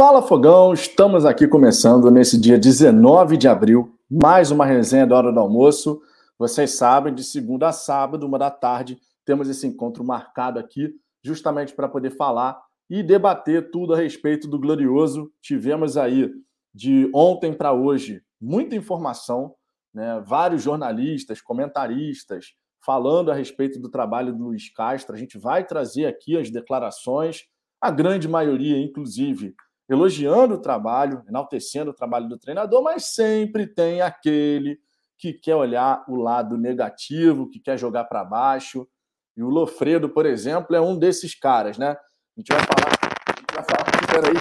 Fala Fogão, estamos aqui começando nesse dia 19 de abril, mais uma resenha da hora do almoço. Vocês sabem, de segunda a sábado, uma da tarde, temos esse encontro marcado aqui, justamente para poder falar e debater tudo a respeito do Glorioso. Tivemos aí, de ontem para hoje, muita informação, né? vários jornalistas, comentaristas, falando a respeito do trabalho do Luiz Castro. A gente vai trazer aqui as declarações, a grande maioria, inclusive, elogiando o trabalho, enaltecendo o trabalho do treinador, mas sempre tem aquele que quer olhar o lado negativo, que quer jogar para baixo. E o Lofredo, por exemplo, é um desses caras, né? A gente vai falar. Vai falar. Peraí,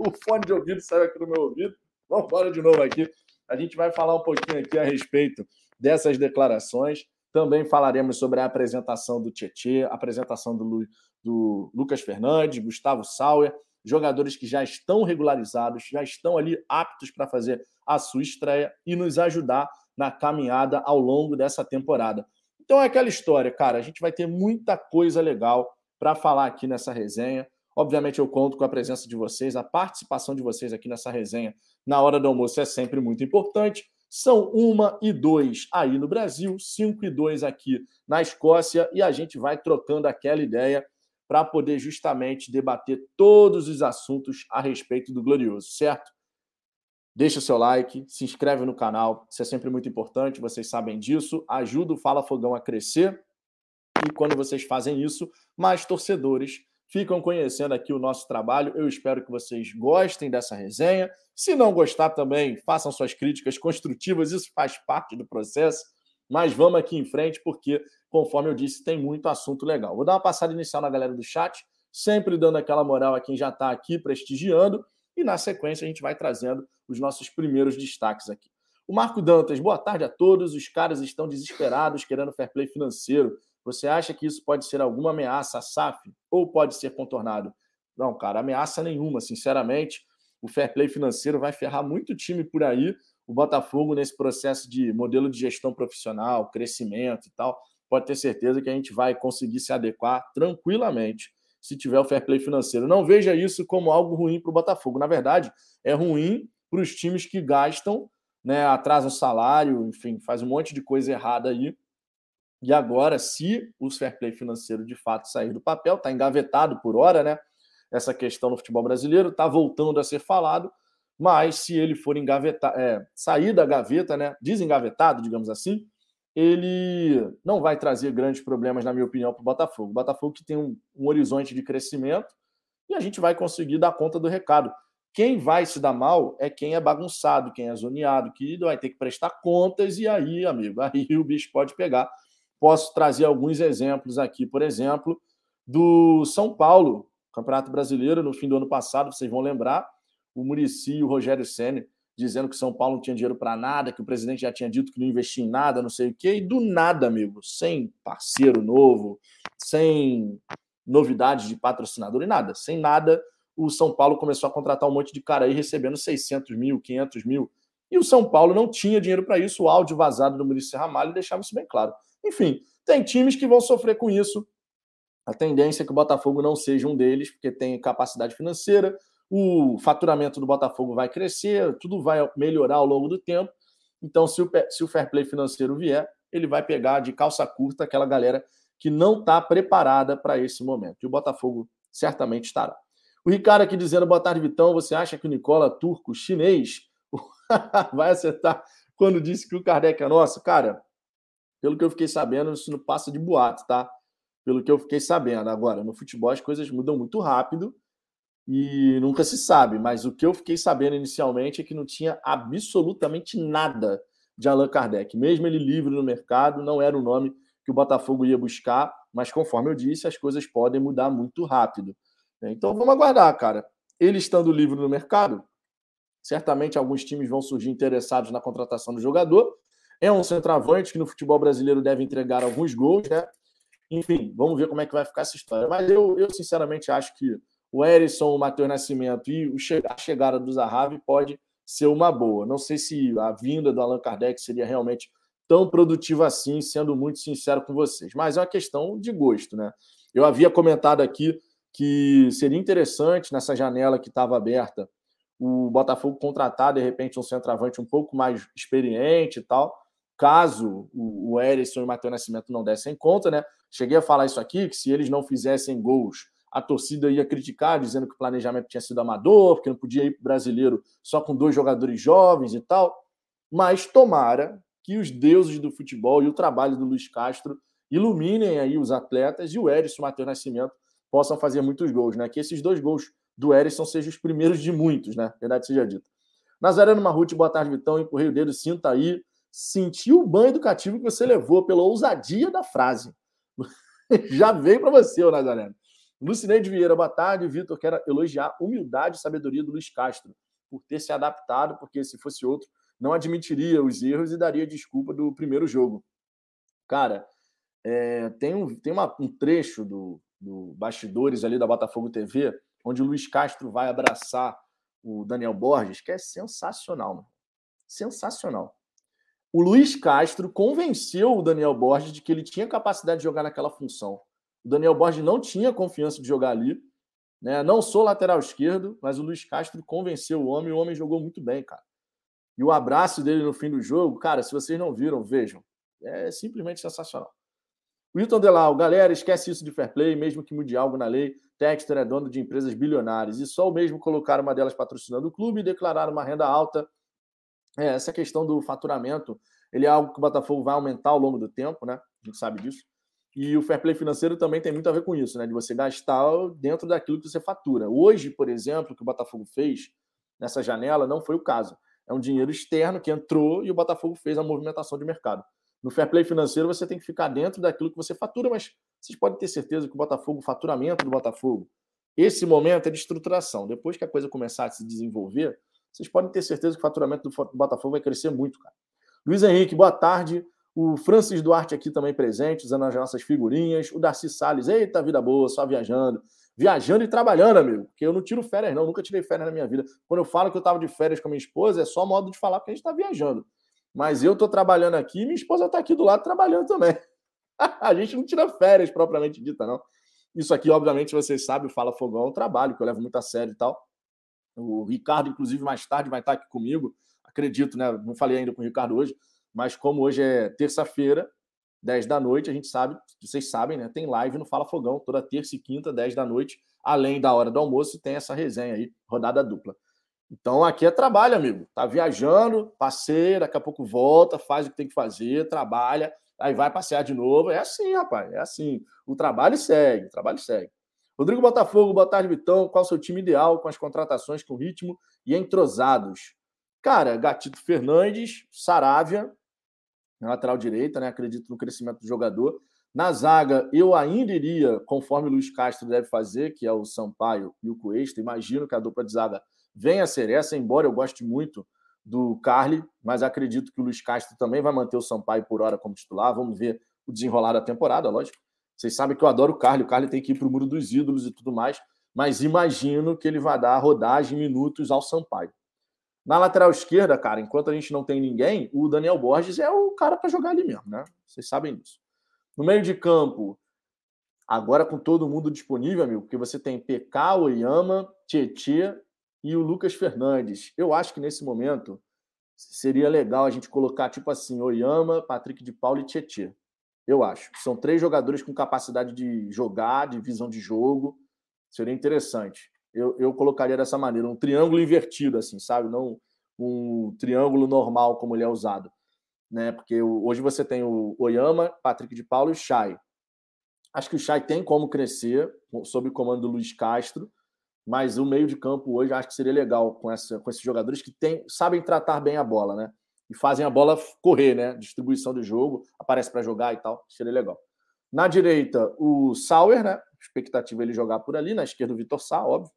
o, o fone de ouvido saiu aqui no meu ouvido. Vamos embora de novo aqui. A gente vai falar um pouquinho aqui a respeito dessas declarações. Também falaremos sobre a apresentação do Tietê, a apresentação do, Lu, do Lucas Fernandes, Gustavo Sauer jogadores que já estão regularizados, já estão ali aptos para fazer a sua estreia e nos ajudar na caminhada ao longo dessa temporada. Então é aquela história, cara, a gente vai ter muita coisa legal para falar aqui nessa resenha. Obviamente eu conto com a presença de vocês, a participação de vocês aqui nessa resenha na hora do almoço é sempre muito importante. São uma e dois aí no Brasil, cinco e dois aqui na Escócia, e a gente vai trocando aquela ideia para poder justamente debater todos os assuntos a respeito do Glorioso, certo? Deixa o seu like, se inscreve no canal, isso é sempre muito importante, vocês sabem disso, ajuda o Fala Fogão a crescer. E quando vocês fazem isso, mais torcedores ficam conhecendo aqui o nosso trabalho. Eu espero que vocês gostem dessa resenha. Se não gostar também, façam suas críticas construtivas, isso faz parte do processo. Mas vamos aqui em frente, porque, conforme eu disse, tem muito assunto legal. Vou dar uma passada inicial na galera do chat, sempre dando aquela moral a quem já está aqui prestigiando. E na sequência a gente vai trazendo os nossos primeiros destaques aqui. O Marco Dantas, boa tarde a todos. Os caras estão desesperados querendo fair play financeiro. Você acha que isso pode ser alguma ameaça à SAF ou pode ser contornado? Não, cara, ameaça nenhuma, sinceramente. O fair play financeiro vai ferrar muito time por aí o Botafogo, nesse processo de modelo de gestão profissional, crescimento e tal, pode ter certeza que a gente vai conseguir se adequar tranquilamente se tiver o fair play financeiro. Não veja isso como algo ruim para o Botafogo. Na verdade, é ruim para os times que gastam, né, atrasam salário, enfim, faz um monte de coisa errada aí. E agora, se o fair play financeiro de fato sair do papel, está engavetado por hora, né? Essa questão no futebol brasileiro está voltando a ser falado mas se ele for engavetar, é, sair da gaveta, né, desengavetado, digamos assim, ele não vai trazer grandes problemas, na minha opinião, para o Botafogo. O Botafogo que tem um, um, horizonte de crescimento e a gente vai conseguir dar conta do recado. Quem vai se dar mal é quem é bagunçado, quem é zoneado, que vai ter que prestar contas, e aí, amigo, aí o bicho pode pegar. Posso trazer alguns exemplos aqui, por exemplo, do São Paulo, Campeonato Brasileiro, no fim do ano passado, vocês vão lembrar, o Murici e o Rogério Senna dizendo que São Paulo não tinha dinheiro para nada, que o presidente já tinha dito que não investia em nada, não sei o quê, e do nada, amigo, sem parceiro novo, sem novidades de patrocinador e nada, sem nada, o São Paulo começou a contratar um monte de cara aí recebendo 600 mil, 500 mil, e o São Paulo não tinha dinheiro para isso, o áudio vazado do Murici Ramalho deixava isso bem claro. Enfim, tem times que vão sofrer com isso, a tendência é que o Botafogo não seja um deles, porque tem capacidade financeira, o faturamento do Botafogo vai crescer, tudo vai melhorar ao longo do tempo. Então, se o, se o fair play financeiro vier, ele vai pegar de calça curta aquela galera que não está preparada para esse momento. E o Botafogo certamente estará. O Ricardo aqui dizendo: boa tarde, Vitão. Você acha que o Nicola Turco, chinês, vai acertar quando disse que o Kardec é nosso? Cara, pelo que eu fiquei sabendo, isso não passa de boato, tá? Pelo que eu fiquei sabendo. Agora, no futebol as coisas mudam muito rápido e nunca se sabe, mas o que eu fiquei sabendo inicialmente é que não tinha absolutamente nada de Allan Kardec. Mesmo ele livre no mercado, não era o nome que o Botafogo ia buscar, mas conforme eu disse, as coisas podem mudar muito rápido. Então vamos aguardar, cara. Ele estando livre no mercado, certamente alguns times vão surgir interessados na contratação do jogador. É um centroavante que no futebol brasileiro deve entregar alguns gols, né? Enfim, vamos ver como é que vai ficar essa história. Mas eu, eu sinceramente acho que o Erisson, o Matheus Nascimento e a chegada do Zahavi pode ser uma boa. Não sei se a vinda do Allan Kardec seria realmente tão produtiva assim, sendo muito sincero com vocês. Mas é uma questão de gosto, né? Eu havia comentado aqui que seria interessante nessa janela que estava aberta o Botafogo contratar, de repente, um centroavante um pouco mais experiente e tal, caso o, Erisson e o Matheus Nascimento não dessem conta, né? Cheguei a falar isso aqui, que se eles não fizessem gols, a torcida ia criticar, dizendo que o planejamento tinha sido amador, que não podia ir para o brasileiro só com dois jogadores jovens e tal. Mas tomara que os deuses do futebol e o trabalho do Luiz Castro iluminem aí os atletas e o Erisson Matheus Nascimento possam fazer muitos gols, né? Que esses dois gols do Erisson sejam os primeiros de muitos, né? Verdade seja dita. Nazareno Marruti, boa tarde, Vitão. Empurrei o dedo, sinta aí. Sentiu o banho educativo que você levou pela ousadia da frase. Já veio para você, ô Nazareno. Lucineide Vieira, boa tarde. Vitor, quero elogiar a humildade e sabedoria do Luiz Castro por ter se adaptado, porque se fosse outro, não admitiria os erros e daria desculpa do primeiro jogo. Cara, é, tem, um, tem uma, um trecho do, do bastidores ali da Botafogo TV onde o Luiz Castro vai abraçar o Daniel Borges, que é sensacional, mano. sensacional. O Luiz Castro convenceu o Daniel Borges de que ele tinha capacidade de jogar naquela função. O Daniel Borges não tinha confiança de jogar ali. Né? Não sou lateral esquerdo, mas o Luiz Castro convenceu o homem e o homem jogou muito bem, cara. E o abraço dele no fim do jogo, cara, se vocês não viram, vejam. É simplesmente sensacional. Wilton Delau, galera, esquece isso de fair play, mesmo que mude algo na lei. Texter é dono de empresas bilionárias e só o mesmo colocar uma delas patrocinando o clube e declarar uma renda alta. É, essa questão do faturamento, ele é algo que o Botafogo vai aumentar ao longo do tempo, né? A gente sabe disso. E o fair play financeiro também tem muito a ver com isso, né? De você gastar dentro daquilo que você fatura. Hoje, por exemplo, o que o Botafogo fez nessa janela não foi o caso. É um dinheiro externo que entrou e o Botafogo fez a movimentação de mercado. No fair play financeiro, você tem que ficar dentro daquilo que você fatura, mas vocês podem ter certeza que o Botafogo, o faturamento do Botafogo, esse momento é de estruturação. Depois que a coisa começar a se desenvolver, vocês podem ter certeza que o faturamento do Botafogo vai crescer muito, cara. Luiz Henrique, boa tarde. O Francis Duarte aqui também presente, usando as nossas figurinhas. O Darcy Salles, eita, vida boa, só viajando. Viajando e trabalhando, amigo. Porque eu não tiro férias, não. Nunca tirei férias na minha vida. Quando eu falo que eu estava de férias com a minha esposa, é só modo de falar porque a gente está viajando. Mas eu estou trabalhando aqui e minha esposa está aqui do lado trabalhando também. a gente não tira férias propriamente dita, não. Isso aqui, obviamente, vocês sabem, o Fala Fogão é um trabalho que eu levo muito a sério e tal. O Ricardo, inclusive, mais tarde vai estar aqui comigo. Acredito, né? Não falei ainda com o Ricardo hoje, mas como hoje é terça-feira, 10 da noite, a gente sabe, vocês sabem, né? Tem live no Fala Fogão, toda terça e quinta, 10 da noite, além da hora do almoço, tem essa resenha aí, rodada dupla. Então aqui é trabalho, amigo. Tá viajando, passeia, daqui a pouco volta, faz o que tem que fazer, trabalha, aí vai passear de novo. É assim, rapaz, é assim. O trabalho segue, o trabalho segue. Rodrigo Botafogo, boa tarde, Vitão. Qual o seu time ideal com as contratações com ritmo e entrosados? Cara, Gatito Fernandes, Saravia, na lateral direita, né? Acredito no crescimento do jogador. Na zaga, eu ainda iria, conforme o Luiz Castro deve fazer, que é o Sampaio e o Cuesta. Imagino que a dupla de zaga venha a ser essa, embora eu goste muito do Carly, mas acredito que o Luiz Castro também vai manter o Sampaio por hora como titular. Vamos ver o desenrolar da temporada, lógico. Vocês sabem que eu adoro o Carly, o Carly tem que ir para o muro dos ídolos e tudo mais, mas imagino que ele vai dar rodagem, minutos ao Sampaio. Na lateral esquerda, cara, enquanto a gente não tem ninguém, o Daniel Borges é o cara para jogar ali mesmo, né? Vocês sabem disso. No meio de campo, agora com todo mundo disponível, amigo, porque você tem PK, Oyama, Tietê e o Lucas Fernandes. Eu acho que nesse momento seria legal a gente colocar, tipo assim, Oyama, Patrick de Paulo e Tietê. Eu acho. São três jogadores com capacidade de jogar, de visão de jogo. Seria interessante. Eu, eu colocaria dessa maneira, um triângulo invertido, assim, sabe? Não um triângulo normal como ele é usado. Né? Porque hoje você tem o Oyama, Patrick de Paulo e o Chay. Acho que o Chay tem como crescer sob o comando do Luiz Castro mas o meio de campo hoje acho que seria legal com, essa, com esses jogadores que tem, sabem tratar bem a bola, né? E fazem a bola correr, né? Distribuição de jogo, aparece para jogar e tal, seria legal. Na direita, o Sauer, né? Expectativa ele jogar por ali, na esquerda o Vitor Sá, óbvio.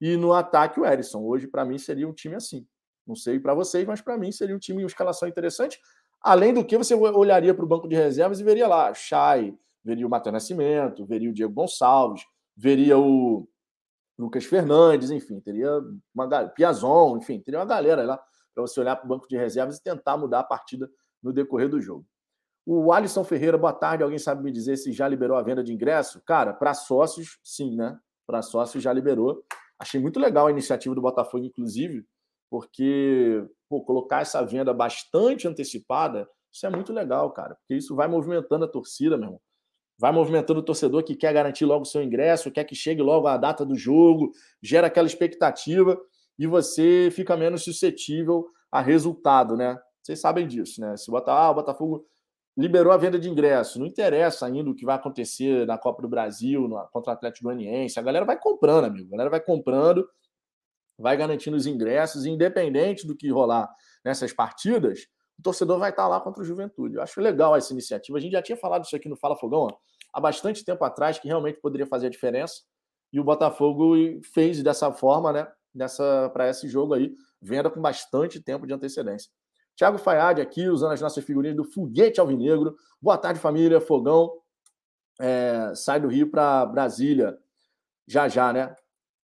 E no ataque o Erisson. Hoje, para mim, seria um time assim. Não sei para vocês, mas para mim seria um time, uma escalação interessante. Além do que, você olharia para o banco de reservas e veria lá Chay, veria o Matheus Nascimento, veria o Diego Gonçalves, veria o Lucas Fernandes, enfim, teria uma galera, Piazon, enfim, teria uma galera lá para você olhar para o banco de reservas e tentar mudar a partida no decorrer do jogo. O Alisson Ferreira, boa tarde. Alguém sabe me dizer se já liberou a venda de ingresso? Cara, para sócios, sim, né? Para sócios já liberou. Achei muito legal a iniciativa do Botafogo, inclusive, porque pô, colocar essa venda bastante antecipada, isso é muito legal, cara, porque isso vai movimentando a torcida, meu irmão. Vai movimentando o torcedor que quer garantir logo o seu ingresso, quer que chegue logo a data do jogo, gera aquela expectativa e você fica menos suscetível a resultado, né? Vocês sabem disso, né? Se botar, ah, o Botafogo liberou a venda de ingresso, não interessa ainda o que vai acontecer na Copa do Brasil, contra o Atlético Goianiense, a galera vai comprando, amigo, a galera vai comprando, vai garantindo os ingressos, independente do que rolar nessas partidas, o torcedor vai estar lá contra o Juventude. Eu acho legal essa iniciativa. A gente já tinha falado isso aqui no Fala Fogão ó, há bastante tempo atrás, que realmente poderia fazer a diferença, e o Botafogo fez dessa forma, né? para esse jogo aí, venda com bastante tempo de antecedência. Thiago Fayad aqui, usando as nossas figurinhas do Foguete Alvinegro. Boa tarde, família. Fogão é, sai do Rio para Brasília. Já já, né?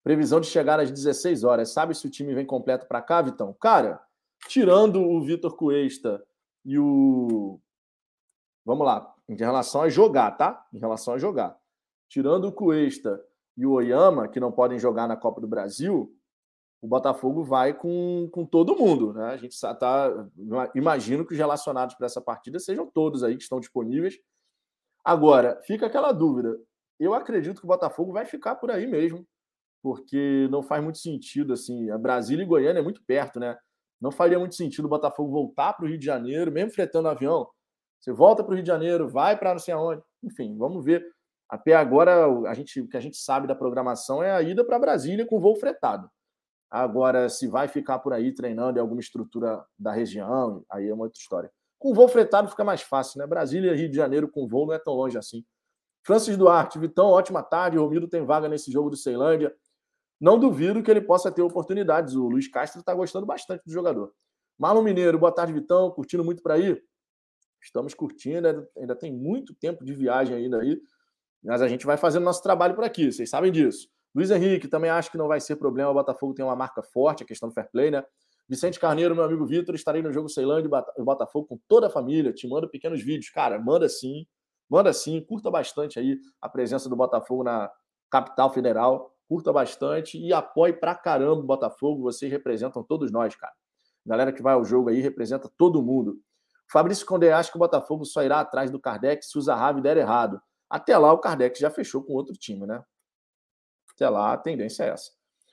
Previsão de chegar às 16 horas. Sabe se o time vem completo para cá, Vitão? Cara, tirando o Vitor Cuesta e o. Vamos lá, em relação a jogar, tá? Em relação a jogar. Tirando o Cuesta e o Oyama, que não podem jogar na Copa do Brasil, o Botafogo vai com, com todo mundo. Né? A gente tá, imagino que os relacionados para essa partida sejam todos aí que estão disponíveis. Agora, fica aquela dúvida. Eu acredito que o Botafogo vai ficar por aí mesmo, porque não faz muito sentido assim. A Brasília e Goiânia é muito perto, né? Não faria muito sentido o Botafogo voltar para o Rio de Janeiro, mesmo fretando avião. Você volta para o Rio de Janeiro, vai para não sei aonde. Enfim, vamos ver. Até agora, a gente, o que a gente sabe da programação é a ida para Brasília com voo fretado. Agora, se vai ficar por aí treinando em alguma estrutura da região, aí é uma outra história. Com voo fretado fica mais fácil, né? Brasília e Rio de Janeiro com voo não é tão longe assim. Francis Duarte, Vitão, ótima tarde. Romildo tem vaga nesse jogo do Ceilândia. Não duvido que ele possa ter oportunidades. O Luiz Castro está gostando bastante do jogador. Marlon Mineiro, boa tarde, Vitão. Curtindo muito por aí? Estamos curtindo, ainda tem muito tempo de viagem ainda aí. Mas a gente vai fazendo nosso trabalho por aqui, vocês sabem disso. Luiz Henrique, também acho que não vai ser problema. O Botafogo tem uma marca forte, a questão do fair play, né? Vicente Carneiro, meu amigo Vitor, estarei no jogo Ceilândia e Botafogo com toda a família. Te mando pequenos vídeos. Cara, manda sim, manda sim. Curta bastante aí a presença do Botafogo na capital federal. Curta bastante e apoie pra caramba o Botafogo. Vocês representam todos nós, cara. Galera que vai ao jogo aí representa todo mundo. Fabrício Condé acha que o Botafogo só irá atrás do Kardec se o Zahavi der errado. Até lá, o Kardec já fechou com outro time, né? Até lá, a tendência é essa.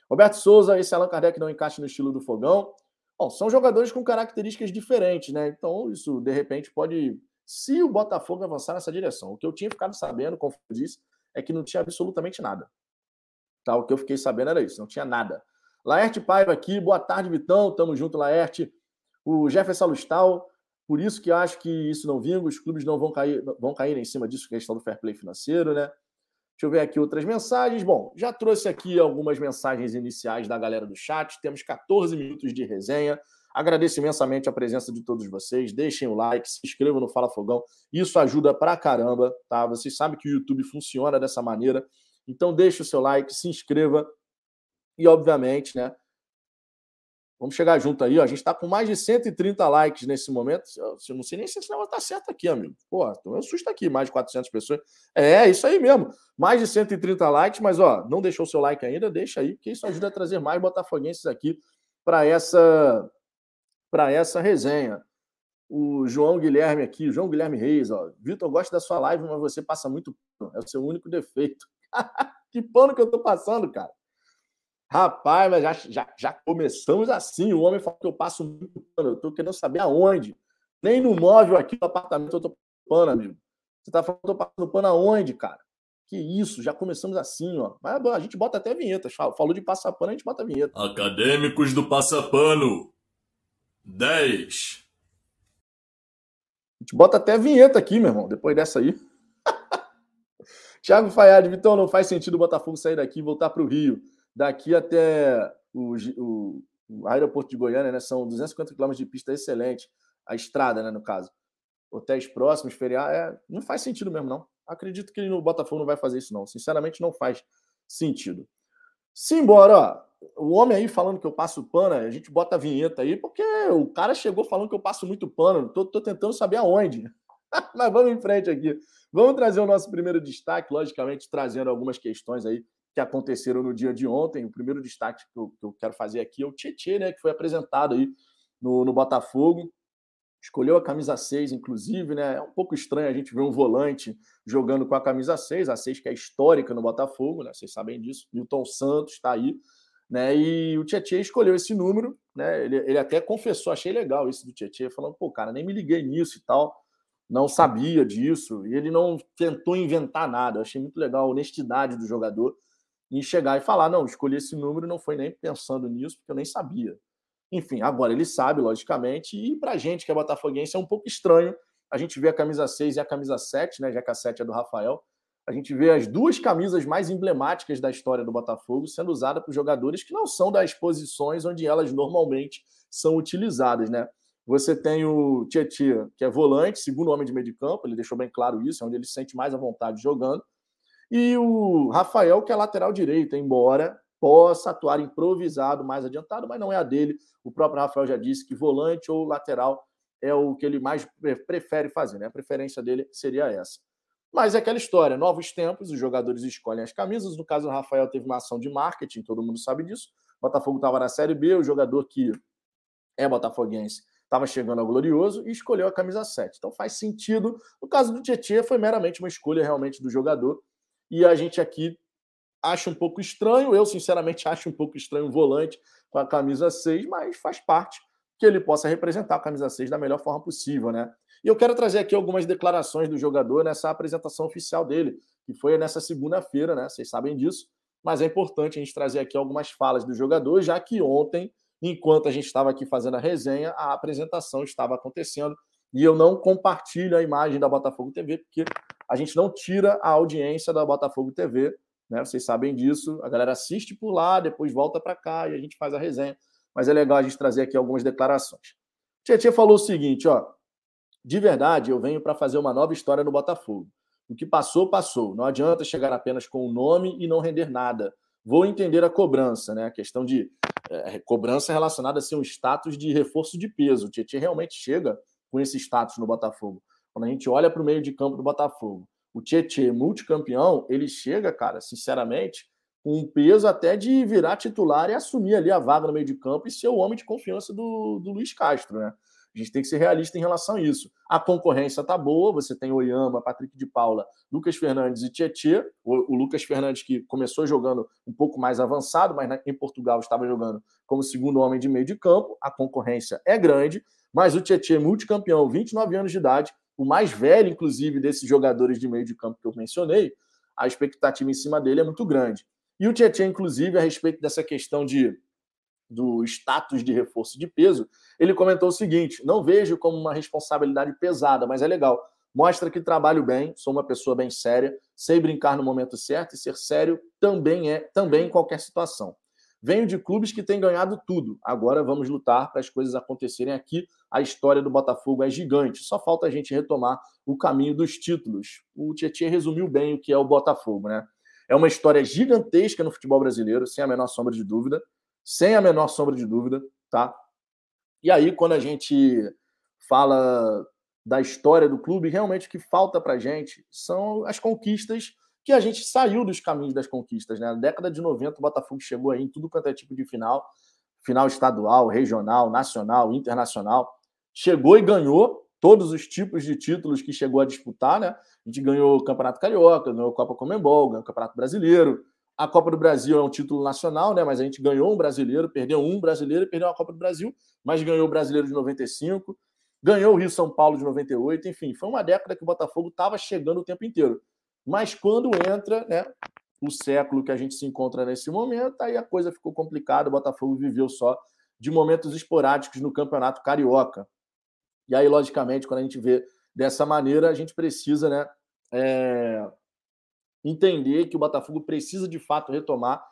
Roberto Souza, esse Allan Kardec não encaixa no estilo do Fogão. Bom, são jogadores com características diferentes, né? Então, isso, de repente, pode. Se o Botafogo avançar nessa direção. O que eu tinha ficado sabendo, como eu disse, é que não tinha absolutamente nada. Tá? O que eu fiquei sabendo era isso, não tinha nada. Laerte Paiva aqui, boa tarde, Vitão. Tamo junto, Laerte. O Jefferson Lustal, por isso que acho que isso não vinga, os clubes não vão cair, vão cair em cima disso, questão do fair play financeiro, né? Deixa eu ver aqui outras mensagens. Bom, já trouxe aqui algumas mensagens iniciais da galera do chat. Temos 14 minutos de resenha. Agradeço imensamente a presença de todos vocês. Deixem o like, se inscrevam no Fala Fogão. Isso ajuda pra caramba, tá? Vocês sabem que o YouTube funciona dessa maneira. Então deixe o seu like, se inscreva e, obviamente, né, Vamos chegar junto aí, ó. A gente está com mais de 130 likes nesse momento. Eu não sei nem se esse negócio está certo aqui, amigo. Pô, tô meio susto aqui, mais de 400 pessoas. É, isso aí mesmo. Mais de 130 likes, mas ó, não deixou seu like ainda, deixa aí, porque isso ajuda a trazer mais botafoguenses aqui para essa para essa resenha. O João Guilherme aqui, o João Guilherme Reis, ó. Vitor, gosto da sua live, mas você passa muito pano. É o seu único defeito. que pano que eu tô passando, cara. Rapaz, mas já, já, já começamos assim. O homem falou que eu passo muito pano. Eu tô querendo saber aonde. Nem no móvel aqui do apartamento eu tô pano, amigo. Você tá falando que eu tô passando pano aonde, cara? Que isso, já começamos assim, ó. Mas a gente bota até vinheta. Falou de passar pano, a gente bota vinheta. Acadêmicos do Passapano. 10. A gente bota até vinheta aqui, meu irmão, depois dessa aí. Thiago Fayad, Vitão, não faz sentido o Botafogo sair daqui e voltar para o Rio daqui até o, o, o aeroporto de Goiânia, né, são 250 quilômetros de pista excelente, a estrada, né, no caso. Hotéis próximos, feriar, é, não faz sentido mesmo, não. Acredito que no Botafogo não vai fazer isso, não. Sinceramente, não faz sentido. Simbora, ó. O homem aí falando que eu passo pano, a gente bota a vinheta aí, porque o cara chegou falando que eu passo muito pano. Tô, tô tentando saber aonde. Mas vamos em frente aqui. Vamos trazer o nosso primeiro destaque, logicamente, trazendo algumas questões aí que aconteceram no dia de ontem. O primeiro destaque que eu, que eu quero fazer aqui é o Tietchan, né, que foi apresentado aí no, no Botafogo. Escolheu a camisa 6, inclusive, né? É um pouco estranho a gente ver um volante jogando com a camisa 6, a 6 que é histórica no Botafogo, né? Vocês sabem disso. Milton Santos está aí, né? E o Tietchan escolheu esse número, né? Ele, ele até confessou, achei legal isso do Tietchan, falando, pô, cara, nem me liguei nisso e tal, não sabia disso, e ele não tentou inventar nada. Achei muito legal a honestidade do jogador em chegar e falar: não, escolhi esse número, não foi nem pensando nisso, porque eu nem sabia. Enfim, agora ele sabe, logicamente, e para a gente que é botafoguense é um pouco estranho a gente ver a camisa 6 e a camisa 7, né, já que a 7 é do Rafael, a gente vê as duas camisas mais emblemáticas da história do Botafogo sendo usadas por jogadores que não são das posições onde elas normalmente são utilizadas, né? Você tem o Tietchan, que é volante, segundo homem de meio de campo, ele deixou bem claro isso, é onde ele se sente mais à vontade jogando. E o Rafael, que é lateral direito, embora possa atuar improvisado mais adiantado, mas não é a dele. O próprio Rafael já disse que volante ou lateral é o que ele mais prefere fazer, né? A preferência dele seria essa. Mas é aquela história, novos tempos, os jogadores escolhem as camisas. No caso do Rafael, teve uma ação de marketing, todo mundo sabe disso. O Botafogo estava na Série B, o jogador que é botafoguense estava chegando ao Glorioso e escolheu a camisa 7. Então faz sentido. No caso do Tietchan, foi meramente uma escolha realmente do jogador e a gente aqui acha um pouco estranho. Eu, sinceramente, acho um pouco estranho o volante com a camisa 6, mas faz parte que ele possa representar a camisa 6 da melhor forma possível, né? E eu quero trazer aqui algumas declarações do jogador nessa apresentação oficial dele, que foi nessa segunda-feira, né? Vocês sabem disso, mas é importante a gente trazer aqui algumas falas do jogador, já que ontem, enquanto a gente estava aqui fazendo a resenha, a apresentação estava acontecendo e eu não compartilho a imagem da Botafogo TV, porque a gente não tira a audiência da Botafogo TV, né? Vocês sabem disso. A galera assiste por lá, depois volta para cá e a gente faz a resenha. Mas é legal a gente trazer aqui algumas declarações. Tietchan falou o seguinte, ó. De verdade, eu venho para fazer uma nova história no Botafogo. O que passou, passou. Não adianta chegar apenas com o nome e não render nada. Vou entender a cobrança, né? A questão de é, cobrança relacionada a ser um status de reforço de peso. O Tietchan realmente chega com esse status no Botafogo. Quando a gente olha para o meio de campo do Botafogo, o Tietchan, multicampeão, ele chega, cara, sinceramente, com um peso até de virar titular e assumir ali a vaga no meio de campo e ser o homem de confiança do, do Luiz Castro, né? A gente tem que ser realista em relação a isso. A concorrência tá boa, você tem Oyama, Patrick de Paula, Lucas Fernandes e Tietê. O, o, Lucas Fernandes que começou jogando um pouco mais avançado, mas em Portugal estava jogando como segundo homem de meio de campo. A concorrência é grande, mas o Tietê, multicampeão, 29 anos de idade, o mais velho, inclusive, desses jogadores de meio de campo que eu mencionei, a expectativa em cima dele é muito grande. E o Tietchan, inclusive, a respeito dessa questão de do status de reforço de peso, ele comentou o seguinte: não vejo como uma responsabilidade pesada, mas é legal. Mostra que trabalho bem, sou uma pessoa bem séria, sei brincar no momento certo e ser sério também é também em qualquer situação. Venho de clubes que têm ganhado tudo. Agora vamos lutar para as coisas acontecerem aqui. A história do Botafogo é gigante. Só falta a gente retomar o caminho dos títulos. O Tietchan resumiu bem o que é o Botafogo, né? É uma história gigantesca no futebol brasileiro, sem a menor sombra de dúvida. Sem a menor sombra de dúvida, tá? E aí, quando a gente fala da história do clube, realmente o que falta para gente são as conquistas que a gente saiu dos caminhos das conquistas. Né? Na década de 90, o Botafogo chegou aí em tudo quanto é tipo de final, final estadual, regional, nacional, internacional. Chegou e ganhou todos os tipos de títulos que chegou a disputar, né? A gente ganhou o Campeonato Carioca, ganhou a Copa Comembol, ganhou o Campeonato Brasileiro. A Copa do Brasil é um título nacional, né? Mas a gente ganhou um brasileiro, perdeu um brasileiro e perdeu a Copa do Brasil, mas ganhou o brasileiro de 95, ganhou o Rio São Paulo de 98, enfim, foi uma década que o Botafogo estava chegando o tempo inteiro. Mas quando entra né, o século que a gente se encontra nesse momento, aí a coisa ficou complicada. O Botafogo viveu só de momentos esporádicos no Campeonato Carioca. E aí, logicamente, quando a gente vê dessa maneira, a gente precisa né, é, entender que o Botafogo precisa de fato retomar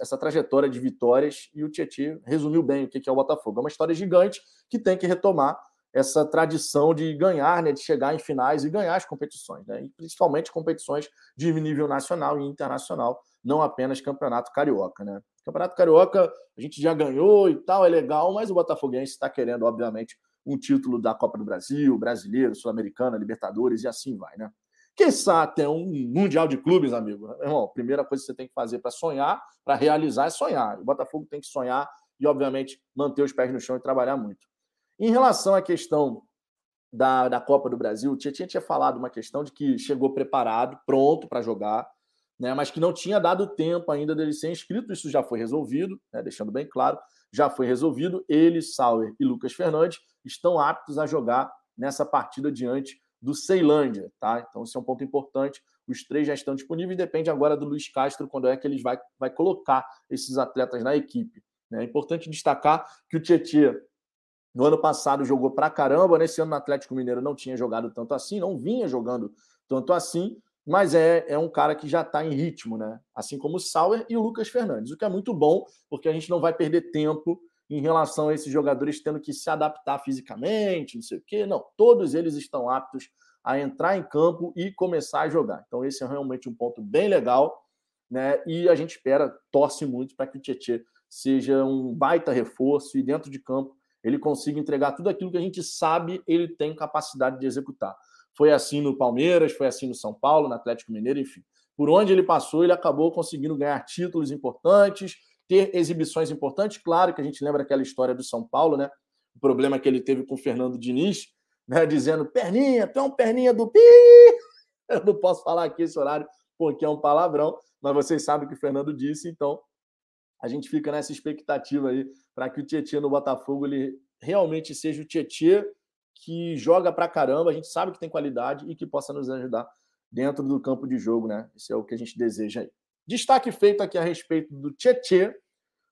essa trajetória de vitórias. E o Tietchan resumiu bem o que é o Botafogo. É uma história gigante que tem que retomar essa tradição de ganhar, né, de chegar em finais e ganhar as competições, né, e principalmente competições de nível nacional e internacional, não apenas campeonato carioca, né. Campeonato carioca a gente já ganhou e tal, é legal, mas o Botafoguense está querendo, obviamente, um título da Copa do Brasil, brasileiro, sul-americana, Libertadores e assim vai, né. Quiçá até um Mundial de Clubes, amigo. Irmão, a primeira coisa que você tem que fazer para sonhar, para realizar, é sonhar. O Botafogo tem que sonhar e, obviamente, manter os pés no chão e trabalhar muito. Em relação à questão da, da Copa do Brasil, o Tietchan tinha falado uma questão de que chegou preparado, pronto para jogar, né, mas que não tinha dado tempo ainda dele ser inscrito. Isso já foi resolvido, né, deixando bem claro, já foi resolvido. Ele, Sauer e Lucas Fernandes estão aptos a jogar nessa partida diante do Ceilândia, tá? Então, esse é um ponto importante. Os três já estão disponíveis, depende agora do Luiz Castro quando é que ele vai, vai colocar esses atletas na equipe. Né? É importante destacar que o Tietchan, no ano passado, jogou pra caramba, nesse ano no Atlético Mineiro não tinha jogado tanto assim, não vinha jogando tanto assim, mas é, é um cara que já está em ritmo, né? Assim como o Sauer e o Lucas Fernandes, o que é muito bom, porque a gente não vai perder tempo em relação a esses jogadores tendo que se adaptar fisicamente, não sei o quê. Não, todos eles estão aptos a entrar em campo e começar a jogar. Então, esse é realmente um ponto bem legal, né? E a gente espera, torce muito para que o Tietchan seja um baita reforço e dentro de campo ele consiga entregar tudo aquilo que a gente sabe ele tem capacidade de executar. Foi assim no Palmeiras, foi assim no São Paulo, no Atlético Mineiro, enfim. Por onde ele passou, ele acabou conseguindo ganhar títulos importantes, ter exibições importantes. Claro que a gente lembra aquela história do São Paulo, né? O problema que ele teve com o Fernando Diniz, né? Dizendo, perninha, tu é um perninha do pi. Eu não posso falar aqui esse horário porque é um palavrão, mas vocês sabem o que o Fernando disse, então a gente fica nessa expectativa aí para que o Tietchan no Botafogo ele realmente seja o Tietchan que joga pra caramba, a gente sabe que tem qualidade e que possa nos ajudar dentro do campo de jogo, né? Esse é o que a gente deseja aí. Destaque feito aqui a respeito do Tietê.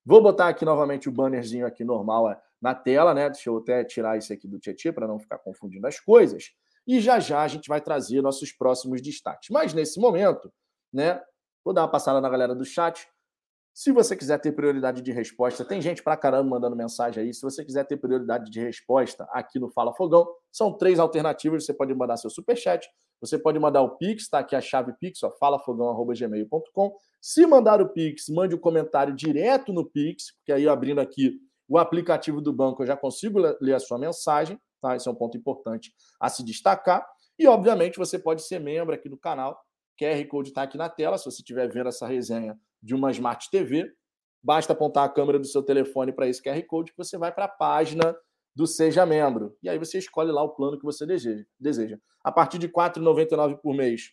Vou botar aqui novamente o bannerzinho aqui normal é, na tela, né? Deixa eu até tirar isso aqui do Tietê para não ficar confundindo as coisas. E já já a gente vai trazer nossos próximos destaques. Mas nesse momento, né? Vou dar uma passada na galera do chat. Se você quiser ter prioridade de resposta, tem gente pra caramba mandando mensagem aí. Se você quiser ter prioridade de resposta aqui no Fala Fogão, são três alternativas. Você pode mandar seu superchat, você pode mandar o Pix, tá aqui a chave Pix, ó, falafogão.gmail.com. Se mandar o Pix, mande o um comentário direto no Pix, porque aí abrindo aqui o aplicativo do banco eu já consigo ler a sua mensagem, tá? Esse é um ponto importante a se destacar. E, obviamente, você pode ser membro aqui do canal. QR Code está aqui na tela. Se você estiver vendo essa resenha de uma Smart TV, basta apontar a câmera do seu telefone para esse QR Code que você vai para a página do Seja Membro. E aí você escolhe lá o plano que você deseja. A partir de R$ 4,99 por mês,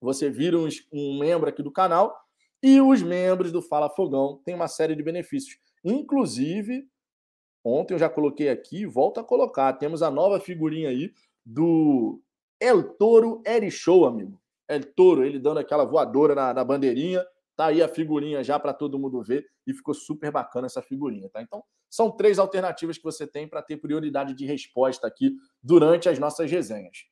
você vira um, um membro aqui do canal e os membros do Fala Fogão têm uma série de benefícios. Inclusive, ontem eu já coloquei aqui, volto a colocar, temos a nova figurinha aí do El Toro Eri Show, amigo. El Toro, ele dando aquela voadora na, na bandeirinha. Tá aí a figurinha já para todo mundo ver e ficou super bacana essa figurinha, tá? Então, são três alternativas que você tem para ter prioridade de resposta aqui durante as nossas resenhas.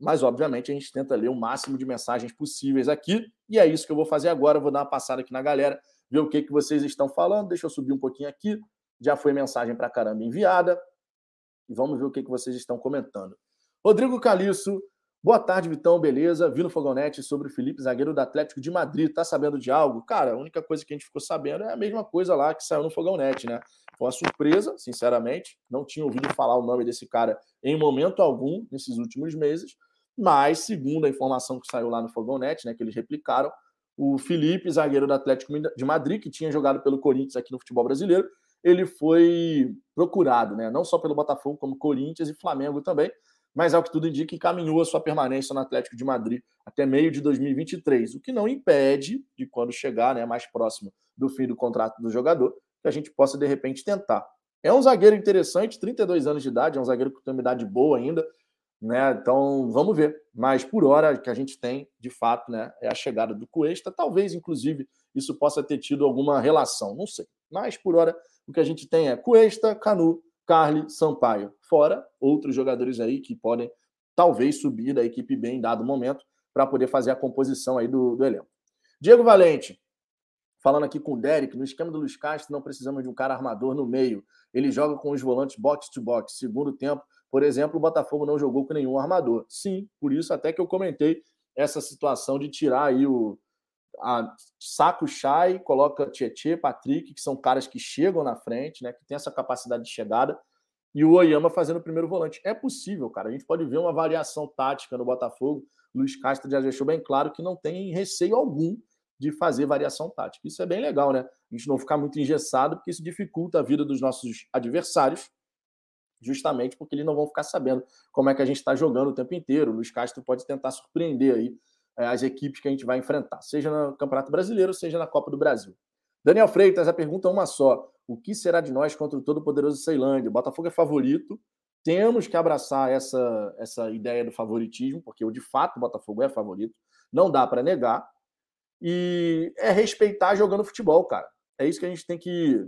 Mas, obviamente, a gente tenta ler o máximo de mensagens possíveis aqui, e é isso que eu vou fazer agora. Eu vou dar uma passada aqui na galera, ver o que, que vocês estão falando. Deixa eu subir um pouquinho aqui. Já foi mensagem para caramba enviada. E vamos ver o que, que vocês estão comentando. Rodrigo Caliço Boa tarde, Vitão, beleza? Vi no Fogonete sobre o Felipe, zagueiro do Atlético de Madrid. Tá sabendo de algo? Cara, a única coisa que a gente ficou sabendo é a mesma coisa lá que saiu no Fogonete, né? Foi uma surpresa, sinceramente. Não tinha ouvido falar o nome desse cara em momento algum nesses últimos meses. Mas, segundo a informação que saiu lá no Fogonete, né, que eles replicaram, o Felipe, zagueiro do Atlético de Madrid, que tinha jogado pelo Corinthians aqui no futebol brasileiro, ele foi procurado, né? Não só pelo Botafogo, como Corinthians e Flamengo também mas ao que tudo indica, encaminhou a sua permanência no Atlético de Madrid até meio de 2023, o que não impede de quando chegar, né, mais próximo do fim do contrato do jogador, que a gente possa de repente tentar. É um zagueiro interessante, 32 anos de idade, é um zagueiro com uma idade boa ainda, né? Então vamos ver. Mas por hora que a gente tem, de fato, né, é a chegada do Cuesta. Talvez, inclusive, isso possa ter tido alguma relação, não sei. Mas por hora o que a gente tem é Cuesta, Canu, Carly Sampaio. Fora outros jogadores aí que podem talvez subir da equipe bem em dado momento para poder fazer a composição aí do, do elenco. Diego Valente, falando aqui com o Derek, no esquema do Luiz Castro não precisamos de um cara armador no meio. Ele joga com os volantes box to box. Segundo tempo, por exemplo, o Botafogo não jogou com nenhum armador. Sim, por isso até que eu comentei essa situação de tirar aí o, a Saco Chay, coloca Tietê, Patrick, que são caras que chegam na frente, né, que tem essa capacidade de chegada, e o Oyama fazendo o primeiro volante. É possível, cara. A gente pode ver uma variação tática no Botafogo. Luiz Castro já deixou bem claro que não tem receio algum de fazer variação tática. Isso é bem legal, né? A gente não ficar muito engessado, porque isso dificulta a vida dos nossos adversários, justamente porque eles não vão ficar sabendo como é que a gente está jogando o tempo inteiro. O Luiz Castro pode tentar surpreender aí as equipes que a gente vai enfrentar, seja no Campeonato Brasileiro, seja na Copa do Brasil. Daniel Freitas, a pergunta é uma só. O que será de nós contra o todo-poderoso Ceilândia? O Botafogo é favorito. Temos que abraçar essa, essa ideia do favoritismo, porque de fato o Botafogo é favorito. Não dá para negar. E é respeitar jogando futebol, cara. É isso que a gente tem que,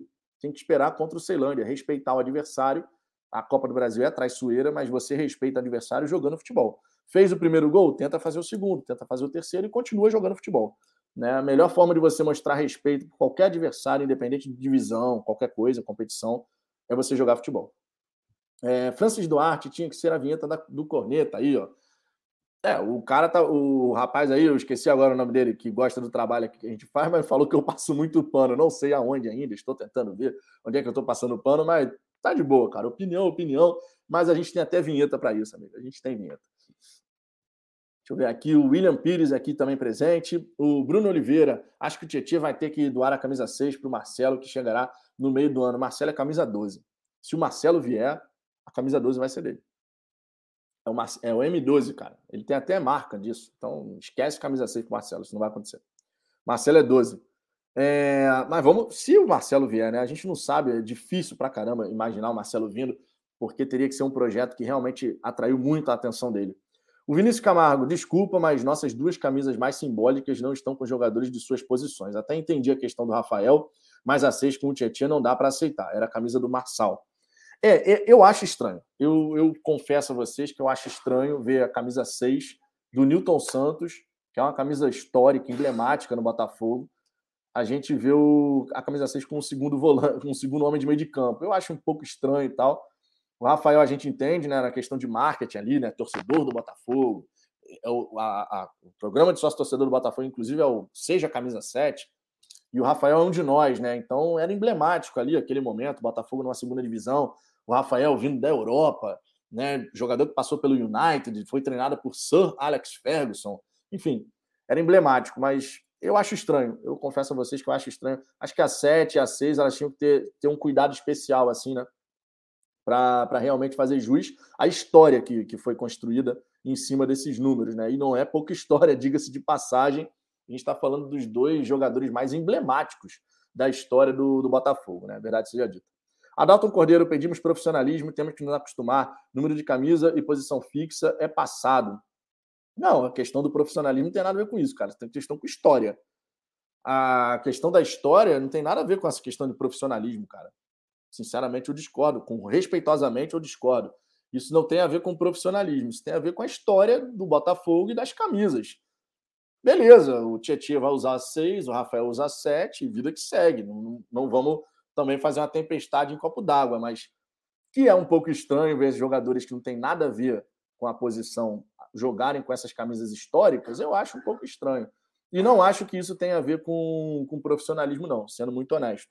tem que esperar contra o Ceilândia, respeitar o adversário. A Copa do Brasil é traiçoeira, mas você respeita o adversário jogando futebol. Fez o primeiro gol, tenta fazer o segundo, tenta fazer o terceiro e continua jogando futebol. Né? A melhor forma de você mostrar respeito por qualquer adversário, independente de divisão, qualquer coisa, competição, é você jogar futebol. É, Francis Duarte tinha que ser a vinheta da, do Corneta aí, ó. É, o cara tá. O rapaz aí, eu esqueci agora o nome dele, que gosta do trabalho que a gente faz, mas falou que eu passo muito pano. Não sei aonde ainda, estou tentando ver onde é que eu estou passando pano, mas tá de boa, cara. Opinião, opinião. Mas a gente tem até vinheta para isso, amigo. A gente tem vinheta. Deixa eu ver aqui, o William Pires aqui também presente. O Bruno Oliveira, acho que o Tietchan vai ter que doar a camisa 6 para o Marcelo, que chegará no meio do ano. Marcelo é camisa 12. Se o Marcelo vier, a camisa 12 vai ser dele. É o, Mar... é o M12, cara. Ele tem até marca disso. Então, esquece camisa 6 para o Marcelo, isso não vai acontecer. Marcelo é 12. É... Mas vamos, se o Marcelo vier, né? A gente não sabe, é difícil pra caramba imaginar o Marcelo vindo, porque teria que ser um projeto que realmente atraiu muito a atenção dele. O Vinícius Camargo, desculpa, mas nossas duas camisas mais simbólicas não estão com jogadores de suas posições. Até entendi a questão do Rafael, mas a 6 com o Tietchan não dá para aceitar. Era a camisa do Marçal. É, é, eu acho estranho. Eu, eu confesso a vocês que eu acho estranho ver a camisa 6 do Newton Santos, que é uma camisa histórica, emblemática no Botafogo. A gente vê o, a camisa 6 com um segundo volante, com um segundo homem de meio de campo. Eu acho um pouco estranho e tal. O Rafael a gente entende, né, na questão de marketing ali, né, torcedor do Botafogo. É o, a, a, o programa de sócio torcedor do Botafogo, inclusive, é o Seja Camisa 7. E o Rafael é um de nós, né? Então era emblemático ali aquele momento, Botafogo numa segunda divisão, o Rafael vindo da Europa, né? Jogador que passou pelo United, foi treinado por Sir Alex Ferguson. Enfim, era emblemático, mas eu acho estranho. Eu confesso a vocês que eu acho estranho. Acho que a 7 e a 6 elas tinham que ter, ter um cuidado especial, assim, né? Para realmente fazer jus à história que, que foi construída em cima desses números. Né? E não é pouca história, diga-se de passagem. A gente está falando dos dois jogadores mais emblemáticos da história do, do Botafogo, né? Verdade seja dita. Adalton Cordeiro, pedimos profissionalismo, temos que nos acostumar. Número de camisa e posição fixa é passado. Não, a questão do profissionalismo não tem nada a ver com isso, cara. Tem questão com história. A questão da história não tem nada a ver com essa questão de profissionalismo, cara. Sinceramente, eu discordo. Com respeitosamente, eu discordo. Isso não tem a ver com profissionalismo, isso tem a ver com a história do Botafogo e das camisas. Beleza, o Tietchan vai usar seis, o Rafael usa sete, vida que segue. Não, não vamos também fazer uma tempestade em copo d'água, mas que é um pouco estranho ver jogadores que não têm nada a ver com a posição jogarem com essas camisas históricas, eu acho um pouco estranho. E não acho que isso tenha a ver com, com profissionalismo, não, sendo muito honesto.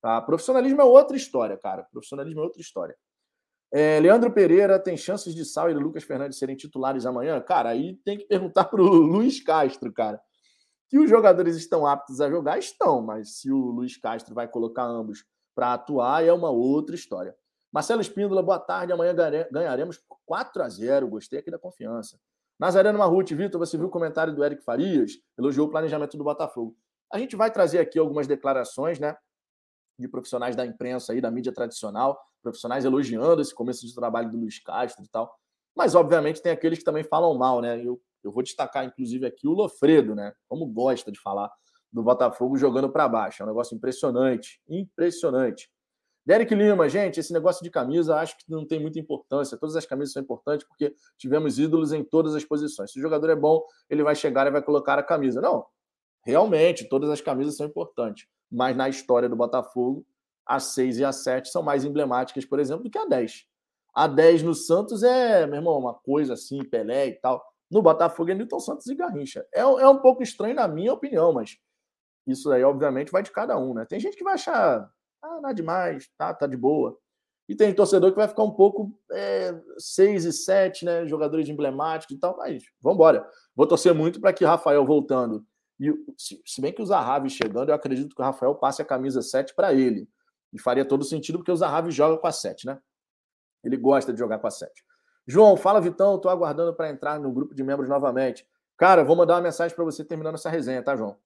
Tá? Profissionalismo é outra história, cara. Profissionalismo é outra história. É, Leandro Pereira tem chances de Sal e Lucas Fernandes serem titulares amanhã? Cara, aí tem que perguntar para o Luiz Castro, cara. Que os jogadores estão aptos a jogar, estão, mas se o Luiz Castro vai colocar ambos para atuar, é uma outra história. Marcelo Espíndola, boa tarde. Amanhã ganharemos por 4 a 0 Gostei aqui da confiança. Nazareno Marruti, Vitor, você viu o comentário do Eric Farias? Elogiou o planejamento do Botafogo. A gente vai trazer aqui algumas declarações, né? De profissionais da imprensa aí, da mídia tradicional, profissionais elogiando esse começo de trabalho do Luiz Castro e tal. Mas, obviamente, tem aqueles que também falam mal, né? Eu, eu vou destacar, inclusive, aqui o Lofredo, né? Como gosta de falar do Botafogo jogando para baixo. É um negócio impressionante. Impressionante. Derek Lima, gente, esse negócio de camisa acho que não tem muita importância. Todas as camisas são importantes porque tivemos ídolos em todas as posições. Se o jogador é bom, ele vai chegar e vai colocar a camisa. Não, realmente, todas as camisas são importantes mas na história do Botafogo, a 6 e a 7 são mais emblemáticas, por exemplo, do que a 10. A 10 no Santos é, meu irmão, uma coisa assim, Pelé e tal. No Botafogo é Newton Santos e Garrincha. É, é um pouco estranho na minha opinião, mas isso aí, obviamente, vai de cada um, né? Tem gente que vai achar, ah, nada demais, tá, tá de boa. E tem torcedor que vai ficar um pouco 6 é, e 7, né? Jogadores emblemáticos e tal, mas vamos embora. Vou torcer muito para que Rafael voltando. E se, se bem que o Zahavi chegando, eu acredito que o Rafael passe a camisa 7 para ele. E faria todo sentido, porque o Zahavi joga com a 7, né? Ele gosta de jogar com a 7. João, fala Vitão, estou aguardando para entrar no grupo de membros novamente. Cara, vou mandar uma mensagem para você terminando essa resenha, tá, João?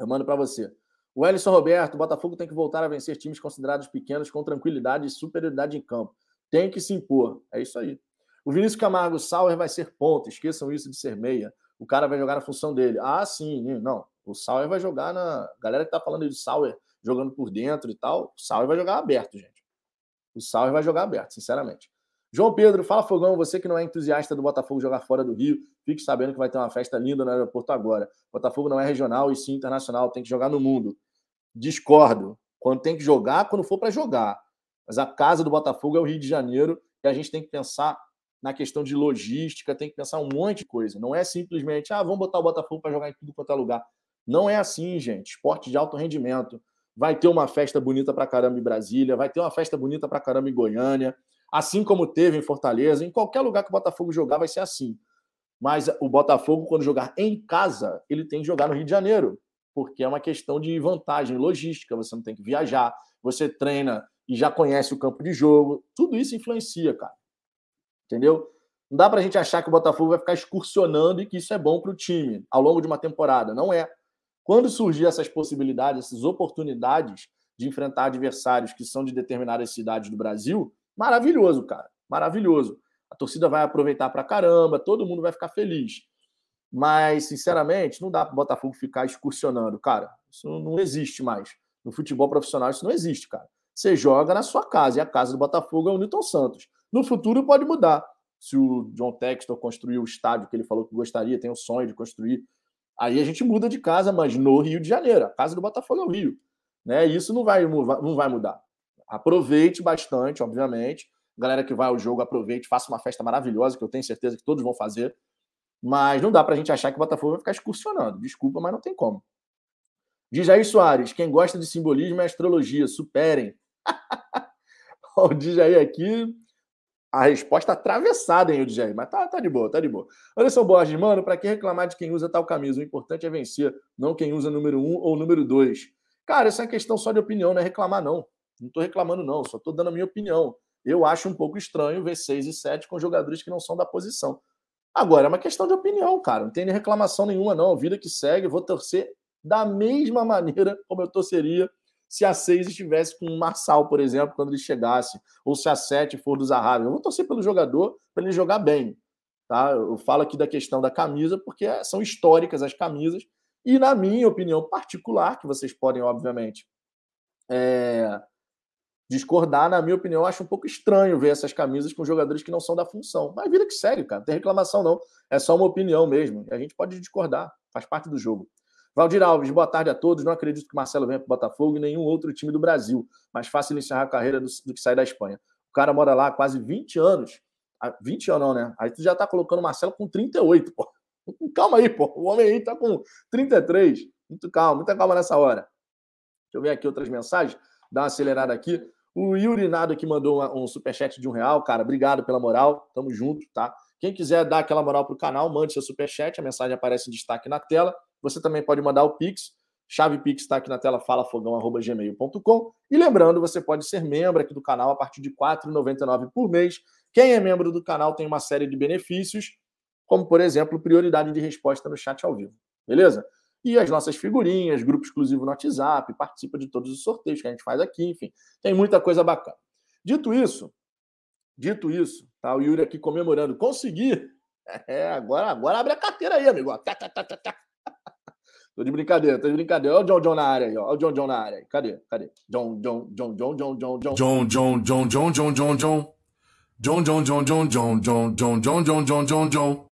Eu mando para você. O Ellison Roberto, o Botafogo tem que voltar a vencer times considerados pequenos com tranquilidade e superioridade em campo. Tem que se impor. É isso aí. O Vinícius Camargo, Sauer vai ser ponta. Esqueçam isso de ser meia. O cara vai jogar na função dele. Ah, sim. Não. O Sauer vai jogar na. Galera que tá falando de Sauer jogando por dentro e tal, o Sauer vai jogar aberto, gente. O Sauer vai jogar aberto, sinceramente. João Pedro, fala Fogão, você que não é entusiasta do Botafogo jogar fora do Rio, fique sabendo que vai ter uma festa linda no aeroporto agora. Botafogo não é regional e sim internacional, tem que jogar no mundo. Discordo. Quando tem que jogar, quando for para jogar. Mas a casa do Botafogo é o Rio de Janeiro e a gente tem que pensar na questão de logística, tem que pensar um monte de coisa. Não é simplesmente, ah, vamos botar o Botafogo para jogar em tudo quanto é lugar. Não é assim, gente. Esporte de alto rendimento. Vai ter uma festa bonita para caramba em Brasília, vai ter uma festa bonita para caramba em Goiânia assim como teve em Fortaleza, em qualquer lugar que o Botafogo jogar vai ser assim. Mas o Botafogo, quando jogar em casa, ele tem que jogar no Rio de Janeiro, porque é uma questão de vantagem logística, você não tem que viajar, você treina e já conhece o campo de jogo, tudo isso influencia, cara. Entendeu? Não dá pra gente achar que o Botafogo vai ficar excursionando e que isso é bom para o time ao longo de uma temporada. Não é. Quando surgir essas possibilidades, essas oportunidades de enfrentar adversários que são de determinadas cidades do Brasil, Maravilhoso, cara. Maravilhoso. A torcida vai aproveitar pra caramba, todo mundo vai ficar feliz. Mas, sinceramente, não dá para o Botafogo ficar excursionando, cara. Isso não existe mais. No futebol profissional, isso não existe, cara. Você joga na sua casa, e a casa do Botafogo é o Newton Santos. No futuro pode mudar. Se o John Textor construir o estádio que ele falou que gostaria, tem o sonho de construir, aí a gente muda de casa, mas no Rio de Janeiro. A casa do Botafogo é o Rio. Né? Isso não vai, não vai mudar. Aproveite bastante, obviamente. Galera que vai ao jogo, aproveite, faça uma festa maravilhosa, que eu tenho certeza que todos vão fazer. Mas não dá para a gente achar que o Botafogo vai ficar excursionando. Desculpa, mas não tem como. Diz aí, Soares, quem gosta de simbolismo é astrologia. Superem. o DJ aqui, a resposta atravessada, hein, o DJ, mas tá, tá de boa, tá de boa. Anderson Borges, mano, para que reclamar de quem usa tal camisa? O importante é vencer, não quem usa número um ou número dois. Cara, essa é questão só de opinião, não é reclamar, não. Não estou reclamando, não, só estou dando a minha opinião. Eu acho um pouco estranho ver 6 e 7 com jogadores que não são da posição. Agora, é uma questão de opinião, cara. Não tem reclamação nenhuma, não. Vida que segue, vou torcer da mesma maneira como eu torceria se a 6 estivesse com o Marçal, por exemplo, quando ele chegasse, ou se a 7 for do Zahavi. Eu vou torcer pelo jogador para ele jogar bem. Tá? Eu falo aqui da questão da camisa, porque são históricas as camisas, e na minha opinião particular, que vocês podem, obviamente, é, discordar, na minha opinião, acho um pouco estranho ver essas camisas com jogadores que não são da função. Mas vida que segue, cara. Não tem reclamação, não. É só uma opinião mesmo. A gente pode discordar, faz parte do jogo. Valdir Alves, boa tarde a todos. Não acredito que Marcelo venha para o Botafogo e nenhum outro time do Brasil. Mais fácil encerrar a carreira do, do, que sair da Espanha. O cara mora lá há quase 20 anos. 20 anos não, né? Aí tu já tá colocando o Marcelo com 38, pô. Calma aí, pô. O homem aí tá com 33. Muito calma, muita calma nessa hora. Deixa eu ver aqui outras mensagens. Dá uma acelerada aqui. O Yuri Nado que mandou um superchat de um real, cara, obrigado pela moral, tamo junto, tá? Quem quiser dar aquela moral pro canal, mande seu superchat, a mensagem aparece em destaque na tela. Você também pode mandar o Pix, chave Pix está aqui na tela, falafogão.gmail.com. E lembrando, você pode ser membro aqui do canal a partir de R$ 4,99 por mês. Quem é membro do canal tem uma série de benefícios, como, por exemplo, prioridade de resposta no chat ao vivo. Beleza? e as nossas figurinhas, grupo exclusivo no WhatsApp, participa de todos os sorteios que a gente faz aqui, enfim, tem muita coisa bacana. Dito isso, dito isso, tá o Yuri aqui comemorando, consegui. É, agora, agora abre a carteira aí, amigo. Tá, tá, tá, tá, tá. Tô de brincadeira, tô de brincadeira. Olha o John John na área aí, ó. Olha o John John na área aí. Cadê? Cadê? John John John John John John John. John John John John John John John. John John John John John John John John John John John John.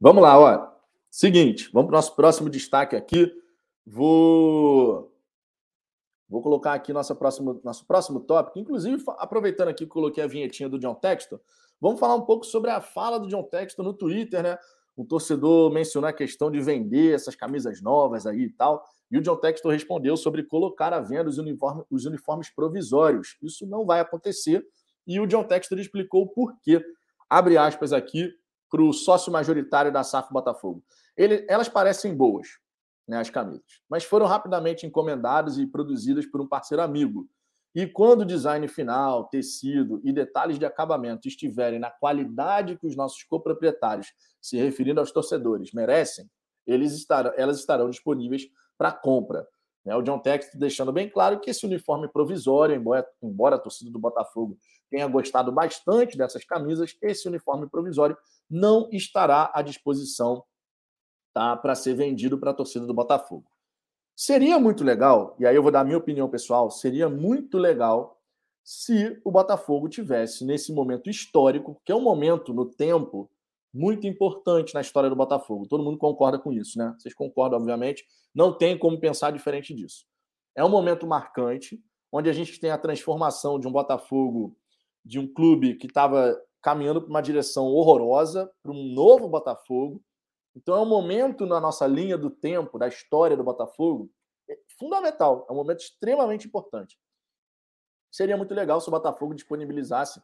Vamos lá, ó. Seguinte, vamos para o nosso próximo destaque aqui. Vou Vou colocar aqui nossa próxima, nosso próximo tópico. Inclusive, aproveitando aqui que coloquei a vinhetinha do John Textor, vamos falar um pouco sobre a fala do John Textor no Twitter, né? Um torcedor mencionou a questão de vender essas camisas novas aí e tal. E o John Textor respondeu sobre colocar à venda os, uniformes, os uniformes provisórios. Isso não vai acontecer. E o John Textor explicou o porquê. Abre aspas aqui para o sócio majoritário da SAF Botafogo. Ele, elas parecem boas, né, as camisas, mas foram rapidamente encomendadas e produzidas por um parceiro amigo. E quando o design final, tecido e detalhes de acabamento estiverem na qualidade que os nossos coproprietários, se referindo aos torcedores, merecem, eles estarão, elas estarão disponíveis para compra. Né? O John Tex deixando bem claro que esse uniforme provisório, embora, embora a torcida do Botafogo tenha gostado bastante dessas camisas, esse uniforme provisório não estará à disposição tá, para ser vendido para a torcida do Botafogo. Seria muito legal, e aí eu vou dar a minha opinião pessoal, seria muito legal se o Botafogo tivesse nesse momento histórico, que é um momento no tempo muito importante na história do Botafogo. Todo mundo concorda com isso, né? Vocês concordam, obviamente. Não tem como pensar diferente disso. É um momento marcante, onde a gente tem a transformação de um Botafogo, de um clube que estava caminhando para uma direção horrorosa, para um novo Botafogo. Então é um momento na nossa linha do tempo, da história do Botafogo, é fundamental, é um momento extremamente importante. Seria muito legal se o Botafogo disponibilizasse,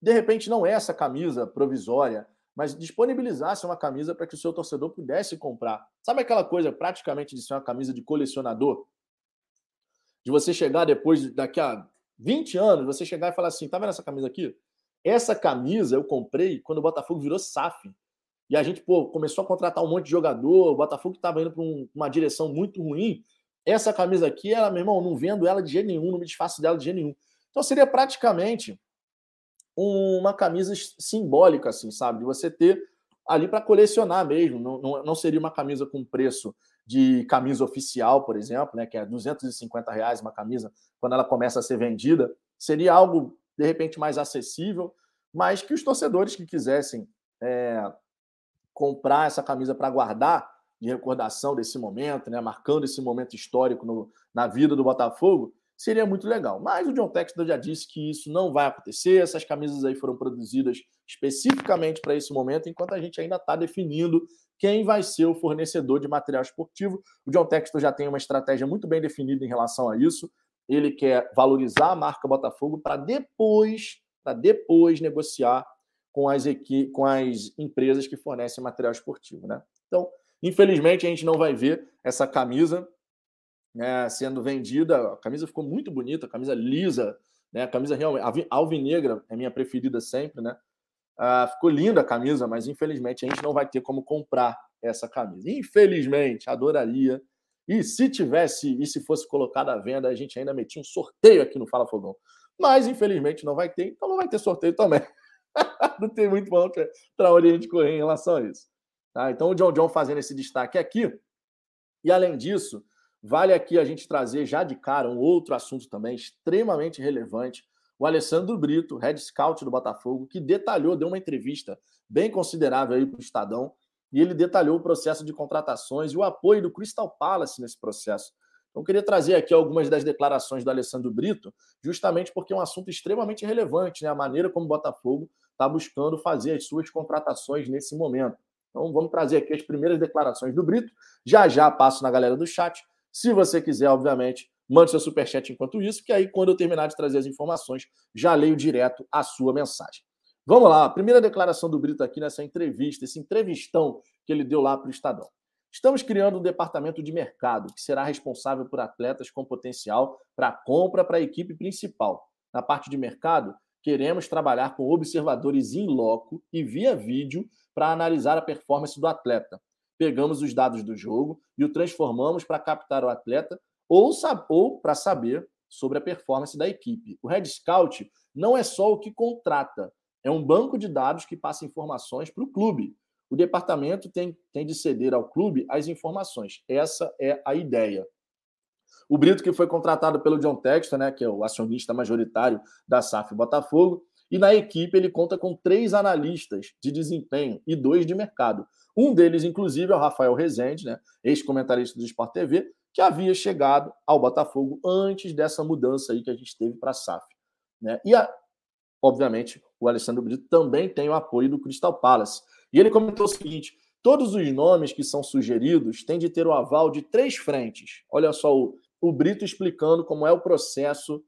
de repente não essa camisa provisória, mas disponibilizasse uma camisa para que o seu torcedor pudesse comprar. Sabe aquela coisa praticamente de ser uma camisa de colecionador? De você chegar depois, daqui a 20 anos, você chegar e falar assim: tá vendo essa camisa aqui? Essa camisa eu comprei quando o Botafogo virou SAF. E a gente pô, começou a contratar um monte de jogador, o Botafogo estava indo para um, uma direção muito ruim. Essa camisa aqui, ela, meu irmão, não vendo ela de jeito nenhum, não me desfaço dela de jeito nenhum. Então seria praticamente uma camisa simbólica, assim, sabe? De você ter ali para colecionar mesmo. Não, não, não, seria uma camisa com preço de camisa oficial, por exemplo, né? Que é 250 reais uma camisa quando ela começa a ser vendida. Seria algo, de repente, mais acessível, mas que os torcedores que quisessem é, comprar essa camisa para guardar de recordação desse momento, né? Marcando esse momento histórico no, na vida do Botafogo, seria muito legal. Mas o John Textor já disse que isso não vai acontecer. Essas camisas aí foram produzidas especificamente para esse momento, enquanto a gente ainda está definindo quem vai ser o fornecedor de material esportivo. O John Textor já tem uma estratégia muito bem definida em relação a isso. Ele quer valorizar a marca Botafogo para depois, para depois negociar com as, equi com as empresas que fornecem material esportivo, né? Então, infelizmente, a gente não vai ver essa camisa né, sendo vendida. A camisa ficou muito bonita, a camisa lisa, né? A camisa realmente. A alvinegra é minha preferida sempre, né? Ah, ficou linda a camisa, mas infelizmente a gente não vai ter como comprar essa camisa. Infelizmente, adoraria. E se tivesse, e se fosse colocada à venda, a gente ainda metia um sorteio aqui no Fala Fogão. Mas infelizmente não vai ter, então não vai ter sorteio também. não tem muito para onde a gente correr em relação a isso. Tá? Então o John John fazendo esse destaque aqui. E além disso, Vale aqui a gente trazer já de cara um outro assunto também extremamente relevante. O Alessandro Brito, head scout do Botafogo, que detalhou, deu uma entrevista bem considerável aí para o Estadão, e ele detalhou o processo de contratações e o apoio do Crystal Palace nesse processo. Então, queria trazer aqui algumas das declarações do Alessandro Brito, justamente porque é um assunto extremamente relevante, né? A maneira como o Botafogo está buscando fazer as suas contratações nesse momento. Então, vamos trazer aqui as primeiras declarações do Brito. Já já passo na galera do chat se você quiser, obviamente, mande seu superchat enquanto isso, que aí, quando eu terminar de trazer as informações, já leio direto a sua mensagem. Vamos lá, a primeira declaração do Brito aqui nessa entrevista, esse entrevistão que ele deu lá para o Estadão. Estamos criando um departamento de mercado que será responsável por atletas com potencial para compra para a equipe principal. Na parte de mercado, queremos trabalhar com observadores in loco e via vídeo para analisar a performance do atleta, pegamos os dados do jogo e o transformamos para captar o atleta ou, ou para saber sobre a performance da equipe. O Red Scout não é só o que contrata, é um banco de dados que passa informações para o clube. O departamento tem, tem de ceder ao clube as informações. Essa é a ideia. O Brito, que foi contratado pelo John Textor, né, que é o acionista majoritário da SAF Botafogo, e na equipe ele conta com três analistas de desempenho e dois de mercado. Um deles, inclusive, é o Rafael Rezende, né, ex-comentarista do Sport TV, que havia chegado ao Botafogo antes dessa mudança aí que a gente teve para a SAF. Né? E, a, obviamente, o Alessandro Brito também tem o apoio do Crystal Palace. E ele comentou o seguinte: Todos os nomes que são sugeridos têm de ter o aval de três frentes. Olha só o, o Brito explicando como é o processo,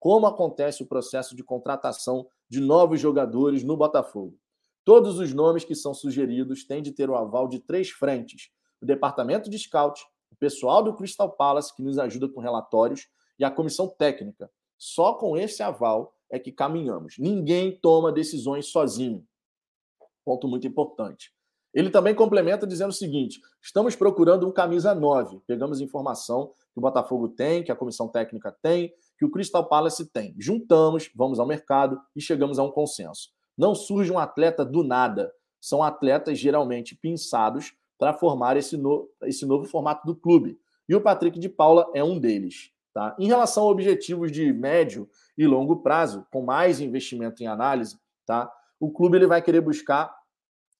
como acontece o processo de contratação de novos jogadores no Botafogo. Todos os nomes que são sugeridos têm de ter o aval de três frentes: o departamento de scout, o pessoal do Crystal Palace, que nos ajuda com relatórios, e a comissão técnica. Só com esse aval é que caminhamos. Ninguém toma decisões sozinho. Ponto muito importante. Ele também complementa dizendo o seguinte: estamos procurando um camisa 9. Pegamos informação que o Botafogo tem, que a comissão técnica tem, que o Crystal Palace tem. Juntamos, vamos ao mercado e chegamos a um consenso. Não surge um atleta do nada. São atletas geralmente pensados para formar esse, no, esse novo formato do clube. E o Patrick de Paula é um deles. Tá? Em relação a objetivos de médio e longo prazo, com mais investimento em análise, tá? O clube ele vai querer buscar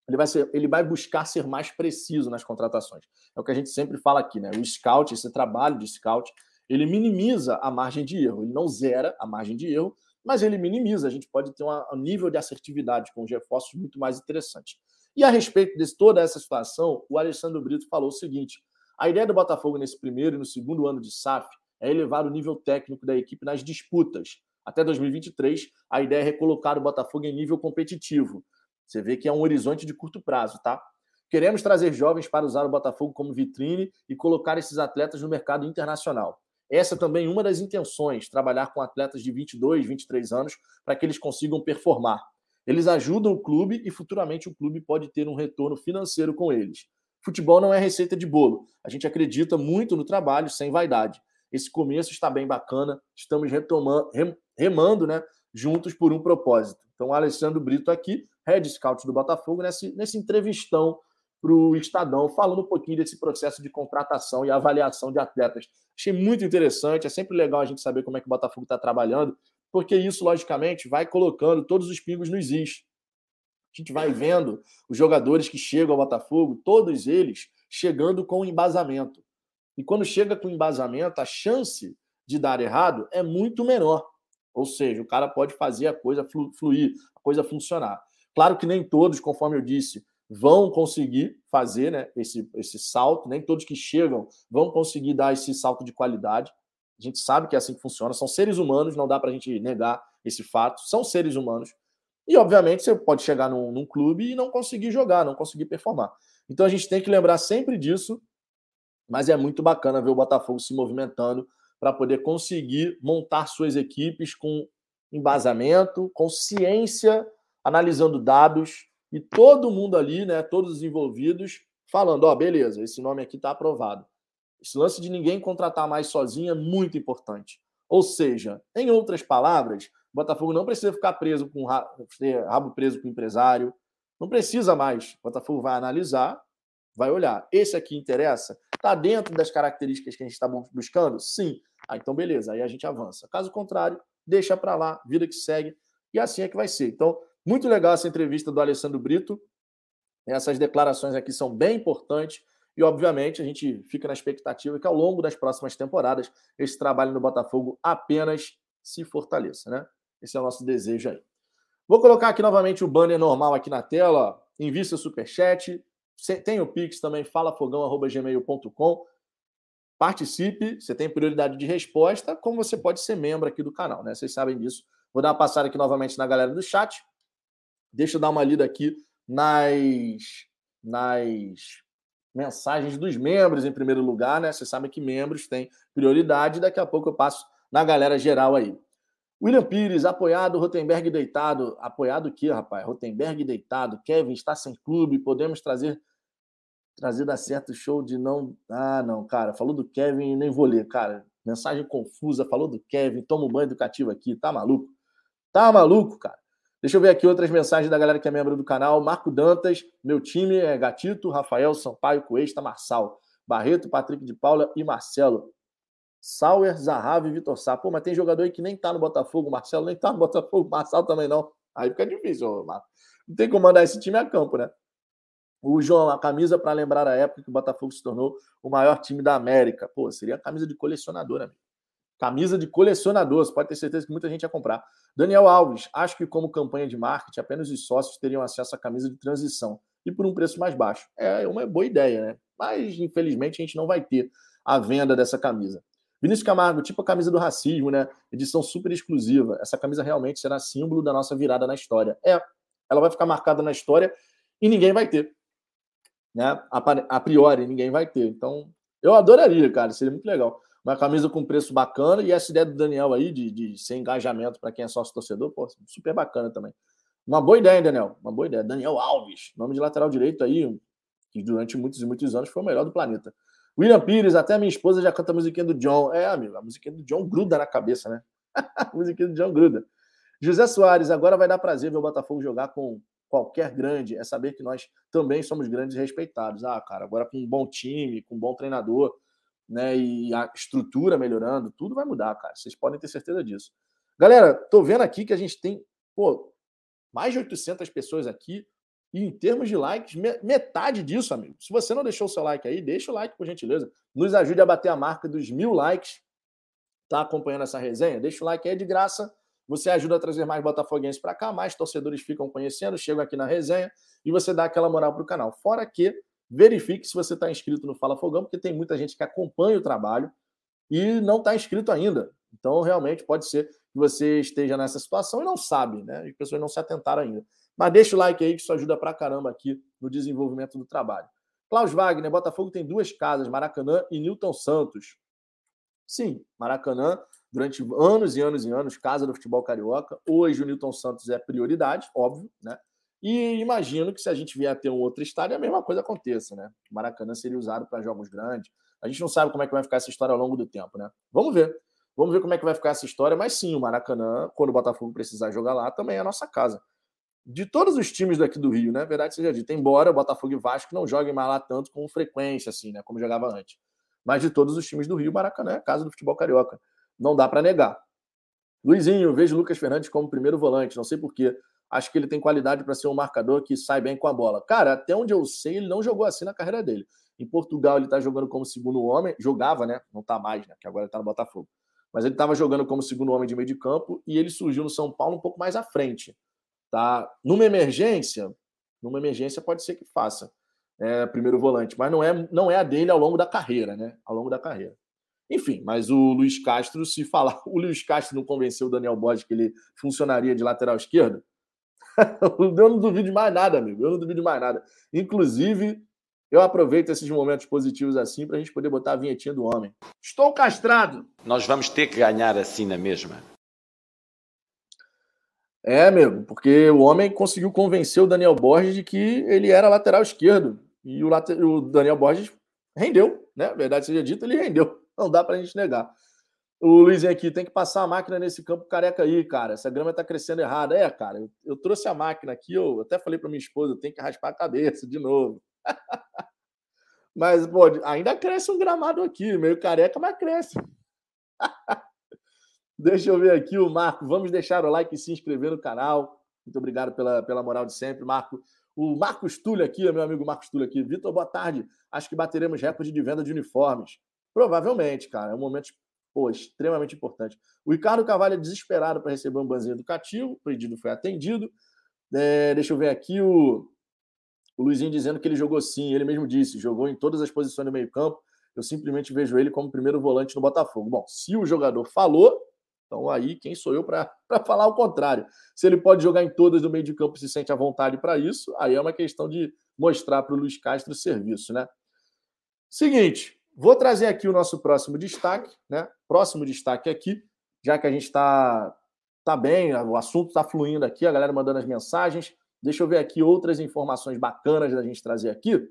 ele vai, ser, ele vai buscar ser mais preciso nas contratações. É o que a gente sempre fala aqui, né? O scout, esse trabalho de scout, ele minimiza a margem de erro. Ele não zera a margem de erro, mas ele minimiza. A gente pode ter um nível de assertividade com os reforços muito mais interessante. E a respeito de toda essa situação, o Alessandro Brito falou o seguinte: a ideia do Botafogo nesse primeiro e no segundo ano de SAF é elevar o nível técnico da equipe nas disputas. Até 2023, a ideia é recolocar o Botafogo em nível competitivo. Você vê que é um horizonte de curto prazo, tá? Queremos trazer jovens para usar o Botafogo como vitrine e colocar esses atletas no mercado internacional. Essa também é uma das intenções, trabalhar com atletas de 22, 23 anos para que eles consigam performar. Eles ajudam o clube e futuramente o clube pode ter um retorno financeiro com eles. Futebol não é receita de bolo. A gente acredita muito no trabalho sem vaidade. Esse começo está bem bacana, estamos retomando, remando né, juntos por um propósito. Então, Alessandro Brito aqui, head scout do Botafogo, nesse, nesse entrevistão para o Estadão, falando um pouquinho desse processo de contratação e avaliação de atletas. Achei muito interessante, é sempre legal a gente saber como é que o Botafogo está trabalhando, porque isso, logicamente, vai colocando todos os pingos nos is. A gente vai vendo os jogadores que chegam ao Botafogo, todos eles chegando com embasamento. E quando chega com embasamento, a chance de dar errado é muito menor. Ou seja, o cara pode fazer a coisa fluir, a coisa funcionar. Claro que nem todos, conforme eu disse, vão conseguir fazer né, esse, esse salto, nem todos que chegam vão conseguir dar esse salto de qualidade. A gente sabe que é assim que funciona. São seres humanos, não dá para a gente negar esse fato. São seres humanos. E, obviamente, você pode chegar num, num clube e não conseguir jogar, não conseguir performar. Então, a gente tem que lembrar sempre disso. Mas é muito bacana ver o Botafogo se movimentando para poder conseguir montar suas equipes com embasamento, com ciência, analisando dados e todo mundo ali, né, todos os envolvidos, falando: ó, oh, beleza, esse nome aqui está aprovado. Esse lance de ninguém contratar mais sozinho é muito importante. Ou seja, em outras palavras, o Botafogo não precisa ficar preso com rabo preso com o empresário, não precisa mais. O Botafogo vai analisar, vai olhar. Esse aqui interessa? Está dentro das características que a gente está buscando? Sim. Ah, então beleza, aí a gente avança. Caso contrário, deixa para lá, vida que segue, e assim é que vai ser. Então, muito legal essa entrevista do Alessandro Brito. Essas declarações aqui são bem importantes e, obviamente, a gente fica na expectativa que ao longo das próximas temporadas esse trabalho no Botafogo apenas se fortaleça, né? Esse é o nosso desejo aí. Vou colocar aqui novamente o banner normal aqui na tela. Envie seu superchat, tem o Pix também, falafogão.gmail.com. Participe, você tem prioridade de resposta, como você pode ser membro aqui do canal, né? Vocês sabem disso. Vou dar uma passada aqui novamente na galera do chat. Deixa eu dar uma lida aqui nas, nas mensagens dos membros, em primeiro lugar, né? Vocês sabem que membros têm prioridade. Daqui a pouco eu passo na galera geral aí. William Pires, apoiado, Rotenberg deitado. Apoiado o quê, rapaz? Rotenberg deitado. Kevin está sem clube. Podemos trazer trazer dar certo show de não. Ah, não, cara. Falou do Kevin nem vou ler, cara. Mensagem confusa. Falou do Kevin. Toma um banho educativo aqui. Tá maluco? Tá maluco, cara. Deixa eu ver aqui outras mensagens da galera que é membro do canal. Marco Dantas, meu time é Gatito, Rafael, Sampaio, Coesta, Marçal, Barreto, Patrick de Paula e Marcelo. Sauer, Zahavi e Vitor Sá. Pô, mas tem jogador aí que nem tá no Botafogo. Marcelo nem tá no Botafogo. Marçal também não. Aí fica difícil, Marco. Não tem como mandar esse time a campo, né? O João, a camisa para lembrar a época que o Botafogo se tornou o maior time da América. Pô, seria a camisa de colecionador, amigo. Camisa de colecionador, você pode ter certeza que muita gente ia comprar. Daniel Alves, acho que como campanha de marketing, apenas os sócios teriam acesso à camisa de transição. e por um preço mais baixo. É uma boa ideia, né? Mas, infelizmente, a gente não vai ter a venda dessa camisa. Vinícius Camargo, tipo a camisa do racismo, né? Edição super exclusiva. Essa camisa realmente será símbolo da nossa virada na história. É, ela vai ficar marcada na história e ninguém vai ter. Né? A priori, ninguém vai ter. Então, eu adoraria, cara, seria muito legal. Uma camisa com preço bacana e essa ideia do Daniel aí de, de ser engajamento para quem é sócio torcedor, pô, super bacana também. Uma boa ideia, Daniel? Uma boa ideia. Daniel Alves, nome de lateral direito aí, que durante muitos e muitos anos foi o melhor do planeta. William Pires, até a minha esposa já canta a musiquinha do John. É, amigo, a musiquinha do John gruda na cabeça, né? a musiquinha do John gruda. José Soares, agora vai dar prazer ver o Botafogo jogar com qualquer grande. É saber que nós também somos grandes e respeitados. Ah, cara, agora com um bom time, com um bom treinador, né? E a estrutura melhorando, tudo vai mudar, cara. Vocês podem ter certeza disso. Galera, tô vendo aqui que a gente tem, pô, mais de 800 pessoas aqui. E em termos de likes, metade disso, amigo. Se você não deixou o seu like aí, deixa o like, por gentileza. Nos ajude a bater a marca dos mil likes. Tá acompanhando essa resenha? Deixa o like aí de graça. Você ajuda a trazer mais botafoguenses para cá, mais torcedores ficam conhecendo, chegam aqui na resenha e você dá aquela moral para o canal. Fora que verifique se você está inscrito no Fala Fogão, porque tem muita gente que acompanha o trabalho e não está inscrito ainda. Então, realmente, pode ser que você esteja nessa situação e não sabe, né? As pessoas não se atentaram ainda. Mas deixa o like aí, que isso ajuda pra caramba aqui no desenvolvimento do trabalho. Klaus Wagner, Botafogo tem duas casas, Maracanã e Newton Santos. Sim, Maracanã, durante anos e anos e anos, casa do futebol carioca. Hoje o Newton Santos é prioridade, óbvio, né? E imagino que se a gente vier a ter um outro estádio, a mesma coisa aconteça, né? Maracanã seria usado para jogos grandes. A gente não sabe como é que vai ficar essa história ao longo do tempo, né? Vamos ver. Vamos ver como é que vai ficar essa história. Mas sim, o Maracanã, quando o Botafogo precisar jogar lá, também é a nossa casa de todos os times daqui do Rio, né? Verdade seja dita. Embora o Botafogo e Vasco não joguem mais lá tanto com frequência, assim, né? Como jogava antes. Mas de todos os times do Rio, Maracanã é a casa do futebol carioca. Não dá para negar. Luizinho, vejo Lucas Fernandes como primeiro volante. Não sei porquê. Acho que ele tem qualidade para ser um marcador que sai bem com a bola. Cara, até onde eu sei, ele não jogou assim na carreira dele. Em Portugal, ele tá jogando como segundo homem. Jogava, né? Não tá mais, né? Que agora ele tá no Botafogo. Mas ele estava jogando como segundo homem de meio de campo e ele surgiu no São Paulo um pouco mais à frente. Tá? Numa emergência, numa emergência pode ser que faça é, primeiro volante, mas não é, não é a dele ao longo da carreira, né? Ao longo da carreira. Enfim, mas o Luiz Castro, se falar, o Luiz Castro não convenceu o Daniel Borges que ele funcionaria de lateral esquerdo, eu não duvido de mais nada, amigo. Eu não duvido de mais nada. Inclusive, eu aproveito esses momentos positivos assim para a gente poder botar a vinhetinha do homem. Estou castrado. Nós vamos ter que ganhar assim na mesma. É, amigo, porque o homem conseguiu convencer o Daniel Borges de que ele era lateral esquerdo. E o, o Daniel Borges rendeu, né? Verdade seja dita, ele rendeu. Não dá pra gente negar. O Luizinho aqui tem que passar a máquina nesse campo careca aí, cara. Essa grama tá crescendo errada. É, cara, eu, eu trouxe a máquina aqui, eu até falei pra minha esposa, tenho que raspar a cabeça de novo. mas, pô, ainda cresce um gramado aqui, meio careca, mas cresce. Deixa eu ver aqui o Marco. Vamos deixar o like e se inscrever no canal. Muito obrigado pela, pela moral de sempre, Marco. O Marcos Túlio aqui, meu amigo Marcos Túlio aqui. Vitor, boa tarde. Acho que bateremos recorde de venda de uniformes. Provavelmente, cara. É um momento pô, extremamente importante. O Ricardo Cavalho é desesperado para receber um banzinho educativo. O pedido foi atendido. É, deixa eu ver aqui o, o Luizinho dizendo que ele jogou sim. Ele mesmo disse, jogou em todas as posições do meio-campo. Eu simplesmente vejo ele como primeiro volante no Botafogo. Bom, se o jogador falou, então aí quem sou eu para falar o contrário? Se ele pode jogar em todas do meio de campo e se sente à vontade para isso, aí é uma questão de mostrar para o Luiz Castro o serviço, né? Seguinte, vou trazer aqui o nosso próximo destaque, né? Próximo destaque aqui, já que a gente está tá bem, o assunto está fluindo aqui, a galera mandando as mensagens. Deixa eu ver aqui outras informações bacanas da gente trazer aqui.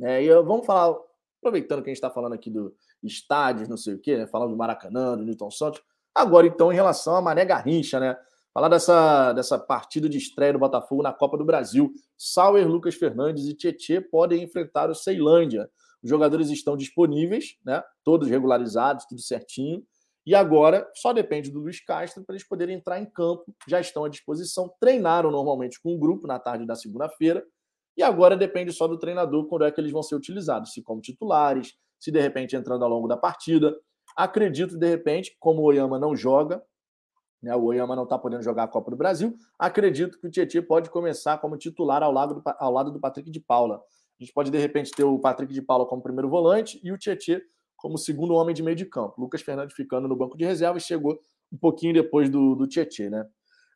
É, e vamos falar, aproveitando que a gente está falando aqui do estádios, não sei o quê, né? falando do Maracanã, do Newton Santos. Agora, então, em relação a Mané Garrincha, né? Falar dessa, dessa partida de estreia do Botafogo na Copa do Brasil. Sauer, Lucas Fernandes e Tietê podem enfrentar o Ceilândia. Os jogadores estão disponíveis, né? Todos regularizados, tudo certinho. E agora só depende do Luiz Castro para eles poderem entrar em campo. Já estão à disposição, treinaram normalmente com um grupo na tarde da segunda-feira. E agora depende só do treinador quando é que eles vão ser utilizados, se como titulares, se de repente entrando ao longo da partida. Acredito, de repente, como o Oyama não joga, Né? O Oyama não está podendo jogar a Copa do Brasil. Acredito que o Tietchan pode começar como titular ao lado, do, ao lado do Patrick de Paula. A gente pode, de repente, ter o Patrick de Paula como primeiro volante e o Tietchan como segundo homem de meio de campo. Lucas Fernandes ficando no banco de reserva e chegou um pouquinho depois do, do Tietchan, né?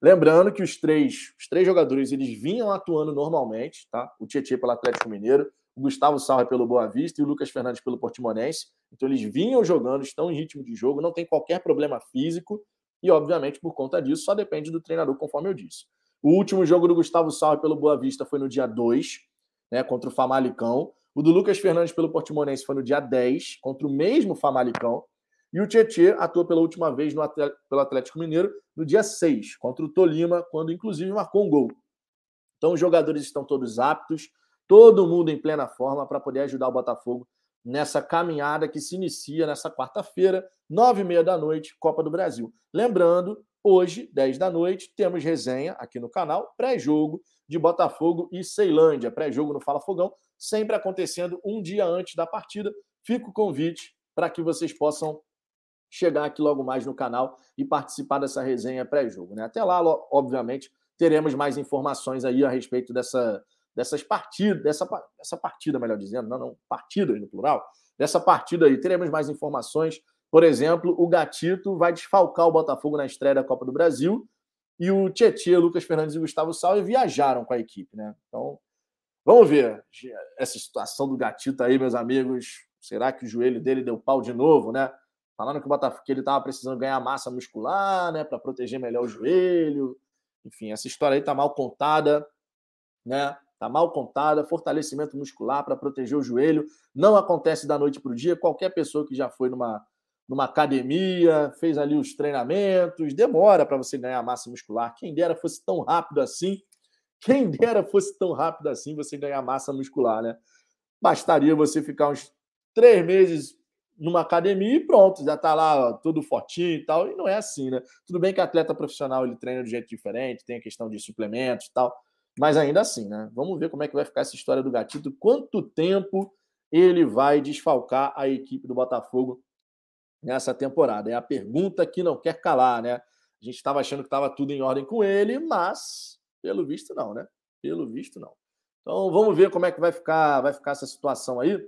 Lembrando que os três, os três jogadores eles vinham atuando normalmente, tá? O Tietchan pelo Atlético Mineiro, o Gustavo Salra pelo Boa Vista e o Lucas Fernandes pelo Portimonense. Então eles vinham jogando, estão em ritmo de jogo, não tem qualquer problema físico e, obviamente, por conta disso, só depende do treinador, conforme eu disse. O último jogo do Gustavo Salve pelo Boa Vista foi no dia 2, né, contra o Famalicão. O do Lucas Fernandes pelo Portimonense foi no dia 10, contra o mesmo Famalicão. E o Tietê atuou pela última vez no pelo Atlético Mineiro no dia 6, contra o Tolima, quando inclusive marcou um gol. Então os jogadores estão todos aptos, todo mundo em plena forma para poder ajudar o Botafogo nessa caminhada que se inicia nessa quarta-feira, nove e meia da noite, Copa do Brasil. Lembrando, hoje, dez da noite, temos resenha aqui no canal, pré-jogo de Botafogo e Ceilândia, pré-jogo no Fala Fogão, sempre acontecendo um dia antes da partida. Fica o convite para que vocês possam chegar aqui logo mais no canal e participar dessa resenha pré-jogo. Né? Até lá, obviamente, teremos mais informações aí a respeito dessa, dessas partidas, dessa, dessa partida, melhor dizendo, não, não, partidas no plural, dessa partida aí. Teremos mais informações. Por exemplo, o Gatito vai desfalcar o Botafogo na estreia da Copa do Brasil e o Tietchan, Lucas Fernandes e Gustavo Salve viajaram com a equipe, né? Então, vamos ver essa situação do Gatito aí, meus amigos. Será que o joelho dele deu pau de novo, né? Falando que o Botafogo que ele estava precisando ganhar massa muscular, né, para proteger melhor o joelho. Enfim, essa história aí tá mal contada, né? Está mal contada, fortalecimento muscular para proteger o joelho. Não acontece da noite para o dia. Qualquer pessoa que já foi numa, numa academia, fez ali os treinamentos, demora para você ganhar massa muscular. Quem dera fosse tão rápido assim. Quem dera fosse tão rápido assim você ganhar massa muscular, né? Bastaria você ficar uns três meses numa academia e pronto, já está lá tudo fortinho e tal. E não é assim, né? Tudo bem que atleta profissional ele treina de jeito diferente, tem a questão de suplementos e tal. Mas ainda assim, né? Vamos ver como é que vai ficar essa história do Gatito. Quanto tempo ele vai desfalcar a equipe do Botafogo nessa temporada? É a pergunta que não quer calar, né? A gente estava achando que estava tudo em ordem com ele, mas pelo visto não, né? Pelo visto não. Então vamos ver como é que vai ficar, vai ficar essa situação aí,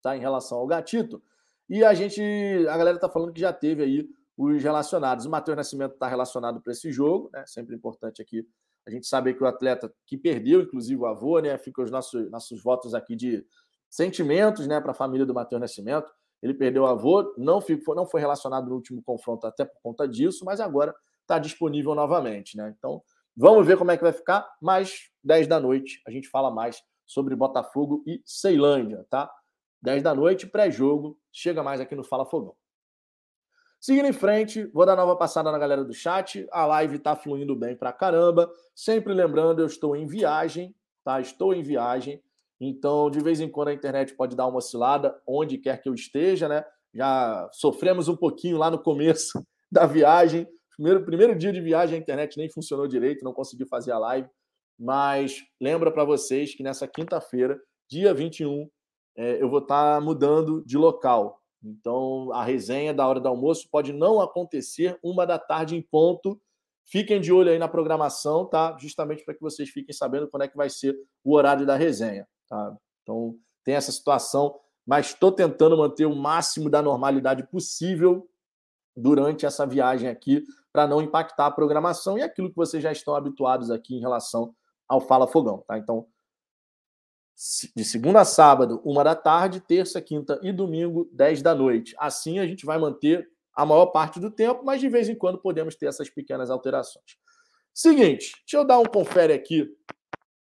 tá? Em relação ao Gatito. E a gente, a galera tá falando que já teve aí os relacionados. O Matheus Nascimento está relacionado para esse jogo, né? Sempre importante aqui a gente sabe que o atleta que perdeu, inclusive o avô, né? Fica os nossos, nossos votos aqui de sentimentos né, para a família do Matheus Nascimento. Ele perdeu o avô, não, ficou, não foi relacionado no último confronto até por conta disso, mas agora está disponível novamente. Né? Então, vamos ver como é que vai ficar. Mais 10 da noite a gente fala mais sobre Botafogo e Ceilândia, tá? 10 da noite, pré-jogo, chega mais aqui no Fala Fogão. Seguindo em frente, vou dar nova passada na galera do chat. A live tá fluindo bem pra caramba. Sempre lembrando, eu estou em viagem, tá? Estou em viagem. Então, de vez em quando a internet pode dar uma oscilada, onde quer que eu esteja, né? Já sofremos um pouquinho lá no começo da viagem. Primeiro, primeiro dia de viagem, a internet nem funcionou direito, não consegui fazer a live. Mas lembra para vocês que nessa quinta-feira, dia 21, é, eu vou estar tá mudando de local. Então, a resenha da hora do almoço pode não acontecer uma da tarde em ponto. Fiquem de olho aí na programação, tá? Justamente para que vocês fiquem sabendo quando é que vai ser o horário da resenha, tá? Então, tem essa situação, mas estou tentando manter o máximo da normalidade possível durante essa viagem aqui, para não impactar a programação e aquilo que vocês já estão habituados aqui em relação ao Fala Fogão, tá? Então, de segunda a sábado, uma da tarde, terça, quinta e domingo, dez da noite. Assim a gente vai manter a maior parte do tempo, mas de vez em quando podemos ter essas pequenas alterações. Seguinte, deixa eu dar um confere aqui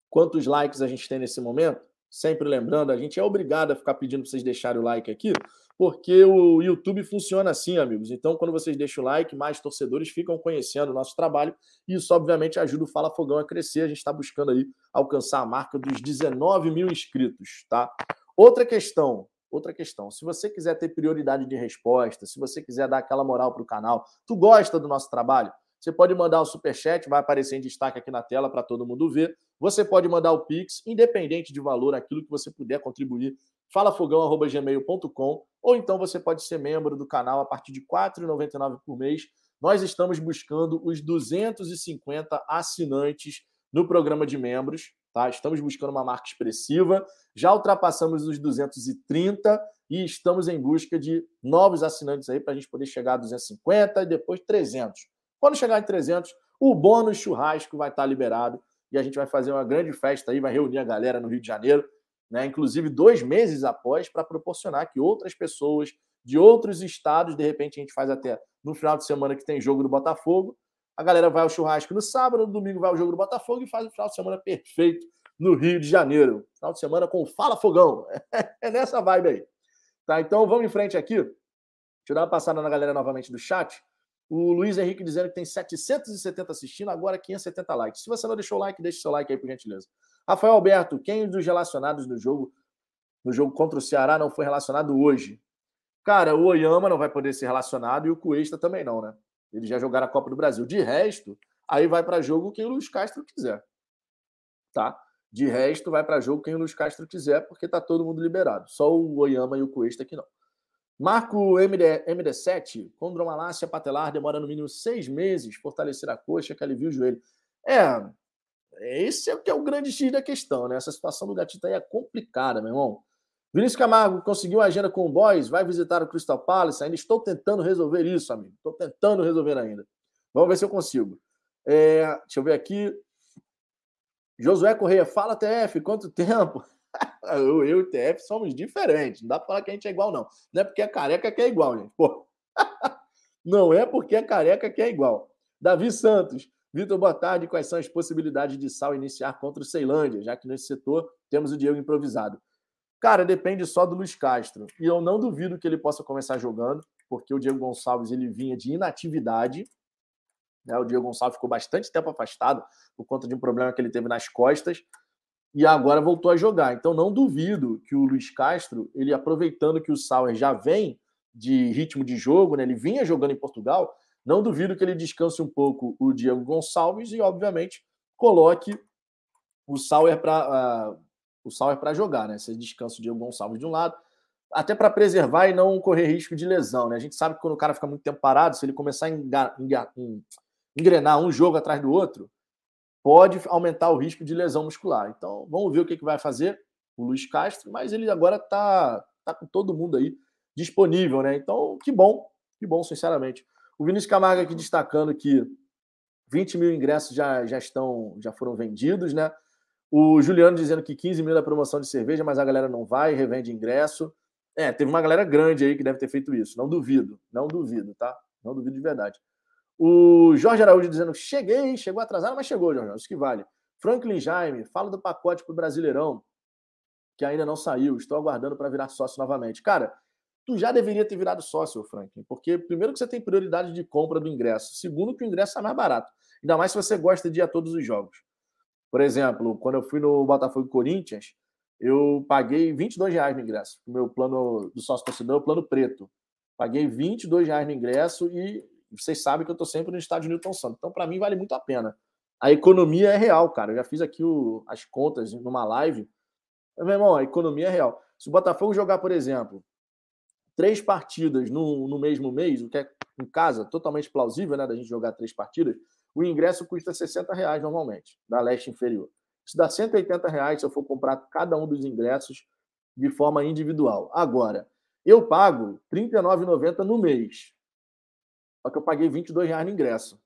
quantos likes a gente tem nesse momento. Sempre lembrando, a gente é obrigado a ficar pedindo para vocês deixarem o like aqui, porque o YouTube funciona assim, amigos. Então, quando vocês deixam o like, mais torcedores ficam conhecendo o nosso trabalho. E isso, obviamente, ajuda o Fala Fogão a crescer. A gente está buscando aí alcançar a marca dos 19 mil inscritos, tá? Outra questão, outra questão. Se você quiser ter prioridade de resposta, se você quiser dar aquela moral para o canal, tu gosta do nosso trabalho? Você pode mandar o superchat, vai aparecer em destaque aqui na tela para todo mundo ver. Você pode mandar o Pix, independente de valor, aquilo que você puder contribuir falafogão.gmail.com ou então você pode ser membro do canal a partir de R$ 4,99 por mês. nós estamos buscando os 250 assinantes no programa de membros, tá? Estamos buscando uma marca expressiva, já ultrapassamos os 230 e estamos em busca de novos assinantes aí para a gente poder chegar a 250 e depois 300. Quando chegar em 300, o bônus churrasco vai estar liberado e a gente vai fazer uma grande festa aí, vai reunir a galera no Rio de Janeiro, né? Inclusive dois meses após, para proporcionar que outras pessoas de outros estados, de repente a gente faz até no final de semana que tem jogo do Botafogo, a galera vai ao churrasco no sábado, no domingo vai ao jogo do Botafogo e faz o final de semana perfeito no Rio de Janeiro. Final de semana com Fala Fogão. É nessa vibe aí. Tá, então vamos em frente aqui. Deixa eu dar uma passada na galera novamente do chat. O Luiz Henrique dizendo que tem 770 assistindo, agora 570 likes. Se você não deixou o like, deixe seu like aí, por gentileza. Rafael Alberto, quem dos relacionados no jogo no jogo contra o Ceará não foi relacionado hoje? Cara, o Oyama não vai poder ser relacionado e o Cuesta também não, né? Eles já jogaram a Copa do Brasil. De resto, aí vai para jogo quem o Luiz Castro quiser. Tá? De resto, vai para jogo quem o Luiz Castro quiser, porque tá todo mundo liberado. Só o Oyama e o Cuesta que não. Marco MD, MD7, condromalácia patelar demora no mínimo seis meses fortalecer a coxa que alivia o joelho. É, esse é o que é o grande X da questão, né? Essa situação do gatito aí é complicada, meu irmão. Vinícius Camargo conseguiu a agenda com o Boys, vai visitar o Crystal Palace. Ainda estou tentando resolver isso, amigo. Estou tentando resolver ainda. Vamos ver se eu consigo. É, deixa eu ver aqui. Josué Correia, fala TF, quanto tempo? eu, eu e o TF somos diferentes. Não dá para falar que a gente é igual, não. Não é porque é careca que é igual, gente. Pô. não é porque é careca que é igual. Davi Santos. Vitor, boa tarde. Quais são as possibilidades de Sal iniciar contra o Ceilândia, já que nesse setor temos o Diego improvisado? Cara, depende só do Luiz Castro. E eu não duvido que ele possa começar jogando, porque o Diego Gonçalves ele vinha de inatividade. Né? O Diego Gonçalves ficou bastante tempo afastado por conta de um problema que ele teve nas costas e agora voltou a jogar. Então não duvido que o Luiz Castro, ele aproveitando que o Sauer já vem de ritmo de jogo, né? ele vinha jogando em Portugal, não duvido que ele descanse um pouco o Diego Gonçalves e, obviamente, coloque o Sauer para uh, para jogar, né? Você descansa o Diego Gonçalves de um lado, até para preservar e não correr risco de lesão, né? A gente sabe que quando o cara fica muito tempo parado, se ele começar a engrenar um jogo atrás do outro, pode aumentar o risco de lesão muscular. Então, vamos ver o que, que vai fazer o Luiz Castro, mas ele agora está tá com todo mundo aí disponível, né? Então, que bom, que bom, sinceramente. O Vinícius Camargo aqui destacando que 20 mil ingressos já, já estão, já foram vendidos, né? O Juliano dizendo que 15 mil da promoção de cerveja, mas a galera não vai, revende ingresso. É, teve uma galera grande aí que deve ter feito isso. Não duvido, não duvido, tá? Não duvido de verdade. O Jorge Araújo dizendo: cheguei, chegou atrasado, mas chegou, Jorge, isso que vale. Franklin Jaime, fala do pacote para o Brasileirão, que ainda não saiu. Estou aguardando para virar sócio novamente. Cara, tu já deveria ter virado sócio, Franklin, porque primeiro que você tem prioridade de compra do ingresso, segundo que o ingresso é mais barato. Ainda mais se você gosta de ir a todos os jogos. Por exemplo, quando eu fui no Botafogo Corinthians, eu paguei 22 reais no ingresso. Meu plano do sócio torcedor é o plano preto. Paguei 22 reais no ingresso e vocês sabem que eu estou sempre no estádio Newton Santos. Então, para mim, vale muito a pena. A economia é real, cara. Eu já fiz aqui o, as contas numa live. Meu irmão, a economia é real. Se o Botafogo jogar, por exemplo, três partidas no, no mesmo mês, o que é em casa totalmente plausível, né, da gente jogar três partidas, o ingresso custa 60 reais normalmente, da leste inferior. Isso dá 180 reais se eu for comprar cada um dos ingressos de forma individual. Agora, eu pago R$ 39,90 no mês. Só que eu paguei 22 reais no ingresso.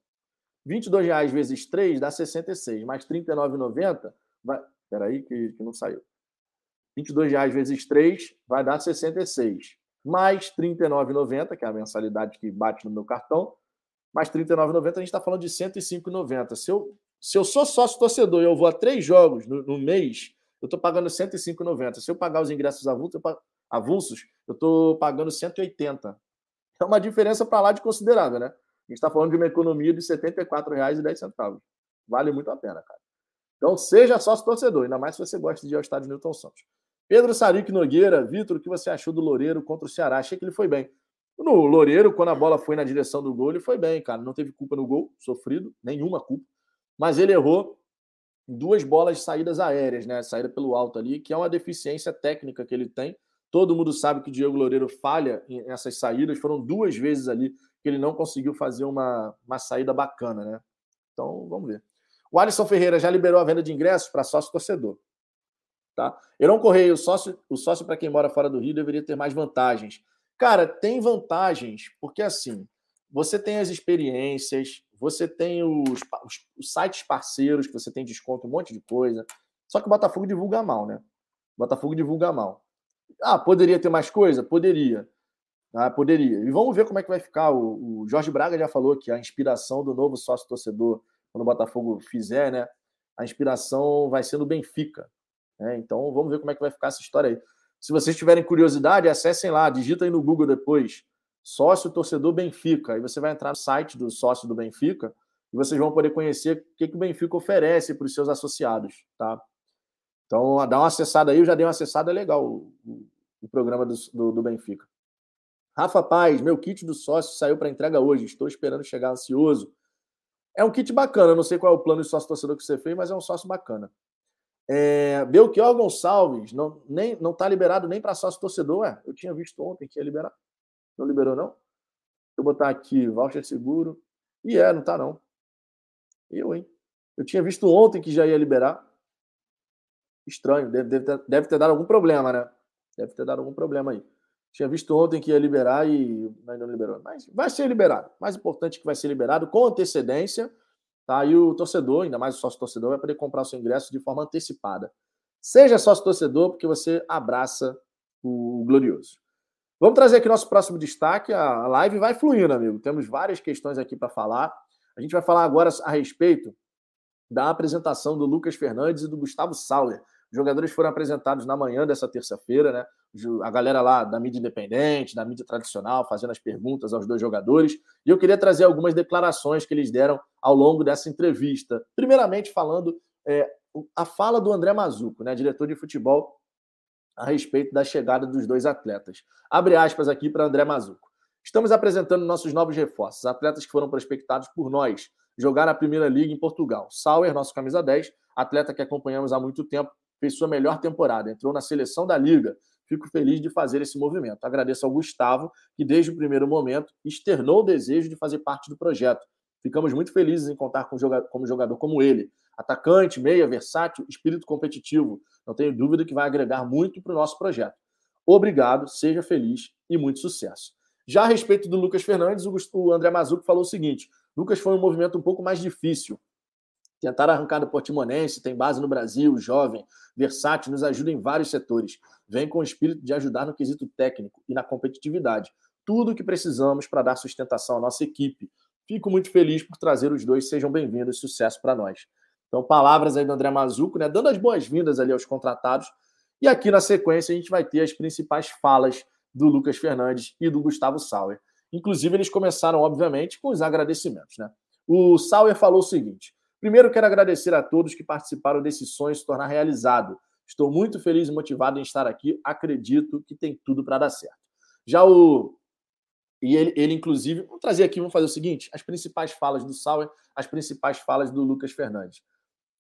22 reais vezes 3 dá 66, mais R$ 39,90 vai... Peraí que, que não saiu. 22 reais vezes 3 vai dar 66. Mais R$ 39,90, que é a mensalidade que bate no meu cartão. Mais R$ 39,90, a gente está falando de R$ 105,90. Se eu, se eu sou sócio torcedor e eu vou a três jogos no, no mês, eu estou pagando R$ 105,90. Se eu pagar os ingressos avulsos, eu estou pagando 180 é uma diferença para lá de considerável, né? A gente está falando de uma economia de R$ 74,10. Vale muito a pena, cara. Então, seja sócio torcedor, ainda mais se você gosta de ir ao estádio Newton Santos. Pedro Saric Nogueira, Vitor, o que você achou do Loureiro contra o Ceará? Achei que ele foi bem. No Loureiro, quando a bola foi na direção do gol, ele foi bem, cara. Não teve culpa no gol, sofrido, nenhuma culpa. Mas ele errou duas bolas saídas aéreas, né? Saída pelo alto ali, que é uma deficiência técnica que ele tem Todo mundo sabe que o Diego Loureiro falha nessas saídas. Foram duas vezes ali que ele não conseguiu fazer uma, uma saída bacana, né? Então, vamos ver. O Alisson Ferreira já liberou a venda de ingressos para sócio torcedor. Tá? Heron Correia, o sócio, o sócio para quem mora fora do Rio deveria ter mais vantagens. Cara, tem vantagens, porque assim, você tem as experiências, você tem os, os, os, sites parceiros que você tem desconto, um monte de coisa. Só que o Botafogo divulga mal, né? O Botafogo divulga mal. Ah, poderia ter mais coisa? Poderia. Ah, poderia. E vamos ver como é que vai ficar. O, o Jorge Braga já falou que a inspiração do novo sócio torcedor, quando o Botafogo fizer, né? A inspiração vai ser no Benfica. Né? Então vamos ver como é que vai ficar essa história aí. Se vocês tiverem curiosidade, acessem lá, digita aí no Google depois, sócio torcedor Benfica. Aí você vai entrar no site do sócio do Benfica e vocês vão poder conhecer o que, que o Benfica oferece para os seus associados, tá? Então, dá uma acessada aí, eu já dei uma acessada legal o, programa do, do, do, Benfica. Rafa Paz, meu kit do sócio saiu para entrega hoje, estou esperando chegar ansioso. É um kit bacana, não sei qual é o plano de sócio torcedor que você fez, mas é um sócio bacana. É, Belchior Gonçalves não, nem, não tá liberado nem para sócio torcedor. Eu tinha visto ontem que ia liberar. Não liberou, não? Deixa eu botar aqui, voucher seguro. E é, não tá não. Eu, hein? Eu tinha visto ontem que já ia liberar. Estranho, deve, deve, ter, deve ter dado algum problema, né? Deve ter dado algum problema aí. Tinha visto ontem que ia liberar e ainda não liberou. Mas vai ser liberado. Mais importante que vai ser liberado com antecedência Tá? E o torcedor, ainda mais o sócio torcedor, vai poder comprar o seu ingresso de forma antecipada. Seja sócio torcedor, porque você abraça o glorioso. Vamos trazer aqui nosso próximo destaque. A live vai fluindo, amigo. Temos várias questões aqui para falar. A gente vai falar agora a respeito da apresentação do Lucas Fernandes e do Gustavo Sauer. Os jogadores foram apresentados na manhã dessa terça-feira, né? A galera lá da mídia independente, da mídia tradicional, fazendo as perguntas aos dois jogadores. E eu queria trazer algumas declarações que eles deram ao longo dessa entrevista. Primeiramente, falando é, a fala do André Mazuco, né, diretor de futebol, a respeito da chegada dos dois atletas. Abre aspas aqui para André Mazuco. Estamos apresentando nossos novos reforços, atletas que foram prospectados por nós, jogar a Primeira Liga em Portugal. Sauer, nosso camisa 10, atleta que acompanhamos há muito tempo, fez sua melhor temporada, entrou na seleção da Liga. Fico feliz de fazer esse movimento. Agradeço ao Gustavo, que desde o primeiro momento externou o desejo de fazer parte do projeto. Ficamos muito felizes em contar com jogador, como jogador como ele. Atacante, meia, versátil, espírito competitivo. Não tenho dúvida que vai agregar muito para o nosso projeto. Obrigado, seja feliz e muito sucesso. Já a respeito do Lucas Fernandes, o André Mazuco falou o seguinte: Lucas foi um movimento um pouco mais difícil. Tentar arrancar do Portimonense, tem base no Brasil, jovem, versátil, nos ajuda em vários setores. Vem com o espírito de ajudar no quesito técnico e na competitividade. Tudo o que precisamos para dar sustentação à nossa equipe. Fico muito feliz por trazer os dois. Sejam bem-vindos, sucesso para nós. Então, palavras aí do André Mazuco, né, dando as boas-vindas ali aos contratados. E aqui na sequência a gente vai ter as principais falas do Lucas Fernandes e do Gustavo Sauer. Inclusive, eles começaram, obviamente, com os agradecimentos. Né? O Sauer falou o seguinte: Primeiro, quero agradecer a todos que participaram desse sonho se tornar realizado. Estou muito feliz e motivado em estar aqui. Acredito que tem tudo para dar certo. Já o. E ele, ele, inclusive, vamos trazer aqui, vamos fazer o seguinte: as principais falas do Sauer, as principais falas do Lucas Fernandes.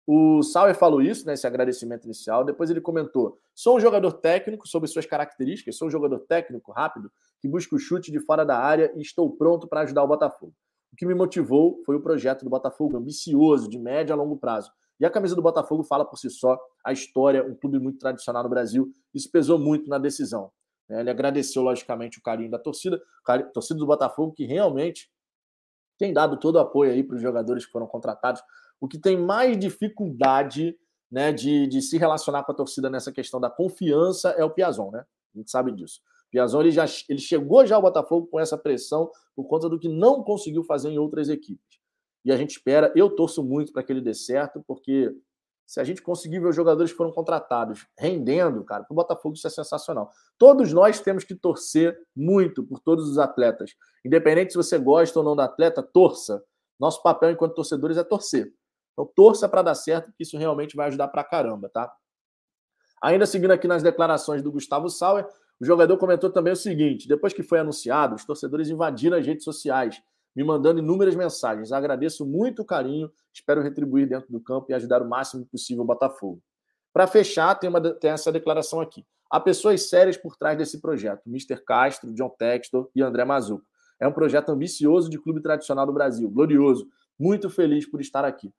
O Sauer falou isso, né, esse agradecimento inicial. Depois ele comentou: sou um jogador técnico sobre suas características, sou um jogador técnico rápido que busca o chute de fora da área e estou pronto para ajudar o Botafogo. O que me motivou foi o projeto do Botafogo, ambicioso, de médio a longo prazo. E a camisa do Botafogo fala por si só, a história, um clube muito tradicional no Brasil. Isso pesou muito na decisão. Né? Ele agradeceu, logicamente, o carinho da torcida, torcida do Botafogo, que realmente tem dado todo o apoio aí para os jogadores que foram contratados. O que tem mais dificuldade né, de, de se relacionar com a torcida nessa questão da confiança é o Piazon, né? A gente sabe disso. Piazon ele já ele chegou já ao Botafogo com essa pressão por conta do que não conseguiu fazer em outras equipes. E a gente espera, eu torço muito para que ele dê certo, porque se a gente conseguir ver os jogadores que foram contratados rendendo, cara, para o Botafogo isso é sensacional. Todos nós temos que torcer muito por todos os atletas. Independente se você gosta ou não do atleta, torça. Nosso papel enquanto torcedores é torcer. Então torça para dar certo, porque isso realmente vai ajudar para caramba, tá? Ainda seguindo aqui nas declarações do Gustavo Sauer, o jogador comentou também o seguinte: depois que foi anunciado, os torcedores invadiram as redes sociais, me mandando inúmeras mensagens. Agradeço muito o carinho, espero retribuir dentro do campo e ajudar o máximo possível o Botafogo. Para fechar, tem, uma, tem essa declaração aqui. Há pessoas sérias por trás desse projeto: Mr. Castro, John Textor e André Mazuco. É um projeto ambicioso de clube tradicional do Brasil, glorioso. Muito feliz por estar aqui.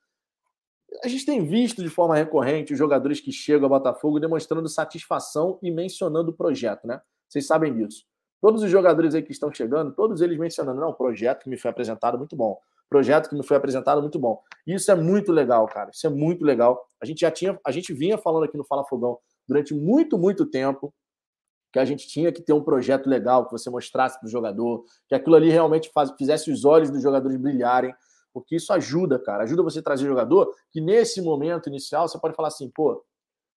A gente tem visto de forma recorrente os jogadores que chegam ao Botafogo demonstrando satisfação e mencionando o projeto, né? Vocês sabem disso. Todos os jogadores aí que estão chegando, todos eles mencionando, não, projeto que me foi apresentado, muito bom. Projeto que me foi apresentado, muito bom. Isso é muito legal, cara. Isso é muito legal. A gente já tinha, a gente vinha falando aqui no Fala Fogão durante muito, muito tempo que a gente tinha que ter um projeto legal que você mostrasse para o jogador, que aquilo ali realmente faz, fizesse os olhos dos jogadores brilharem, porque isso ajuda, cara. Ajuda você a trazer jogador que nesse momento inicial você pode falar assim, pô,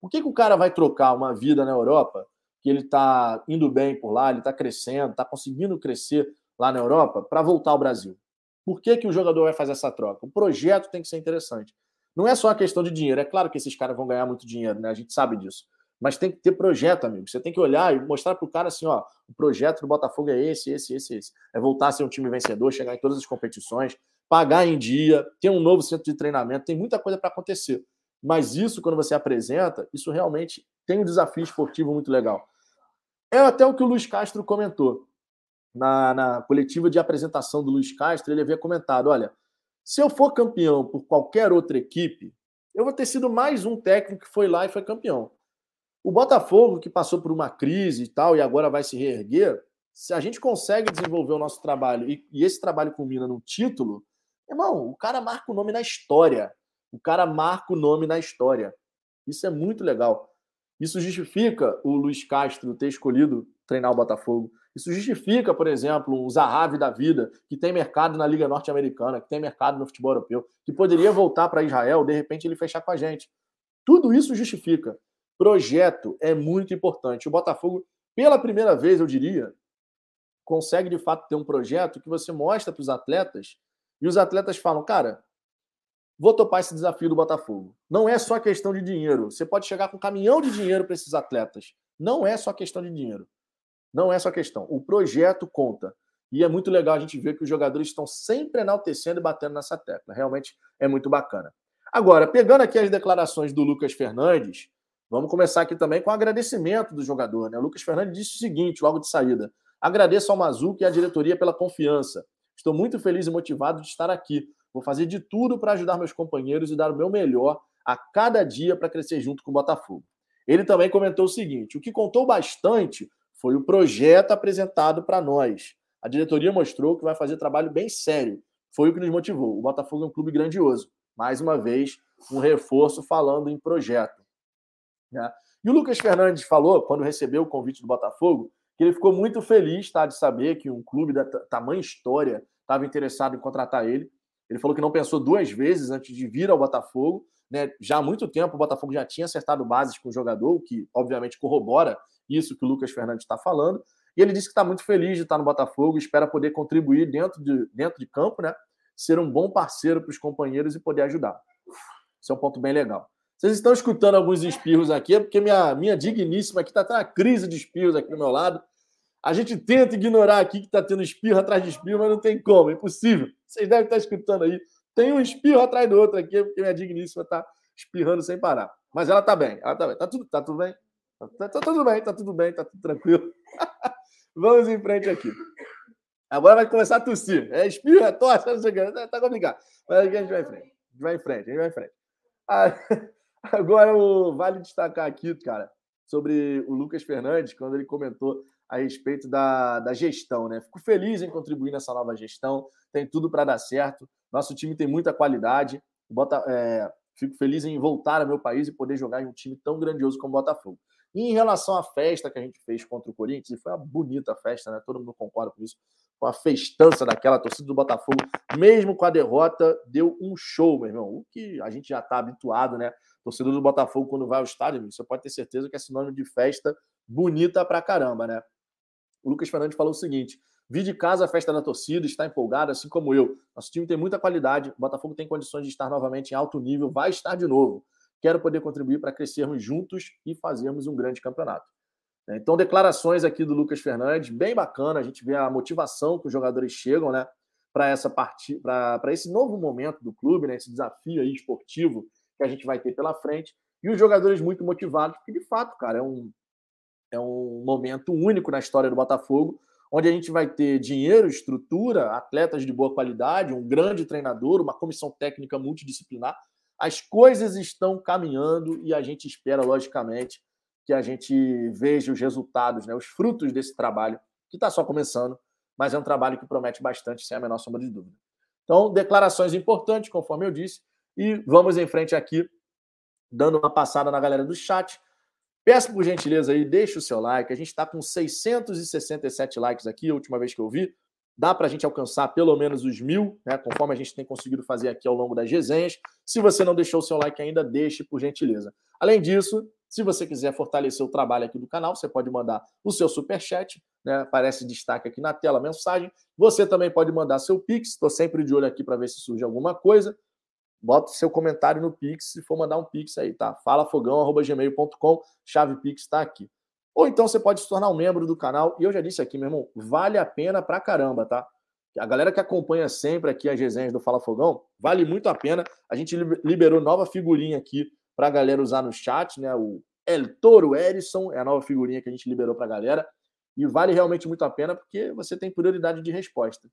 por que, que o cara vai trocar uma vida na Europa, que ele está indo bem por lá, ele está crescendo, está conseguindo crescer lá na Europa, para voltar ao Brasil? Por que, que o jogador vai fazer essa troca? O projeto tem que ser interessante. Não é só uma questão de dinheiro. É claro que esses caras vão ganhar muito dinheiro, né? A gente sabe disso. Mas tem que ter projeto, amigo. Você tem que olhar e mostrar para o cara assim: ó, o projeto do Botafogo é esse, esse, esse, esse. É voltar a ser um time vencedor, chegar em todas as competições, pagar em dia, ter um novo centro de treinamento. Tem muita coisa para acontecer. Mas isso, quando você apresenta, isso realmente tem um desafio esportivo muito legal. É até o que o Luiz Castro comentou. Na, na coletiva de apresentação do Luiz Castro, ele havia comentado: olha, se eu for campeão por qualquer outra equipe, eu vou ter sido mais um técnico que foi lá e foi campeão. O Botafogo, que passou por uma crise e tal, e agora vai se reerguer, se a gente consegue desenvolver o nosso trabalho e, e esse trabalho culmina no título, irmão, o cara marca o nome na história. O cara marca o nome na história. Isso é muito legal. Isso justifica o Luiz Castro ter escolhido treinar o Botafogo. Isso justifica, por exemplo, um Zahavi da vida, que tem mercado na Liga Norte-Americana, que tem mercado no futebol europeu, que poderia voltar para Israel, de repente ele fechar com a gente. Tudo isso justifica. Projeto é muito importante. O Botafogo, pela primeira vez, eu diria, consegue de fato ter um projeto que você mostra para os atletas e os atletas falam, cara, vou topar esse desafio do Botafogo. Não é só questão de dinheiro. Você pode chegar com um caminhão de dinheiro para esses atletas. Não é só questão de dinheiro. Não é só questão. O projeto conta. E é muito legal a gente ver que os jogadores estão sempre enaltecendo e batendo nessa tecla. Realmente é muito bacana. Agora, pegando aqui as declarações do Lucas Fernandes, Vamos começar aqui também com o agradecimento do jogador. Né? O Lucas Fernandes disse o seguinte, logo de saída: agradeço ao Mazuco e à diretoria pela confiança. Estou muito feliz e motivado de estar aqui. Vou fazer de tudo para ajudar meus companheiros e dar o meu melhor a cada dia para crescer junto com o Botafogo. Ele também comentou o seguinte: o que contou bastante foi o projeto apresentado para nós. A diretoria mostrou que vai fazer trabalho bem sério. Foi o que nos motivou. O Botafogo é um clube grandioso. Mais uma vez, um reforço falando em projeto. Né? E o Lucas Fernandes falou, quando recebeu o convite do Botafogo, que ele ficou muito feliz tá, de saber que um clube da tamanha história estava interessado em contratar ele. Ele falou que não pensou duas vezes antes de vir ao Botafogo. Né? Já há muito tempo o Botafogo já tinha acertado bases com o jogador, o que obviamente corrobora isso que o Lucas Fernandes está falando. E ele disse que está muito feliz de estar no Botafogo, espera poder contribuir dentro de, dentro de campo, né? ser um bom parceiro para os companheiros e poder ajudar. Isso é um ponto bem legal. Vocês estão escutando alguns espirros aqui, é porque minha, minha digníssima aqui está tendo uma crise de espirros aqui do meu lado. A gente tenta ignorar aqui que está tendo espirro atrás de espirro, mas não tem como, é impossível. Vocês devem estar escutando aí. Tem um espirro atrás do outro aqui, porque minha digníssima está espirrando sem parar. Mas ela está bem, ela está bem. Está tudo, tá tudo bem? Está tá tudo bem, está tudo bem, está tudo tranquilo. Vamos em frente aqui. Agora vai começar a tossir. É espirro, é tosse, não sei o que. Tá complicado. Mas a gente vai em frente. A gente vai em frente, a gente vai em frente. Ah, Agora, vale destacar aqui, cara, sobre o Lucas Fernandes, quando ele comentou a respeito da, da gestão, né? Fico feliz em contribuir nessa nova gestão, tem tudo para dar certo. Nosso time tem muita qualidade. Bota, é, fico feliz em voltar ao meu país e poder jogar em um time tão grandioso como o Botafogo. E em relação à festa que a gente fez contra o Corinthians, e foi uma bonita festa, né? Todo mundo concorda com isso. Foi uma festança daquela torcida do Botafogo, mesmo com a derrota, deu um show, meu irmão. O que a gente já está habituado, né? torcedor do Botafogo, quando vai ao estádio, você pode ter certeza que é sinônimo de festa bonita pra caramba, né? O Lucas Fernandes falou o seguinte: vi de casa a festa da torcida, está empolgado, assim como eu. Nosso time tem muita qualidade, o Botafogo tem condições de estar novamente em alto nível, vai estar de novo. Quero poder contribuir para crescermos juntos e fazermos um grande campeonato. Então, declarações aqui do Lucas Fernandes, bem bacana. A gente vê a motivação que os jogadores chegam, né? Para essa partida, para esse novo momento do clube, né? Esse desafio aí esportivo que a gente vai ter pela frente. E os jogadores muito motivados, porque de fato, cara, é um, é um momento único na história do Botafogo, onde a gente vai ter dinheiro, estrutura, atletas de boa qualidade, um grande treinador, uma comissão técnica multidisciplinar. As coisas estão caminhando e a gente espera, logicamente, que a gente veja os resultados, né, os frutos desse trabalho, que está só começando, mas é um trabalho que promete bastante, sem a menor sombra de dúvida. Então, declarações importantes, conforme eu disse, e vamos em frente aqui, dando uma passada na galera do chat. Peço por gentileza aí, deixe o seu like. A gente está com 667 likes aqui, a última vez que eu vi. Dá para a gente alcançar pelo menos os mil, né, conforme a gente tem conseguido fazer aqui ao longo das resenhas. Se você não deixou o seu like ainda, deixe por gentileza. Além disso, se você quiser fortalecer o trabalho aqui do canal, você pode mandar o seu super chat, né? Aparece destaque aqui na tela mensagem. Você também pode mandar seu pix. Estou sempre de olho aqui para ver se surge alguma coisa. Bota seu comentário no Pix se for mandar um Pix aí, tá? falafogão.gmail.com, chave Pix está aqui. Ou então você pode se tornar um membro do canal. E eu já disse aqui, meu irmão, vale a pena pra caramba, tá? A galera que acompanha sempre aqui as resenhas do Fala Fogão, vale muito a pena. A gente liberou nova figurinha aqui para a galera usar no chat, né? O El Toro Erison é a nova figurinha que a gente liberou para a galera. E vale realmente muito a pena porque você tem prioridade de resposta.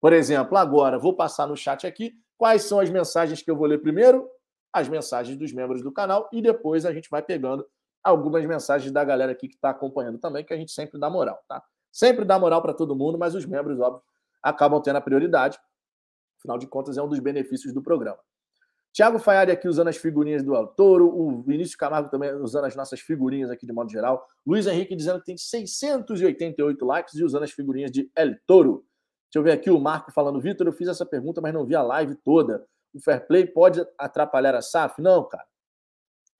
Por exemplo, agora vou passar no chat aqui Quais são as mensagens que eu vou ler primeiro? As mensagens dos membros do canal e depois a gente vai pegando algumas mensagens da galera aqui que está acompanhando também, que a gente sempre dá moral, tá? Sempre dá moral para todo mundo, mas os membros, óbvio, acabam tendo a prioridade. Afinal de contas, é um dos benefícios do programa. Tiago Faiari aqui usando as figurinhas do El Toro, o Vinícius Camargo também usando as nossas figurinhas aqui de modo geral, Luiz Henrique dizendo que tem 688 likes e usando as figurinhas de El Toro. Deixa eu ver aqui o Marco falando, Vitor, eu fiz essa pergunta, mas não vi a live toda. O fair play pode atrapalhar a SAF? Não, cara.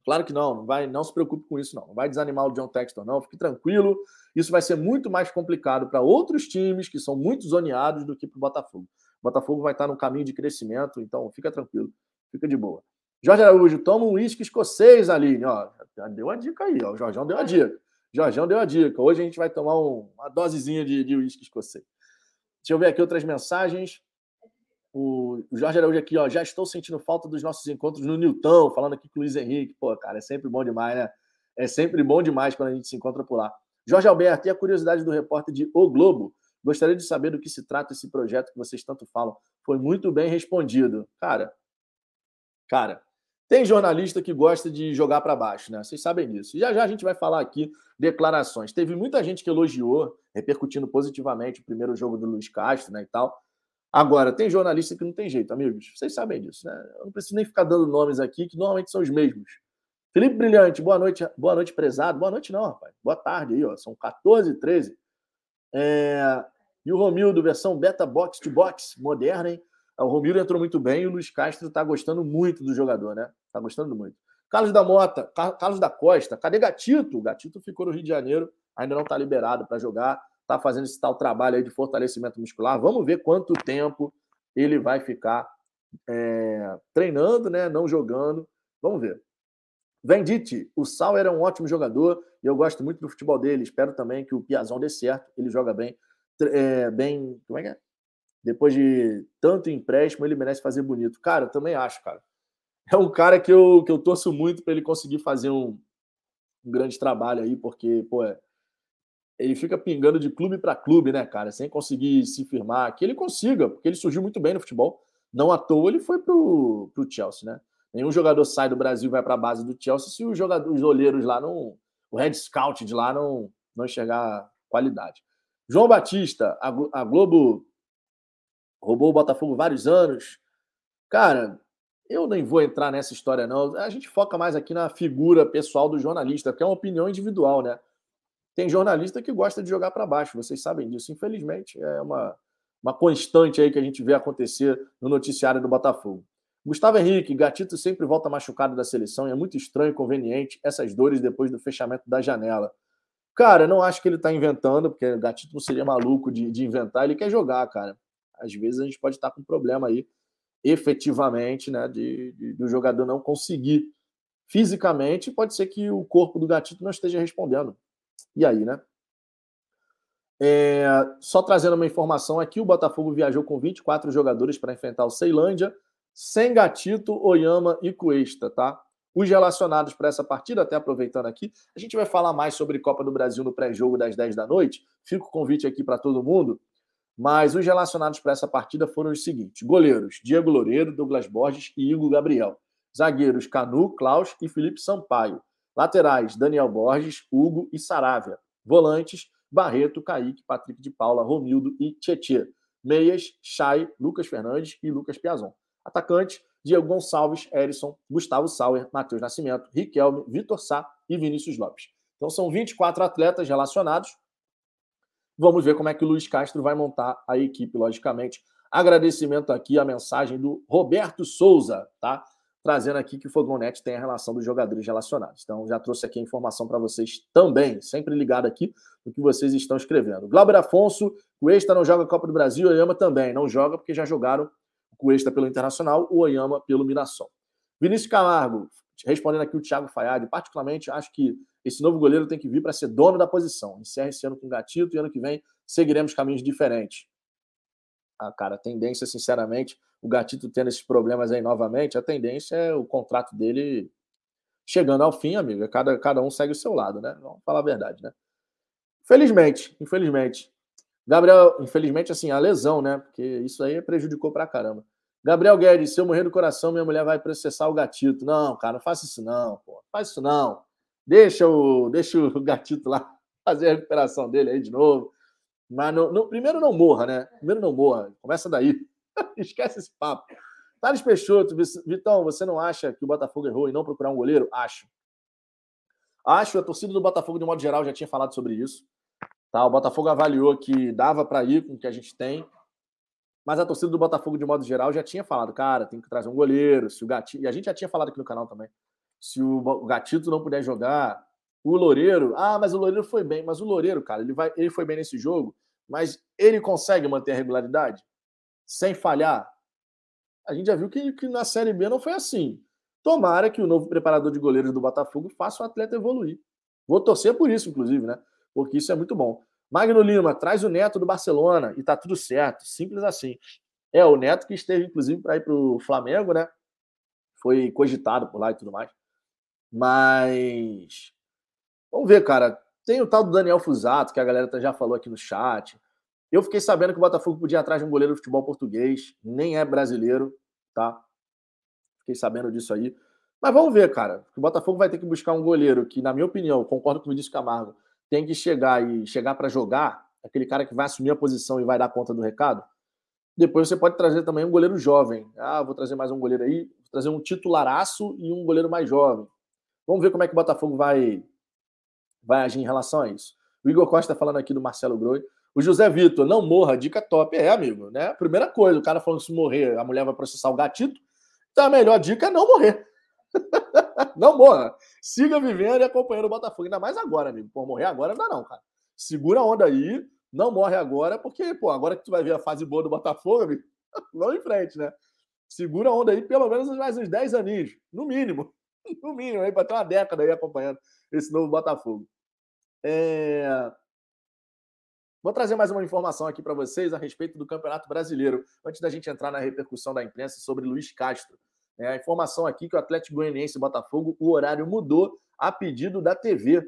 Claro que não, não vai, não se preocupe com isso, não. Não vai desanimar o John Textor, não. Fique tranquilo. Isso vai ser muito mais complicado para outros times que são muito zoneados do que para o Botafogo. O Botafogo vai estar no caminho de crescimento, então fica tranquilo, fica de boa. Jorge Araújo, toma um uísque escocês, Aline. Ó, deu a dica aí, ó. O Jorjão deu a dica. Jorjão deu a dica. Hoje a gente vai tomar um, uma dosezinha de uísque escocês. Deixa eu ver aqui outras mensagens. O Jorge Araújo aqui, ó, já estou sentindo falta dos nossos encontros no Newton, falando aqui com o Luiz Henrique. Pô, cara, é sempre bom demais, né? É sempre bom demais quando a gente se encontra por lá. Jorge Alberto, e a curiosidade do repórter de O Globo? Gostaria de saber do que se trata esse projeto que vocês tanto falam. Foi muito bem respondido. Cara, cara, tem jornalista que gosta de jogar para baixo, né? Vocês sabem disso. Já já a gente vai falar aqui declarações. Teve muita gente que elogiou, repercutindo positivamente o primeiro jogo do Luiz Castro, né, e tal. Agora, tem jornalista que não tem jeito, amigos. Vocês sabem disso, né? Eu não preciso nem ficar dando nomes aqui, que normalmente são os mesmos. Felipe Brilhante, boa noite, boa noite, prezado. Boa noite, não, rapaz. Boa tarde aí, ó. São 14 e 13. É... E o Romildo, versão beta box to box, moderna, hein? O Romildo entrou muito bem e o Luiz Castro está gostando muito do jogador, né? Está gostando muito. Carlos da Mota, Carlos da Costa, cadê Gatito? Gatito ficou no Rio de Janeiro, ainda não está liberado para jogar, está fazendo esse tal trabalho aí de fortalecimento muscular. Vamos ver quanto tempo ele vai ficar é, treinando, né? Não jogando. Vamos ver. Vendite, o Sal era um ótimo jogador e eu gosto muito do futebol dele. Espero também que o Piazão dê certo. Ele joga bem, é, bem. Como é que é? Depois de tanto empréstimo, ele merece fazer bonito. Cara, eu também acho, cara. É um cara que eu, que eu torço muito para ele conseguir fazer um, um, grande trabalho aí, porque, pô, é, ele fica pingando de clube para clube, né, cara, sem conseguir se firmar. Que ele consiga, porque ele surgiu muito bem no futebol. Não à toa ele foi pro, pro Chelsea, né? Nenhum jogador sai do Brasil e vai para a base do Chelsea se os jogadores, os olheiros lá não. O head scout de lá não, não enxergar qualidade. João Batista, a Globo roubou o Botafogo vários anos. Cara, eu nem vou entrar nessa história, não. A gente foca mais aqui na figura pessoal do jornalista, que é uma opinião individual, né? Tem jornalista que gosta de jogar para baixo, vocês sabem disso. Infelizmente, é uma, uma constante aí que a gente vê acontecer no noticiário do Botafogo. Gustavo Henrique, Gatito sempre volta machucado da seleção e é muito estranho e conveniente essas dores depois do fechamento da janela. Cara, não acho que ele está inventando, porque o Gatito não seria maluco de, de inventar, ele quer jogar, cara às vezes a gente pode estar com um problema aí, efetivamente, né, de, de, do jogador não conseguir fisicamente, pode ser que o corpo do gatito não esteja respondendo. E aí, né? É, só trazendo uma informação aqui, o Botafogo viajou com 24 jogadores para enfrentar o Ceilândia, sem Gatito, Oyama e Cuesta, tá? os relacionados para essa partida, até aproveitando aqui, a gente vai falar mais sobre Copa do Brasil no pré-jogo das 10 da noite. Fica o convite aqui para todo mundo. Mas os relacionados para essa partida foram os seguintes: goleiros Diego Loureiro, Douglas Borges e Igor Gabriel. Zagueiros Canu, Klaus e Felipe Sampaio. Laterais Daniel Borges, Hugo e Saravia. Volantes Barreto, Kaique, Patrick de Paula, Romildo e Tietê. Meias, Chay, Lucas Fernandes e Lucas Piazon. Atacante Diego Gonçalves, Erison, Gustavo Sauer, Matheus Nascimento, Riquelme, Vitor Sá e Vinícius Lopes. Então são 24 atletas relacionados Vamos ver como é que o Luiz Castro vai montar a equipe, logicamente. Agradecimento aqui à mensagem do Roberto Souza, tá? Trazendo aqui que o Fogonet tem a relação dos jogadores relacionados. Então, já trouxe aqui a informação para vocês também, sempre ligado aqui no que vocês estão escrevendo. Glauber Afonso, Cuesta não joga Copa do Brasil, Oyama também. Não joga porque já jogaram o Cuesta pelo Internacional, o Oyama pelo Mirassol. Vinícius Camargo, respondendo aqui o Thiago Fayad, particularmente acho que esse novo goleiro tem que vir para ser dono da posição. Encerra esse ano com Gatito e ano que vem seguiremos caminhos diferentes. Ah, cara, a tendência, sinceramente, o Gatito tendo esses problemas aí novamente, a tendência é o contrato dele chegando ao fim, amigo. É cada, cada um segue o seu lado, né? Vamos falar a verdade, né? Felizmente, infelizmente. Gabriel, infelizmente, assim, a lesão, né? Porque isso aí prejudicou pra caramba. Gabriel Guedes, se eu morrer do coração, minha mulher vai processar o gatito. Não, cara, não faça isso não, pô. Faz isso não. Deixa o, deixa o gatito lá fazer a recuperação dele aí de novo. Mas no, primeiro não morra, né? Primeiro não morra. Começa daí. Esquece esse papo. Thales Peixoto, Vitão, você não acha que o Botafogo errou em não procurar um goleiro? Acho. Acho, a torcida do Botafogo, de modo geral, já tinha falado sobre isso. Tá? O Botafogo avaliou que dava para ir com o que a gente tem. Mas a torcida do Botafogo, de modo geral, já tinha falado, cara, tem que trazer um goleiro. Se o Gatinho... E a gente já tinha falado aqui no canal também se o Gatito não puder jogar, o Loureiro, ah, mas o Loureiro foi bem, mas o Loureiro, cara, ele vai, ele foi bem nesse jogo, mas ele consegue manter a regularidade sem falhar. A gente já viu que, que na Série B não foi assim. Tomara que o novo preparador de goleiros do Botafogo faça o atleta evoluir. Vou torcer por isso, inclusive, né? Porque isso é muito bom. Magno Lima, traz o Neto do Barcelona e tá tudo certo. Simples assim. É, o Neto que esteve, inclusive, para ir para o Flamengo, né? Foi cogitado por lá e tudo mais. Mas vamos ver, cara. Tem o tal do Daniel Fusato, que a galera já falou aqui no chat. Eu fiquei sabendo que o Botafogo podia ir atrás de um goleiro de futebol português, nem é brasileiro, tá? Fiquei sabendo disso aí. Mas vamos ver, cara. O Botafogo vai ter que buscar um goleiro que, na minha opinião, concordo com o Vinícius Camargo, tem que chegar e chegar para jogar, aquele cara que vai assumir a posição e vai dar conta do recado. Depois você pode trazer também um goleiro jovem. Ah, vou trazer mais um goleiro aí, vou trazer um titularaço e um goleiro mais jovem. Vamos ver como é que o Botafogo vai, vai agir em relação a isso. O Igor Costa falando aqui do Marcelo Groi. O José Vitor, não morra, dica top. É, amigo, né? Primeira coisa, o cara falando que se morrer, a mulher vai processar o gatito. Então a melhor dica é não morrer. não morra. Siga vivendo e acompanhando o Botafogo. Ainda mais agora, amigo. Por morrer agora não dá, não, cara. Segura a onda aí, não morre agora, porque, pô, agora que tu vai ver a fase boa do Botafogo, amigo, vamos em frente, né? Segura a onda aí pelo menos mais uns 10 aninhos, no mínimo. no mínimo, aí, para ter uma década aí acompanhando esse novo Botafogo. É... Vou trazer mais uma informação aqui para vocês a respeito do Campeonato Brasileiro, antes da gente entrar na repercussão da imprensa sobre Luiz Castro. É, a informação aqui que o Atlético Goianiense e Botafogo, o horário mudou a pedido da TV.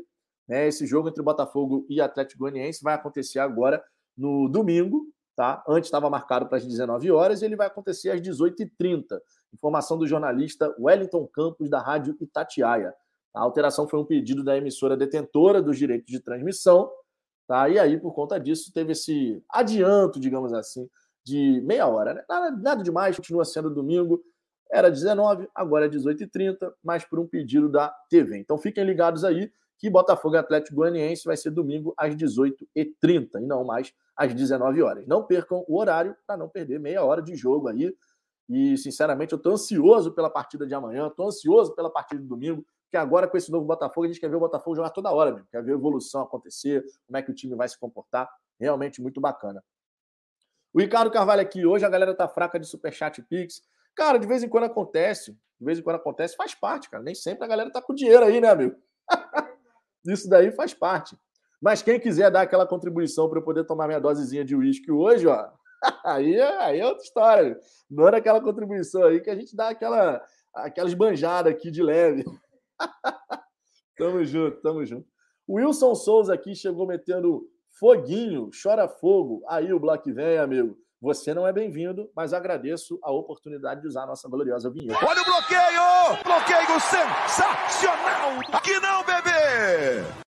É, esse jogo entre Botafogo e Atlético Goianiense vai acontecer agora no domingo, tá? Antes estava marcado para as 19 horas e ele vai acontecer às 18h30. Informação do jornalista Wellington Campos, da Rádio Itatiaia. A alteração foi um pedido da emissora detentora dos direitos de transmissão, tá? e aí, por conta disso, teve esse adianto, digamos assim, de meia hora. Né? Nada, nada demais, continua sendo domingo, era 19, agora é 18h30, mas por um pedido da TV. Então fiquem ligados aí que Botafogo Atlético Goianiense vai ser domingo às 18h30 e não mais às 19 horas. Não percam o horário para não perder meia hora de jogo aí e, sinceramente, eu estou ansioso pela partida de amanhã, estou ansioso pela partida de domingo, porque agora com esse novo Botafogo, a gente quer ver o Botafogo jogar toda hora, mesmo. quer ver a evolução acontecer, como é que o time vai se comportar. Realmente muito bacana. O Ricardo Carvalho aqui, hoje a galera tá fraca de Superchat Pix. Cara, de vez em quando acontece, de vez em quando acontece, faz parte, cara. Nem sempre a galera tá com dinheiro aí, né, amigo? Isso daí faz parte. Mas quem quiser dar aquela contribuição para eu poder tomar minha dosezinha de uísque hoje, ó, aí, é, aí é outra história. Não era aquela contribuição aí que a gente dá aquela, aquelas banjadas aqui de leve. tamo junto, tamo junto. Wilson Souza aqui chegou metendo foguinho, chora fogo. Aí o Black vem, amigo. Você não é bem-vindo, mas agradeço a oportunidade de usar a nossa gloriosa vinheta. Olha o bloqueio! Bloqueio sensacional! Aqui não, bebê!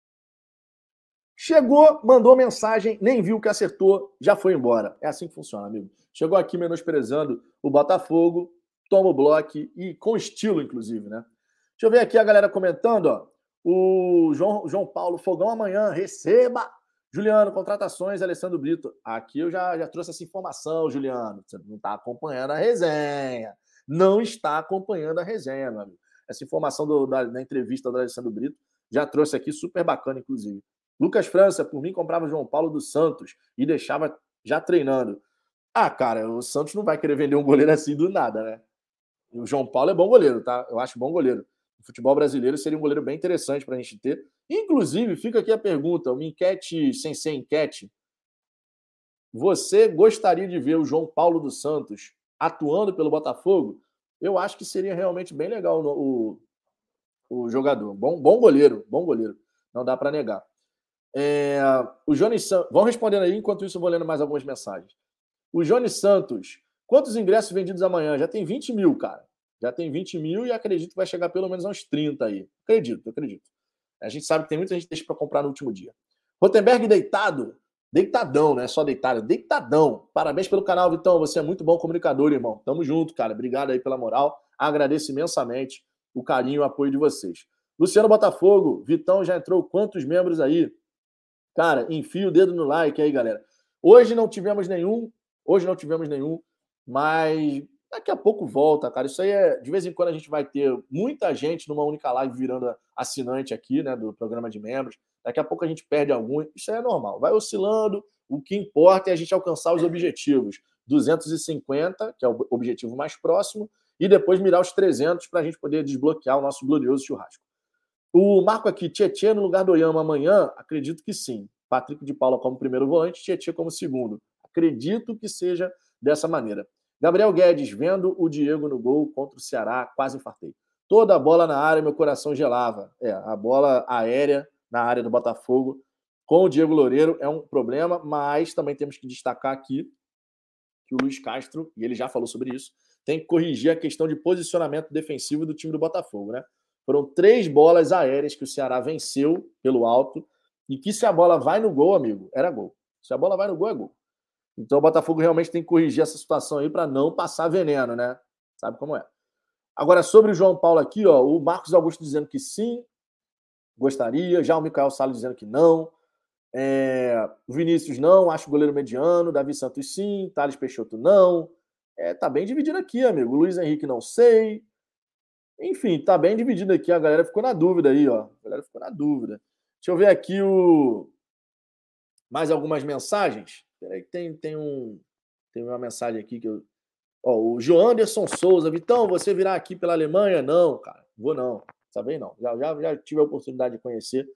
Chegou, mandou mensagem, nem viu que acertou, já foi embora. É assim que funciona, amigo. Chegou aqui menosprezando o Botafogo, toma o bloco e com estilo, inclusive, né? Deixa eu ver aqui a galera comentando, ó. O João, João Paulo, fogão amanhã, receba! Juliano, contratações, Alessandro Brito. Aqui eu já, já trouxe essa informação, Juliano. Você não está acompanhando a resenha. Não está acompanhando a resenha, meu amigo. Essa informação do, da, da, entrevista do Alessandro Brito já trouxe aqui, super bacana, inclusive. Lucas França, por mim, comprava o João Paulo do Santos e deixava já treinando. Ah, cara, o Santos não vai querer vender um goleiro assim do nada, né? O João Paulo é bom goleiro, tá? Eu acho bom goleiro. O futebol brasileiro seria um goleiro bem interessante para a gente ter. Inclusive, fica aqui a pergunta, uma enquete sem ser enquete. Você gostaria de ver o João Paulo dos Santos atuando pelo Botafogo? Eu acho que seria realmente bem legal o, o jogador. Bom, bom goleiro, bom goleiro. Não dá para negar. É, o Johnny Santos. Vão respondendo aí, enquanto isso eu vou lendo mais algumas mensagens. O Johnny Santos. Quantos ingressos vendidos amanhã? Já tem 20 mil, cara. Já tem 20 mil e acredito que vai chegar pelo menos a uns 30 aí. Acredito, acredito. A gente sabe que tem muita gente deixa para comprar no último dia. Rotenberg deitado. Deitadão, não é só deitado, deitadão. Parabéns pelo canal, Vitão. Você é muito bom comunicador, irmão. Tamo junto, cara. Obrigado aí pela moral. Agradeço imensamente o carinho e o apoio de vocês. Luciano Botafogo, Vitão já entrou quantos membros aí? Cara, enfia o dedo no like aí, galera. Hoje não tivemos nenhum, hoje não tivemos nenhum, mas daqui a pouco volta, cara. Isso aí é, de vez em quando a gente vai ter muita gente numa única live virando assinante aqui, né, do programa de membros. Daqui a pouco a gente perde algum, isso aí é normal. Vai oscilando, o que importa é a gente alcançar os objetivos. 250, que é o objetivo mais próximo, e depois mirar os 300 para a gente poder desbloquear o nosso glorioso churrasco. O Marco aqui, Tietchan no lugar do Oyama amanhã? Acredito que sim. Patrick de Paula como primeiro volante, Tietchan como segundo. Acredito que seja dessa maneira. Gabriel Guedes, vendo o Diego no gol contra o Ceará, quase infartei. Toda a bola na área, meu coração gelava. É, a bola aérea na área do Botafogo com o Diego Loureiro é um problema, mas também temos que destacar aqui que o Luiz Castro, e ele já falou sobre isso, tem que corrigir a questão de posicionamento defensivo do time do Botafogo, né? Foram três bolas aéreas que o Ceará venceu pelo alto e que se a bola vai no gol, amigo, era gol. Se a bola vai no gol, é gol. Então o Botafogo realmente tem que corrigir essa situação aí para não passar veneno, né? Sabe como é. Agora, sobre o João Paulo aqui, ó, o Marcos Augusto dizendo que sim, gostaria, já o Micael Salles dizendo que não. É, Vinícius não, acho goleiro mediano, Davi Santos sim, Thales Peixoto não. É, tá bem dividido aqui, amigo. Luiz Henrique não sei. Enfim, tá bem dividido aqui. A galera ficou na dúvida aí, ó. A galera ficou na dúvida. Deixa eu ver aqui o mais algumas mensagens. Peraí, tem, tem, um, tem uma mensagem aqui que eu. Ó, o João Anderson Souza, Vitão, você virá aqui pela Alemanha? Não, cara, vou não. Sabe não. Já, já, já tive a oportunidade de conhecer.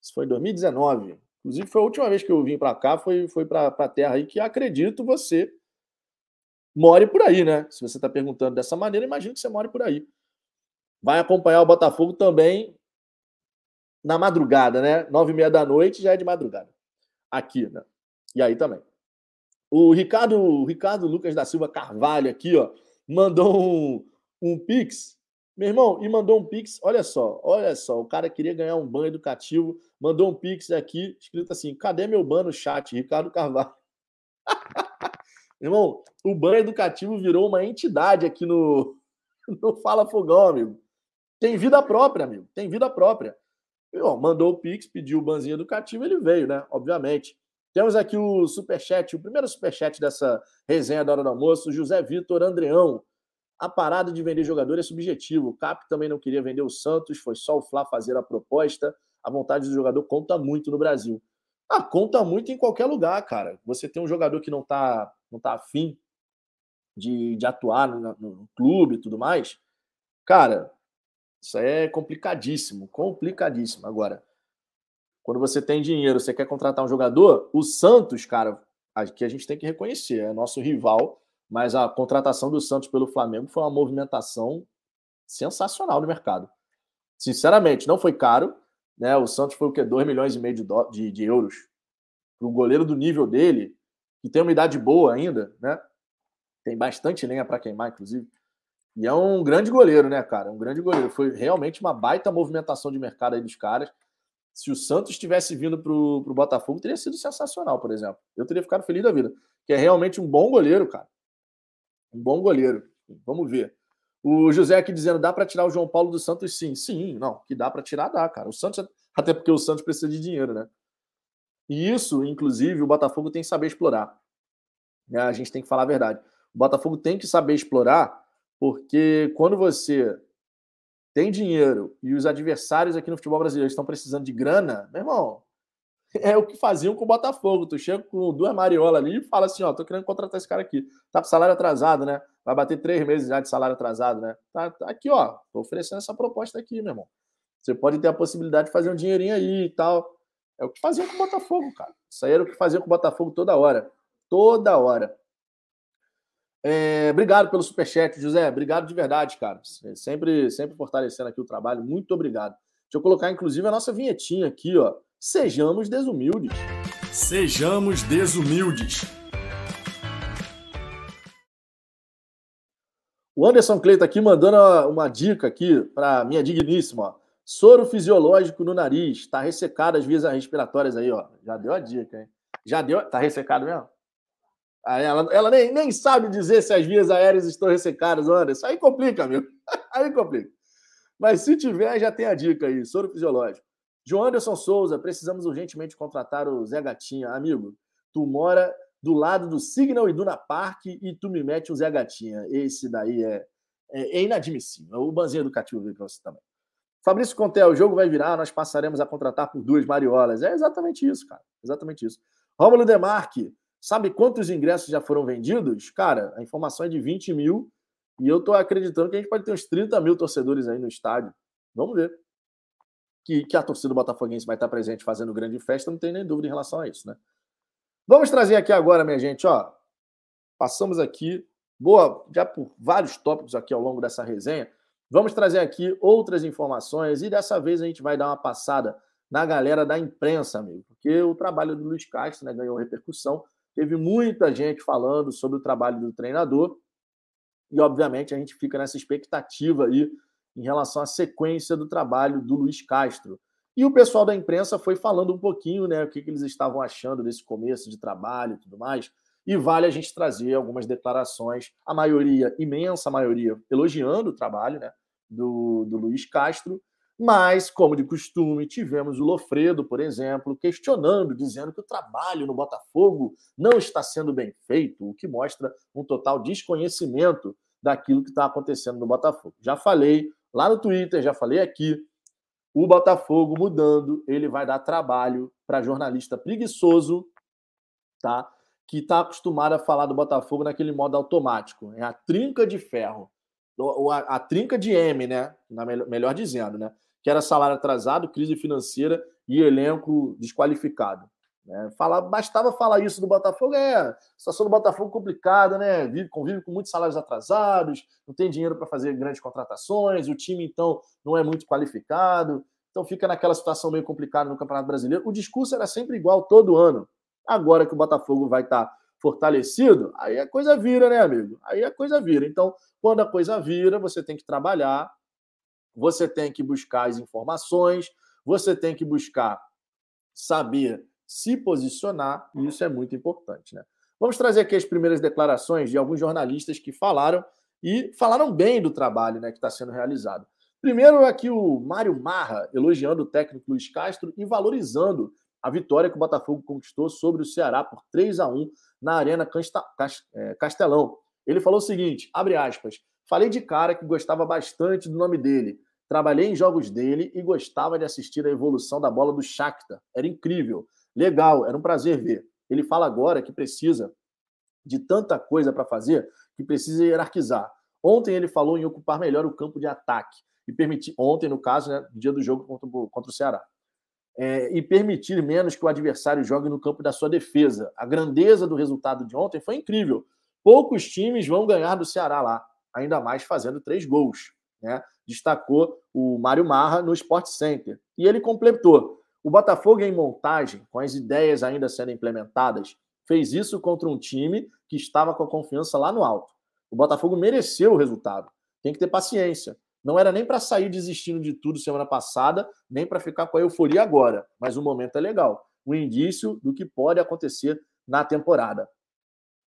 Isso foi em 2019. Inclusive, foi a última vez que eu vim para cá, foi, foi para a terra aí que acredito você more por aí, né? Se você está perguntando dessa maneira, imagino que você more por aí vai acompanhar o Botafogo também na madrugada, né? Nove e meia da noite já é de madrugada. Aqui, né? E aí também. O Ricardo, o Ricardo Lucas da Silva Carvalho aqui, ó, mandou um, um pix. Meu irmão, e mandou um pix. Olha só, olha só. O cara queria ganhar um banho educativo, mandou um pix aqui, escrito assim: cadê meu ban no chat? Ricardo Carvalho. irmão, o banho educativo virou uma entidade aqui no, no Fala Fogão, amigo. Tem vida própria, amigo. Tem vida própria. E, ó, mandou o Pix, pediu o banzinho educativo, ele veio, né? Obviamente. Temos aqui o superchat, o primeiro superchat dessa resenha da hora do almoço, José Vitor Andreão. A parada de vender jogador é subjetivo. O Cap também não queria vender o Santos, foi só o Fla fazer a proposta. A vontade do jogador conta muito no Brasil. Ah, conta muito em qualquer lugar, cara. Você tem um jogador que não tá, não tá afim de, de atuar no, no clube e tudo mais. Cara, isso é complicadíssimo, complicadíssimo. Agora, quando você tem dinheiro, você quer contratar um jogador, o Santos, cara, que a gente tem que reconhecer, é nosso rival, mas a contratação do Santos pelo Flamengo foi uma movimentação sensacional no mercado. Sinceramente, não foi caro. Né? O Santos foi o quê? 2 milhões e meio de, do... de, de euros. Para um goleiro do nível dele, que tem uma idade boa ainda, né? Tem bastante lenha para queimar, inclusive. E é um grande goleiro, né, cara? Um grande goleiro. Foi realmente uma baita movimentação de mercado aí dos caras. Se o Santos tivesse vindo para o Botafogo, teria sido sensacional, por exemplo. Eu teria ficado feliz da vida. Que é realmente um bom goleiro, cara. Um bom goleiro. Vamos ver. O José aqui dizendo: dá para tirar o João Paulo do Santos? Sim, sim, não. Que dá para tirar, dá, cara. O Santos, até porque o Santos precisa de dinheiro, né? E isso, inclusive, o Botafogo tem que saber explorar. Né? A gente tem que falar a verdade. O Botafogo tem que saber explorar, porque quando você tem dinheiro e os adversários aqui no futebol brasileiro estão precisando de grana, meu irmão, é o que faziam com o Botafogo. Tu chega com duas mariolas ali e fala assim: ó, tô querendo contratar esse cara aqui. Tá com salário atrasado, né? Vai bater três meses já de salário atrasado, né? Tá, tá aqui, ó. Tô oferecendo essa proposta aqui, meu irmão. Você pode ter a possibilidade de fazer um dinheirinho aí e tal. É o que faziam com o Botafogo, cara. Isso aí era o que faziam com o Botafogo toda hora. Toda hora. É, obrigado pelo superchat, José. Obrigado de verdade, cara. Sempre, sempre fortalecendo aqui o trabalho. Muito obrigado. Deixa eu colocar, inclusive, a nossa vinhetinha aqui, ó. Sejamos desumildes. Sejamos desumildes. O Anderson Cleito aqui mandando uma dica aqui para minha digníssima. Ó. Soro fisiológico no nariz. Está ressecado as vias respiratórias aí, ó. Já deu a dica, hein? Já deu. Tá ressecado mesmo? Ela, ela nem, nem sabe dizer se as vias aéreas estão ressecadas, Anderson. Aí complica, amigo. Aí complica. Mas se tiver, já tem a dica aí, soro fisiológico. João Anderson Souza, precisamos urgentemente contratar o Zé Gatinha. Amigo, tu mora do lado do Signal e Duna Park e tu me mete o Zé Gatinha. Esse daí é, é, é inadmissível. O banzinho educativo veio para você também. Fabrício Contel, o jogo vai virar, nós passaremos a contratar por duas mariolas. É exatamente isso, cara. Exatamente isso. Rômulo Demarque, Sabe quantos ingressos já foram vendidos? Cara, a informação é de 20 mil e eu estou acreditando que a gente pode ter uns 30 mil torcedores aí no estádio. Vamos ver. Que, que a torcida botafoguense vai estar presente fazendo grande festa, não tem nem dúvida em relação a isso, né? Vamos trazer aqui agora, minha gente, ó. Passamos aqui, boa, já por vários tópicos aqui ao longo dessa resenha. Vamos trazer aqui outras informações e dessa vez a gente vai dar uma passada na galera da imprensa, amigo, porque o trabalho do Luiz Castro né, ganhou repercussão Teve muita gente falando sobre o trabalho do treinador e, obviamente, a gente fica nessa expectativa aí em relação à sequência do trabalho do Luiz Castro. E o pessoal da imprensa foi falando um pouquinho, né, o que, que eles estavam achando desse começo de trabalho e tudo mais. E vale a gente trazer algumas declarações, a maioria, imensa maioria, elogiando o trabalho né, do, do Luiz Castro, mas, como de costume, tivemos o Lofredo, por exemplo, questionando, dizendo que o trabalho no Botafogo não está sendo bem feito, o que mostra um total desconhecimento daquilo que está acontecendo no Botafogo. Já falei lá no Twitter, já falei aqui, o Botafogo mudando, ele vai dar trabalho para jornalista preguiçoso, tá? Que está acostumado a falar do Botafogo naquele modo automático, é a trinca de ferro, a, trinca de M, né? Melhor dizendo, né? Que era salário atrasado, crise financeira e elenco desqualificado. Né? Fala, bastava falar isso do Botafogo, é, situação do Botafogo complicada, né? Vive, convive com muitos salários atrasados, não tem dinheiro para fazer grandes contratações, o time, então, não é muito qualificado, então fica naquela situação meio complicada no Campeonato Brasileiro. O discurso era sempre igual todo ano. Agora que o Botafogo vai estar tá fortalecido, aí a coisa vira, né, amigo? Aí a coisa vira. Então, quando a coisa vira, você tem que trabalhar você tem que buscar as informações, você tem que buscar saber se posicionar, e isso é muito importante. Né? Vamos trazer aqui as primeiras declarações de alguns jornalistas que falaram e falaram bem do trabalho né, que está sendo realizado. Primeiro, aqui o Mário Marra, elogiando o técnico Luiz Castro e valorizando a vitória que o Botafogo conquistou sobre o Ceará por 3 a 1 na Arena é, Castelão. Ele falou o seguinte: abre aspas, falei de cara que gostava bastante do nome dele. Trabalhei em jogos dele e gostava de assistir a evolução da bola do Shakhtar. Era incrível, legal, era um prazer ver. Ele fala agora que precisa de tanta coisa para fazer que precisa hierarquizar. Ontem ele falou em ocupar melhor o campo de ataque e permitir ontem no caso, né, dia do jogo contra, contra o Ceará. É, e permitir menos que o adversário jogue no campo da sua defesa. A grandeza do resultado de ontem foi incrível. Poucos times vão ganhar do Ceará lá, ainda mais fazendo três gols. né? Destacou o Mário Marra no Sport Center. E ele completou. O Botafogo em montagem, com as ideias ainda sendo implementadas, fez isso contra um time que estava com a confiança lá no alto. O Botafogo mereceu o resultado. Tem que ter paciência. Não era nem para sair desistindo de tudo semana passada, nem para ficar com a euforia agora. Mas o momento é legal. Um indício do que pode acontecer na temporada.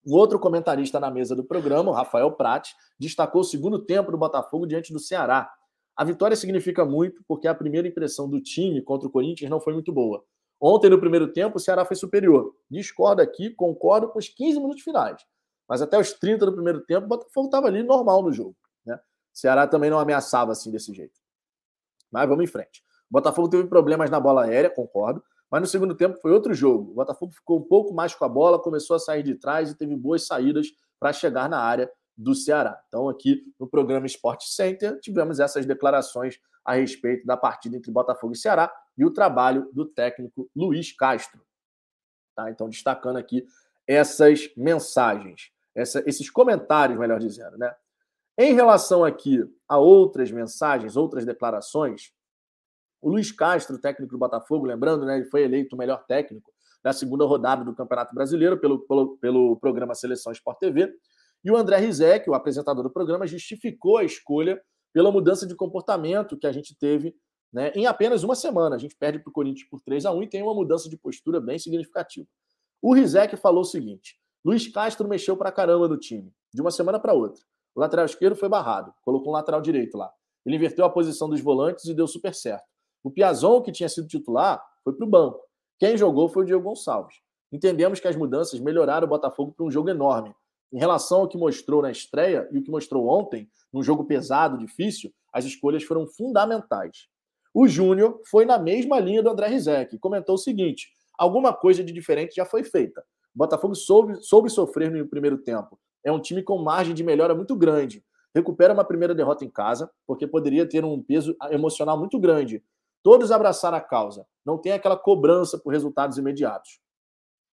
Um outro comentarista na mesa do programa, Rafael Prati, destacou o segundo tempo do Botafogo diante do Ceará. A vitória significa muito porque a primeira impressão do time contra o Corinthians não foi muito boa. Ontem, no primeiro tempo, o Ceará foi superior. Discordo aqui, concordo com os 15 minutos finais. Mas até os 30 do primeiro tempo, o Botafogo estava ali normal no jogo. Né? O Ceará também não ameaçava assim desse jeito. Mas vamos em frente. O Botafogo teve problemas na bola aérea, concordo. Mas no segundo tempo foi outro jogo. O Botafogo ficou um pouco mais com a bola, começou a sair de trás e teve boas saídas para chegar na área do Ceará. Então, aqui no programa Sport Center, tivemos essas declarações a respeito da partida entre Botafogo e Ceará e o trabalho do técnico Luiz Castro. Tá? Então, destacando aqui essas mensagens, essa, esses comentários, melhor dizendo. Né? Em relação aqui a outras mensagens, outras declarações, o Luiz Castro, técnico do Botafogo, lembrando, né, ele foi eleito o melhor técnico da segunda rodada do Campeonato Brasileiro pelo, pelo, pelo programa Seleção Sport TV. E o André Rizek, o apresentador do programa, justificou a escolha pela mudança de comportamento que a gente teve né, em apenas uma semana. A gente perde para o Corinthians por 3 a 1 e tem uma mudança de postura bem significativa. O Rizek falou o seguinte: Luiz Castro mexeu para caramba no time, de uma semana para outra. O lateral esquerdo foi barrado, colocou um lateral direito lá. Ele inverteu a posição dos volantes e deu super certo. O Piazon, que tinha sido titular, foi para o banco. Quem jogou foi o Diego Gonçalves. Entendemos que as mudanças melhoraram o Botafogo para um jogo enorme. Em relação ao que mostrou na estreia e o que mostrou ontem, num jogo pesado, difícil, as escolhas foram fundamentais. O Júnior foi na mesma linha do André Rizek, comentou o seguinte: alguma coisa de diferente já foi feita. O Botafogo soube, soube sofrer no primeiro tempo. É um time com margem de melhora muito grande. Recupera uma primeira derrota em casa, porque poderia ter um peso emocional muito grande. Todos abraçaram a causa. Não tem aquela cobrança por resultados imediatos.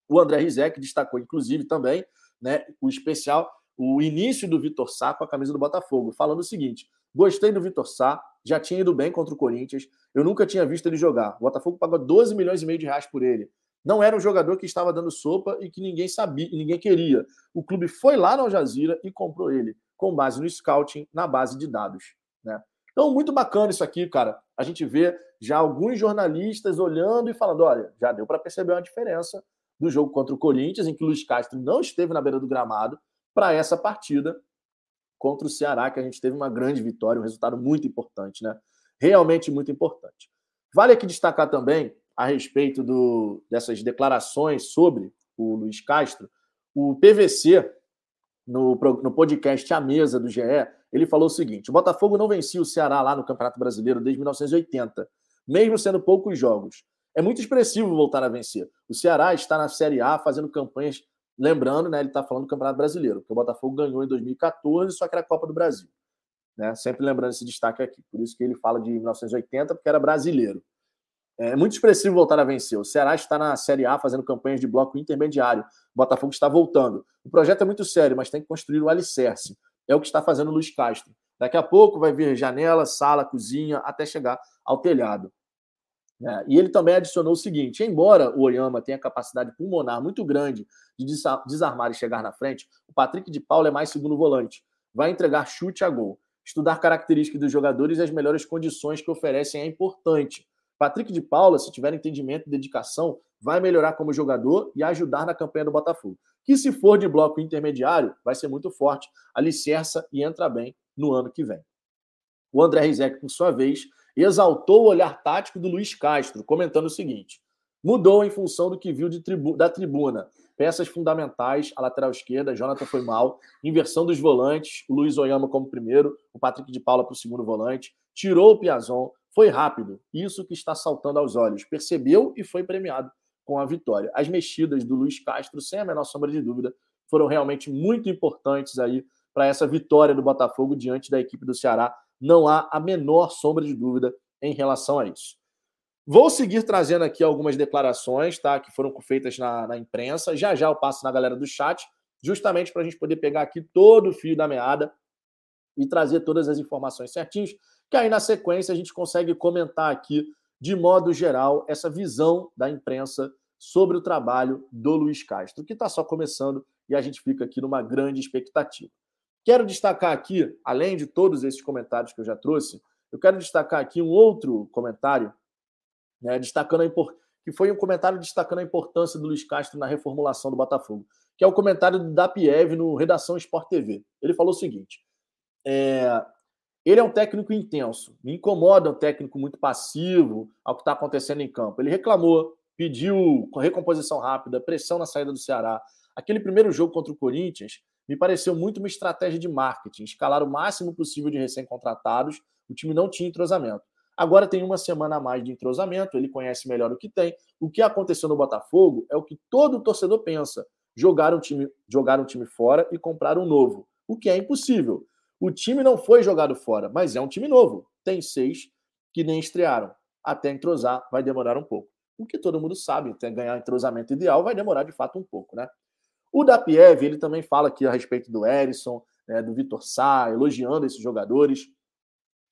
O André Rizek destacou, inclusive, também né, o especial, o início do Vitor Sá com a camisa do Botafogo, falando o seguinte: gostei do Vitor Sá, já tinha ido bem contra o Corinthians, eu nunca tinha visto ele jogar. O Botafogo pagou 12 milhões e meio de reais por ele. Não era um jogador que estava dando sopa e que ninguém sabia, ninguém queria. O clube foi lá na Al Jazeera e comprou ele, com base no scouting, na base de dados. Né? Então, muito bacana isso aqui, cara. A gente vê já alguns jornalistas olhando e falando: olha, já deu para perceber uma diferença do jogo contra o Corinthians, em que o Luiz Castro não esteve na beira do gramado, para essa partida contra o Ceará, que a gente teve uma grande vitória, um resultado muito importante, né? Realmente muito importante. Vale aqui destacar também, a respeito do, dessas declarações sobre o Luiz Castro, o PVC, no, no podcast A Mesa do GE, ele falou o seguinte: o Botafogo não vencia o Ceará lá no Campeonato Brasileiro desde 1980, mesmo sendo poucos jogos. É muito expressivo voltar a vencer. O Ceará está na Série A fazendo campanhas, lembrando, né, ele está falando do Campeonato Brasileiro, que o Botafogo ganhou em 2014, só que era a Copa do Brasil. Né? Sempre lembrando esse destaque aqui. Por isso que ele fala de 1980, porque era brasileiro. É muito expressivo voltar a vencer. O Ceará está na Série A fazendo campanhas de bloco intermediário. O Botafogo está voltando. O projeto é muito sério, mas tem que construir o alicerce. É o que está fazendo o Luiz Castro. Daqui a pouco vai vir janela, sala, cozinha, até chegar ao telhado. É, e ele também adicionou o seguinte: embora o Oyama tenha capacidade pulmonar muito grande de desarmar e chegar na frente, o Patrick de Paula é mais segundo volante. Vai entregar chute a gol. Estudar características dos jogadores e as melhores condições que oferecem é importante. Patrick de Paula, se tiver entendimento e dedicação, vai melhorar como jogador e ajudar na campanha do Botafogo. Que se for de bloco intermediário, vai ser muito forte, alicerça e entra bem no ano que vem. O André Rizek, por sua vez, exaltou o olhar tático do Luiz Castro, comentando o seguinte: mudou em função do que viu tribu da tribuna. Peças fundamentais, a lateral esquerda, Jonathan foi mal, inversão dos volantes, o Luiz Oyama como primeiro, o Patrick de Paula para o segundo volante, tirou o Piazon, foi rápido, isso que está saltando aos olhos. Percebeu e foi premiado com a vitória. As mexidas do Luiz Castro, sem a menor sombra de dúvida, foram realmente muito importantes aí para essa vitória do Botafogo diante da equipe do Ceará. Não há a menor sombra de dúvida em relação a isso. Vou seguir trazendo aqui algumas declarações, tá? Que foram feitas na, na imprensa. Já já eu passo na galera do chat, justamente para a gente poder pegar aqui todo o fio da meada e trazer todas as informações certinhas, que aí na sequência a gente consegue comentar aqui, de modo geral, essa visão da imprensa sobre o trabalho do Luiz Castro, que está só começando e a gente fica aqui numa grande expectativa. Quero destacar aqui, além de todos esses comentários que eu já trouxe, eu quero destacar aqui um outro comentário, né, destacando a que foi um comentário destacando a importância do Luiz Castro na reformulação do Botafogo, que é o comentário do Dapiev no Redação Sport TV. Ele falou o seguinte: é, ele é um técnico intenso, me incomoda um técnico muito passivo ao que está acontecendo em campo. Ele reclamou, pediu recomposição rápida, pressão na saída do Ceará. Aquele primeiro jogo contra o Corinthians me pareceu muito uma estratégia de marketing, escalar o máximo possível de recém-contratados, o time não tinha entrosamento. Agora tem uma semana a mais de entrosamento, ele conhece melhor o que tem. O que aconteceu no Botafogo é o que todo torcedor pensa: jogar um time, jogar um time fora e comprar um novo, o que é impossível. O time não foi jogado fora, mas é um time novo. Tem seis que nem estrearam. Até entrosar vai demorar um pouco. O que todo mundo sabe, até ganhar entrosamento ideal vai demorar de fato um pouco, né? O Dapiev, ele também fala aqui a respeito do Erisson, né, do Vitor Sá, elogiando esses jogadores.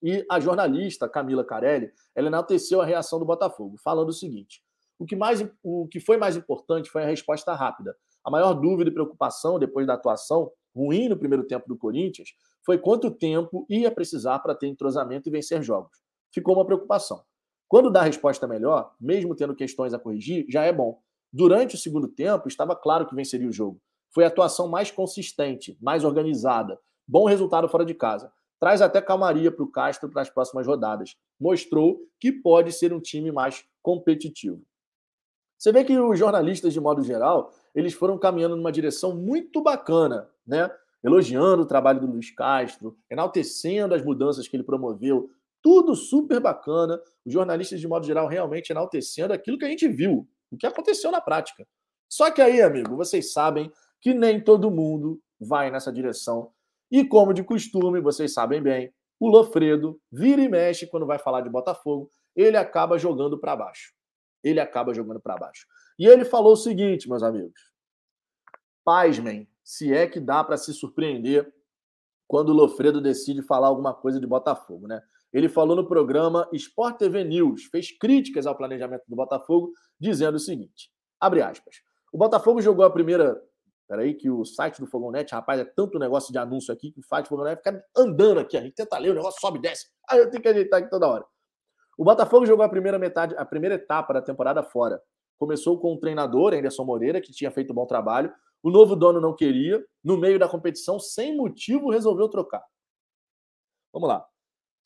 E a jornalista Camila Carelli, ela enalteceu a reação do Botafogo, falando o seguinte: o que, mais, o que foi mais importante foi a resposta rápida. A maior dúvida e preocupação depois da atuação ruim no primeiro tempo do Corinthians foi quanto tempo ia precisar para ter entrosamento e vencer jogos. Ficou uma preocupação. Quando dá a resposta melhor, mesmo tendo questões a corrigir, já é bom. Durante o segundo tempo, estava claro que venceria o jogo. Foi a atuação mais consistente, mais organizada, bom resultado fora de casa traz até calmaria para o Castro para as próximas rodadas. Mostrou que pode ser um time mais competitivo. Você vê que os jornalistas, de modo geral, eles foram caminhando numa direção muito bacana, né? Elogiando o trabalho do Luiz Castro, enaltecendo as mudanças que ele promoveu, tudo super bacana. Os jornalistas, de modo geral, realmente enaltecendo aquilo que a gente viu, o que aconteceu na prática. Só que aí, amigo, vocês sabem que nem todo mundo vai nessa direção e como de costume, vocês sabem bem, o Lofredo vira e mexe quando vai falar de Botafogo, ele acaba jogando para baixo. Ele acaba jogando para baixo. E ele falou o seguinte, meus amigos: pasmem, se é que dá para se surpreender quando o Lofredo decide falar alguma coisa de Botafogo, né? Ele falou no programa Sport TV News, fez críticas ao planejamento do Botafogo, dizendo o seguinte: abre aspas. O Botafogo jogou a primeira Peraí, que o site do Fogonete, rapaz, é tanto negócio de anúncio aqui que o site do Fogonete fica andando aqui. A gente tenta ler, o negócio sobe e desce. Aí eu tenho que ajeitar aqui toda hora. O Botafogo jogou a primeira metade, a primeira etapa da temporada fora. Começou com o treinador, Anderson Moreira, que tinha feito um bom trabalho. O novo dono não queria. No meio da competição, sem motivo, resolveu trocar. Vamos lá.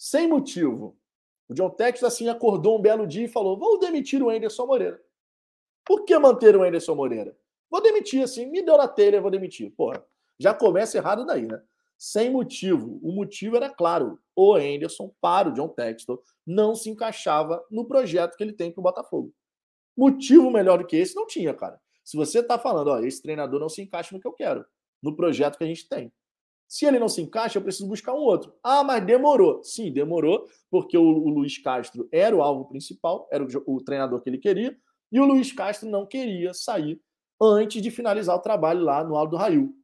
Sem motivo. O John Texas assim acordou um belo dia e falou: vamos demitir o Anderson Moreira. Por que manter o Anderson Moreira? Vou demitir, assim, me deu na telha, vou demitir. Porra, já começa errado daí, né? Sem motivo. O motivo era claro. O Anderson, para o John Textor, não se encaixava no projeto que ele tem para o Botafogo. Motivo melhor do que esse não tinha, cara. Se você está falando, ó, esse treinador não se encaixa no que eu quero, no projeto que a gente tem. Se ele não se encaixa, eu preciso buscar um outro. Ah, mas demorou. Sim, demorou, porque o, o Luiz Castro era o alvo principal, era o, o treinador que ele queria, e o Luiz Castro não queria sair antes de finalizar o trabalho lá no Aldo Rail.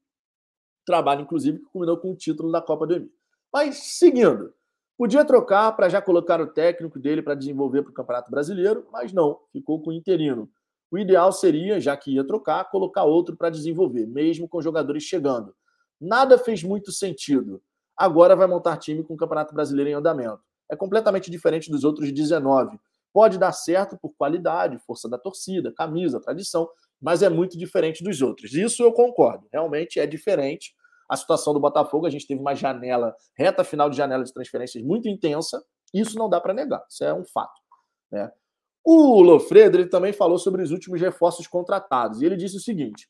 Trabalho, inclusive, que culminou com o título da Copa do Emi. Mas, seguindo, podia trocar para já colocar o técnico dele para desenvolver para o Campeonato Brasileiro, mas não, ficou com o interino. O ideal seria, já que ia trocar, colocar outro para desenvolver, mesmo com jogadores chegando. Nada fez muito sentido. Agora vai montar time com o Campeonato Brasileiro em andamento. É completamente diferente dos outros 19. Pode dar certo por qualidade, força da torcida, camisa, tradição, mas é muito diferente dos outros. Isso eu concordo, realmente é diferente. A situação do Botafogo, a gente teve uma janela, reta final de janela de transferências muito intensa, isso não dá para negar, isso é um fato. Né? O Lofredo ele também falou sobre os últimos reforços contratados, e ele disse o seguinte: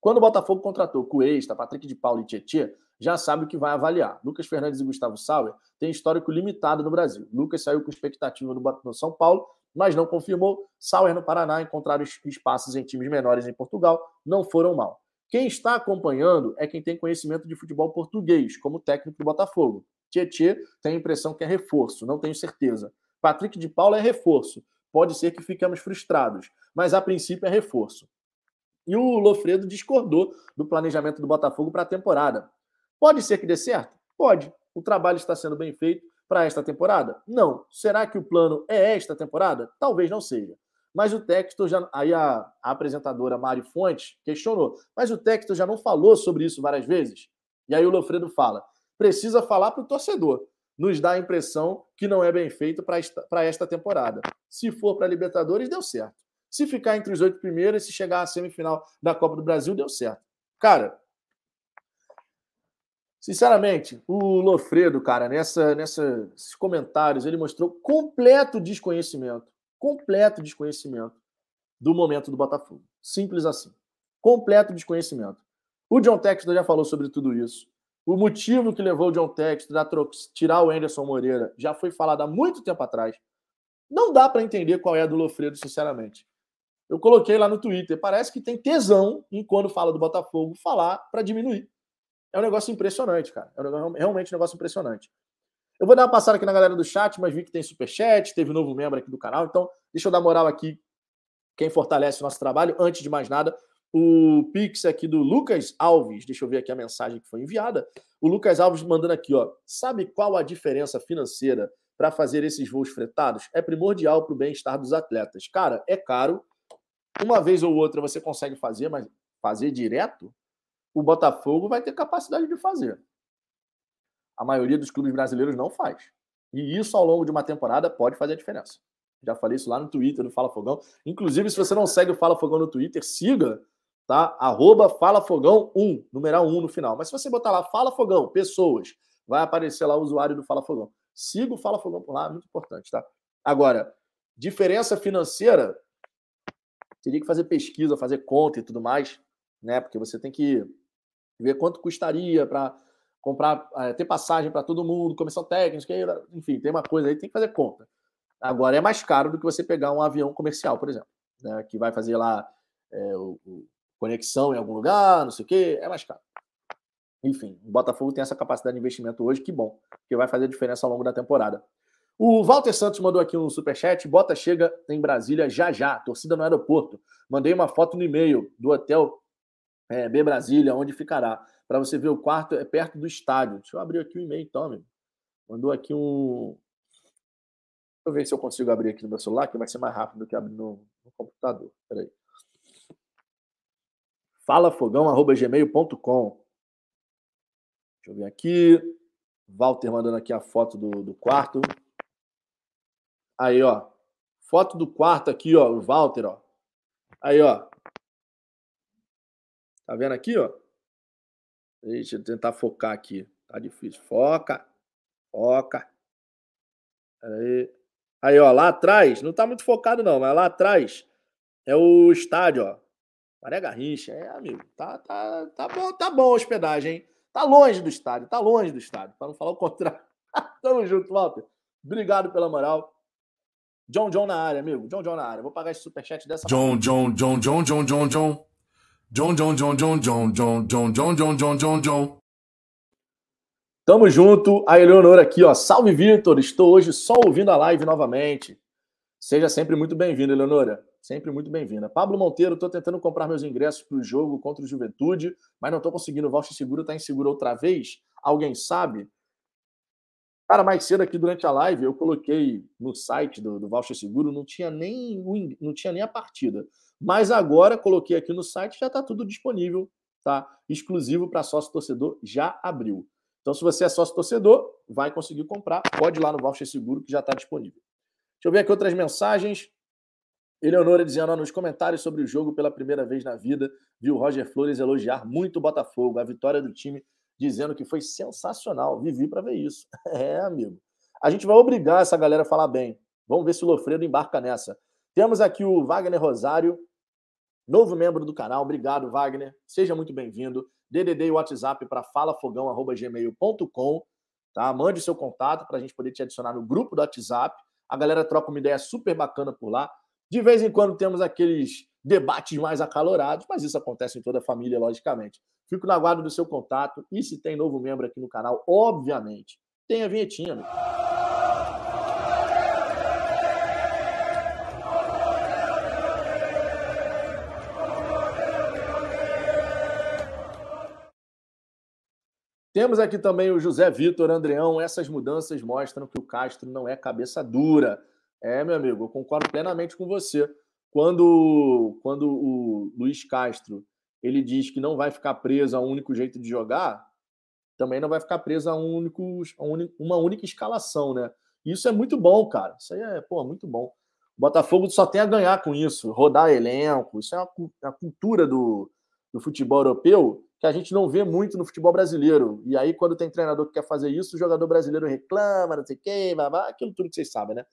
quando o Botafogo contratou Cuesta, Patrick de Paulo e Tietê, já sabe o que vai avaliar. Lucas Fernandes e Gustavo Sauer têm histórico limitado no Brasil. Lucas saiu com expectativa no São Paulo mas não confirmou. Sauer no Paraná encontraram espaços em times menores em Portugal, não foram mal. Quem está acompanhando é quem tem conhecimento de futebol português, como técnico do Botafogo. Tietê tem a impressão que é reforço, não tenho certeza. Patrick de Paula é reforço. Pode ser que fiquemos frustrados, mas a princípio é reforço. E o Lofredo discordou do planejamento do Botafogo para a temporada. Pode ser que dê certo? Pode. O trabalho está sendo bem feito para esta temporada? Não. Será que o plano é esta temporada? Talvez não seja. Mas o Textor já. Aí a, a, apresentadora Mari Fontes questionou. Mas o Textor já não falou sobre isso várias vezes? E aí o Lofredo fala: precisa falar para o torcedor. Nos dá a impressão que não é bem feito para esta, esta temporada. Se for para Libertadores, deu certo. Se ficar entre os oito primeiros, se chegar à semifinal da Copa do Brasil, deu certo. Cara, sinceramente, o Lofredo, cara, nessa, nesses comentários, ele mostrou completo desconhecimento, completo desconhecimento do momento do Botafogo. Simples assim. Completo desconhecimento. O John Textor já falou sobre tudo isso. O motivo que levou o John Textor a tirar o Anderson Moreira já foi falado há muito tempo atrás. Não dá para entender qual é a do Lofredo, sinceramente. Eu coloquei lá no Twitter. Parece que tem tesão em quando fala do Botafogo falar para diminuir. É um negócio impressionante, cara. É realmente um negócio impressionante. Eu vou dar uma passada aqui na galera do chat, mas vi que tem superchat, teve um novo membro aqui do canal. Então, deixa eu dar moral aqui. Quem fortalece o nosso trabalho, antes de mais nada, o Pix aqui do Lucas Alves. Deixa eu ver aqui a mensagem que foi enviada. O Lucas Alves mandando aqui, ó. Sabe qual a diferença financeira para fazer esses voos fretados? É primordial para o bem-estar dos atletas. Cara, é caro, uma vez ou outra você consegue fazer, mas fazer direto, o Botafogo vai ter capacidade de fazer. A maioria dos clubes brasileiros não faz. E isso ao longo de uma temporada pode fazer a diferença. Já falei isso lá no Twitter do Fala Fogão. Inclusive, se você não segue o Fala Fogão no Twitter, siga, tá? Arroba Fala Fogão 1, numeral 1 no final. Mas se você botar lá Fala Fogão, pessoas, vai aparecer lá o usuário do Fala Fogão. Siga o Fala Fogão por lá, é muito importante, tá? Agora, diferença financeira, teria que fazer pesquisa, fazer conta e tudo mais, né? Porque você tem que ver quanto custaria para comprar, é, ter passagem para todo mundo, comissão técnica, enfim, tem uma coisa aí, tem que fazer conta. Agora é mais caro do que você pegar um avião comercial, por exemplo, né? Que vai fazer lá é, o, o, conexão em algum lugar, não sei o quê, é mais caro. Enfim, o Botafogo tem essa capacidade de investimento hoje, que bom, que vai fazer diferença ao longo da temporada. O Walter Santos mandou aqui um superchat. Bota chega em Brasília já já. Torcida no aeroporto. Mandei uma foto no e-mail do hotel é, B Brasília, onde ficará. Para você ver o quarto, é perto do estádio. Deixa eu abrir aqui o e-mail então, amigo. Mandou aqui um. Deixa eu ver se eu consigo abrir aqui no meu celular, que vai ser mais rápido do que abrir no, no computador. Peraí. falafogão.gmail.com Deixa eu ver aqui. Walter mandando aqui a foto do, do quarto. Aí, ó. Foto do quarto aqui, ó. O Walter, ó. Aí, ó. Tá vendo aqui, ó? Deixa eu tentar focar aqui. Tá difícil. Foca. Foca. Aí. Aí, ó. Lá atrás. Não tá muito focado, não. Mas lá atrás é o estádio, ó. Maria Garrincha. É, amigo. Tá, tá, tá bom, tá bom a hospedagem, hein? Tá longe do estádio. Tá longe do estádio. Para não falar o contrário. Tamo junto, Walter. Obrigado pela moral. John John na área, amigo. John John na área. Vou pagar esse superchat dessa John John John John John John John. John John John John John John John John John John John John. Tamo junto. A Eleonora aqui, ó. Salve, Vitor. Estou hoje só ouvindo a live novamente. Seja sempre muito bem-vinda, Eleonora. Sempre muito bem-vinda. Pablo Monteiro, estou tentando comprar meus ingressos para o jogo contra o Juventude, mas não estou conseguindo. O voucher seguro está inseguro outra vez? Alguém sabe? Cara, mais cedo aqui durante a live, eu coloquei no site do, do Voucher Seguro, não tinha, nem, não tinha nem a partida. Mas agora coloquei aqui no site, já está tudo disponível, tá? Exclusivo para sócio torcedor, já abriu. Então, se você é sócio torcedor, vai conseguir comprar. Pode ir lá no Voucher Seguro que já está disponível. Deixa eu ver aqui outras mensagens. Eleonora dizendo nos comentários sobre o jogo pela primeira vez na vida, viu Roger Flores elogiar muito o Botafogo, a vitória do time dizendo que foi sensacional. Vivi para ver isso. É, amigo. A gente vai obrigar essa galera a falar bem. Vamos ver se o Lofredo embarca nessa. Temos aqui o Wagner Rosário, novo membro do canal. Obrigado, Wagner. Seja muito bem-vindo. DDD e WhatsApp para falafogão.gmail.com. Tá? Mande seu contato para a gente poder te adicionar no grupo do WhatsApp. A galera troca uma ideia super bacana por lá. De vez em quando temos aqueles debates mais acalorados, mas isso acontece em toda a família, logicamente. Fico na guarda do seu contato. E se tem novo membro aqui no canal, obviamente, tem a vinhetinha. Temos aqui também o José Vitor Andreão. Essas mudanças mostram que o Castro não é cabeça dura. É, meu amigo, eu concordo plenamente com você. Quando, quando o Luiz Castro ele diz que não vai ficar preso a um único jeito de jogar, também não vai ficar preso a, um único, a uma única escalação, né? Isso é muito bom, cara. Isso aí é, pô, muito bom. O Botafogo só tem a ganhar com isso, rodar elenco. Isso é uma, uma cultura do, do futebol europeu que a gente não vê muito no futebol brasileiro. E aí, quando tem treinador que quer fazer isso, o jogador brasileiro reclama, não sei quê, blá, aquilo tudo que vocês sabem, né?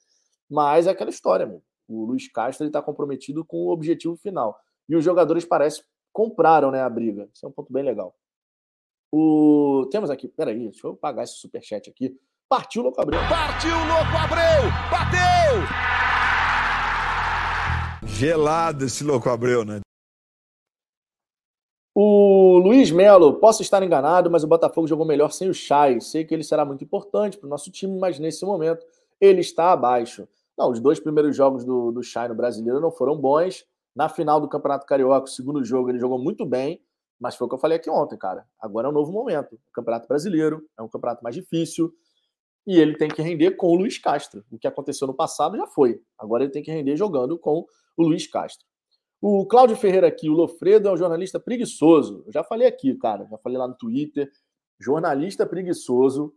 Mas é aquela história, meu. O Luiz Castro está comprometido com o objetivo final. E os jogadores parece compraram né, a briga. Isso é um ponto bem legal. O... Temos aqui, peraí, deixa eu pagar esse superchat aqui. Partiu Louco Abreu. Partiu Louco Abreu! Bateu! Gelado esse Louco Abreu, né? O Luiz Melo, posso estar enganado, mas o Botafogo jogou melhor sem o Chay. Sei que ele será muito importante para o nosso time, mas nesse momento ele está abaixo. Não, os dois primeiros jogos do, do Chay no brasileiro não foram bons. Na final do Campeonato Carioca, o segundo jogo, ele jogou muito bem, mas foi o que eu falei aqui ontem, cara. Agora é um novo momento. O Campeonato Brasileiro é um campeonato mais difícil e ele tem que render com o Luiz Castro. O que aconteceu no passado já foi. Agora ele tem que render jogando com o Luiz Castro. O Cláudio Ferreira aqui, o Lofredo é um jornalista preguiçoso. Eu já falei aqui, cara, já falei lá no Twitter. Jornalista preguiçoso,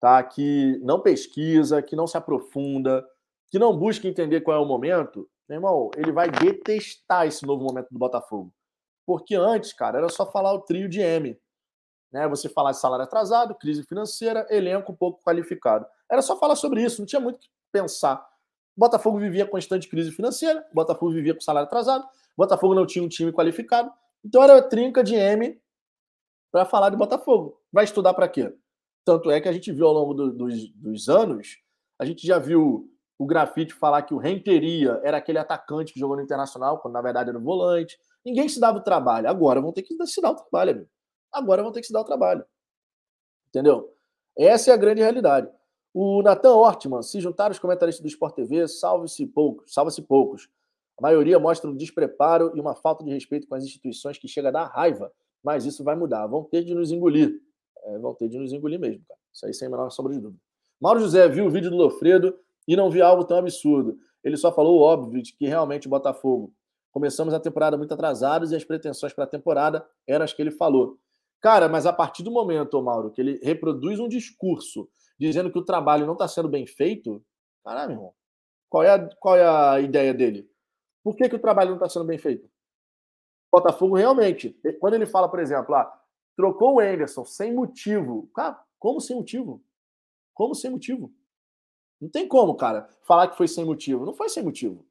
tá? Que não pesquisa, que não se aprofunda, que não busca entender qual é o momento. Meu irmão, ele vai detestar esse novo momento do Botafogo. Porque antes, cara, era só falar o trio de M. Né? Você falar de salário atrasado, crise financeira, elenco pouco qualificado. Era só falar sobre isso, não tinha muito o que pensar. O Botafogo vivia constante crise financeira, o Botafogo vivia com salário atrasado, Botafogo não tinha um time qualificado. Então era trinca de M para falar de Botafogo. Vai estudar para quê? Tanto é que a gente viu ao longo do, dos, dos, anos, a gente já viu o grafite falar que o Renteria era aquele atacante que jogou no Internacional, quando na verdade era o volante. Ninguém se dava o trabalho. Agora vão ter que se dar o trabalho, amigo. Agora vão ter que se dar o trabalho. Entendeu? Essa é a grande realidade. O Natan Ortman, se juntar os comentaristas do Sport TV, salve-se poucos, salva-se poucos. A maioria mostra um despreparo e uma falta de respeito com as instituições que chega a dar raiva, mas isso vai mudar. Vão ter de nos engolir. É, vão ter de nos engolir mesmo, cara. Isso aí sem a menor sombra de dúvida. Mauro José viu o vídeo do Lofredo e não viu algo tão absurdo. Ele só falou o óbvio de que realmente o Botafogo. Começamos a temporada muito atrasados e as pretensões para a temporada eram as que ele falou. Cara, mas a partir do momento, Mauro, que ele reproduz um discurso dizendo que o trabalho não está sendo bem feito, caralho, meu irmão, qual é, a, qual é a ideia dele? Por que, que o trabalho não está sendo bem feito? O Botafogo realmente, quando ele fala, por exemplo, ah, trocou o Anderson sem motivo. Cara, como sem motivo? Como sem motivo? Não tem como, cara, falar que foi sem motivo. Não foi sem motivo.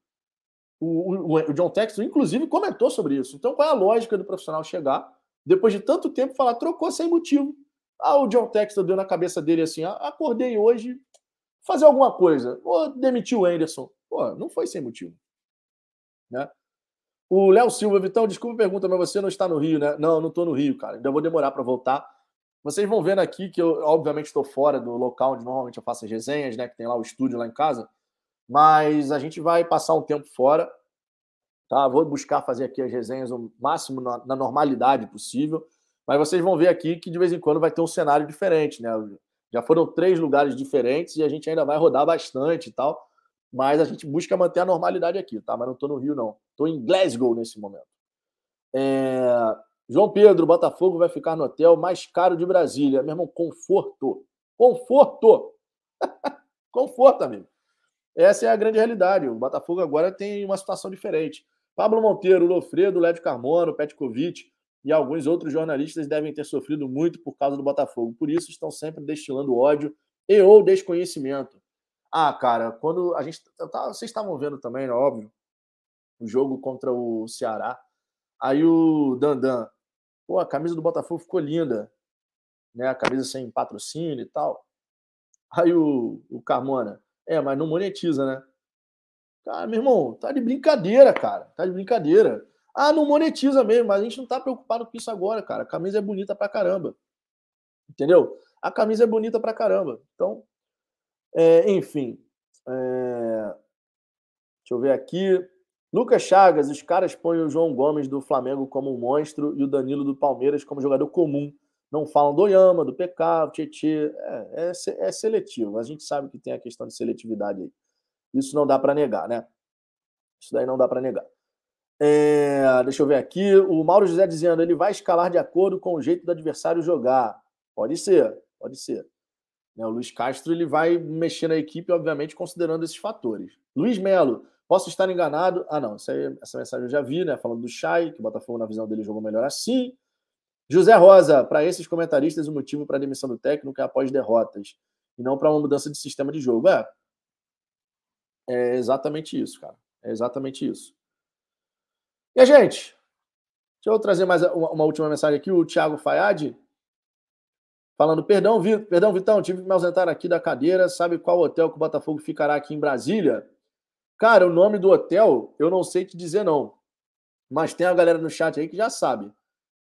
O, o, o John Texton, inclusive, comentou sobre isso. Então, qual é a lógica do profissional chegar, depois de tanto tempo, falar trocou sem motivo? Ah, o John Texton deu na cabeça dele assim: ah, acordei hoje, fazer alguma coisa. Ou demitiu o Anderson. Pô, não foi sem motivo. Né? O Léo Silva, Vitão, desculpa a pergunta, mas você não está no Rio, né? Não, não estou no Rio, cara. Ainda vou demorar para voltar. Vocês vão vendo aqui que eu, obviamente, estou fora do local onde normalmente eu faço as resenhas, né? Que tem lá o estúdio lá em casa. Mas a gente vai passar um tempo fora, tá? Vou buscar fazer aqui as resenhas o máximo na, na normalidade possível. Mas vocês vão ver aqui que de vez em quando vai ter um cenário diferente, né? Já foram três lugares diferentes e a gente ainda vai rodar bastante e tal. Mas a gente busca manter a normalidade aqui, tá? Mas não estou no Rio, não. Estou em Glasgow nesse momento. É... João Pedro, Botafogo vai ficar no hotel mais caro de Brasília. Meu irmão, conforto. Conforto. conforto, amigo. Essa é a grande realidade. O Botafogo agora tem uma situação diferente. Pablo Monteiro, Lofredo, Lédio Carmona, Petkovic e alguns outros jornalistas devem ter sofrido muito por causa do Botafogo. Por isso estão sempre destilando ódio e ou desconhecimento. Ah, cara, quando a gente. Vocês estavam vendo também, né, óbvio, o jogo contra o Ceará. Aí o Dandan, pô, a camisa do Botafogo ficou linda, né? A camisa sem patrocínio e tal. Aí o, o Carmona, é, mas não monetiza, né? Cara, meu irmão, tá de brincadeira, cara. Tá de brincadeira. Ah, não monetiza mesmo, mas a gente não tá preocupado com isso agora, cara. A camisa é bonita pra caramba. Entendeu? A camisa é bonita pra caramba. Então, é, enfim. É... Deixa eu ver aqui. Lucas Chagas, os caras põem o João Gomes do Flamengo como um monstro e o Danilo do Palmeiras como jogador comum. não falam do Yama, do PK, do Tietê. É, é, é, seletivo. A gente sabe que tem a questão de seletividade aí. Isso não dá para negar, né? Isso daí não dá para negar. É, deixa eu ver aqui. O Mauro José dizendo: ele vai escalar de acordo com o jeito do adversário jogar. Pode ser, pode ser. Né, o Luiz Castro ele vai mexer na equipe, obviamente, considerando esses fatores. Luiz Melo, posso estar enganado? Ah, não, essa, aí, essa mensagem eu já vi, né? Falando do Chay, que o Botafogo, na visão dele, jogou melhor assim. José Rosa, para esses comentaristas, o motivo para a demissão do técnico é após derrotas e não para uma mudança de sistema de jogo. É, é exatamente isso, cara. É exatamente isso. E a gente? Deixa eu trazer mais uma, uma última mensagem aqui. O Thiago Fayad falando: perdão, perdão, Vitão, tive que me ausentar aqui da cadeira. Sabe qual hotel que o Botafogo ficará aqui em Brasília? Cara, o nome do hotel eu não sei te dizer, não. Mas tem a galera no chat aí que já sabe.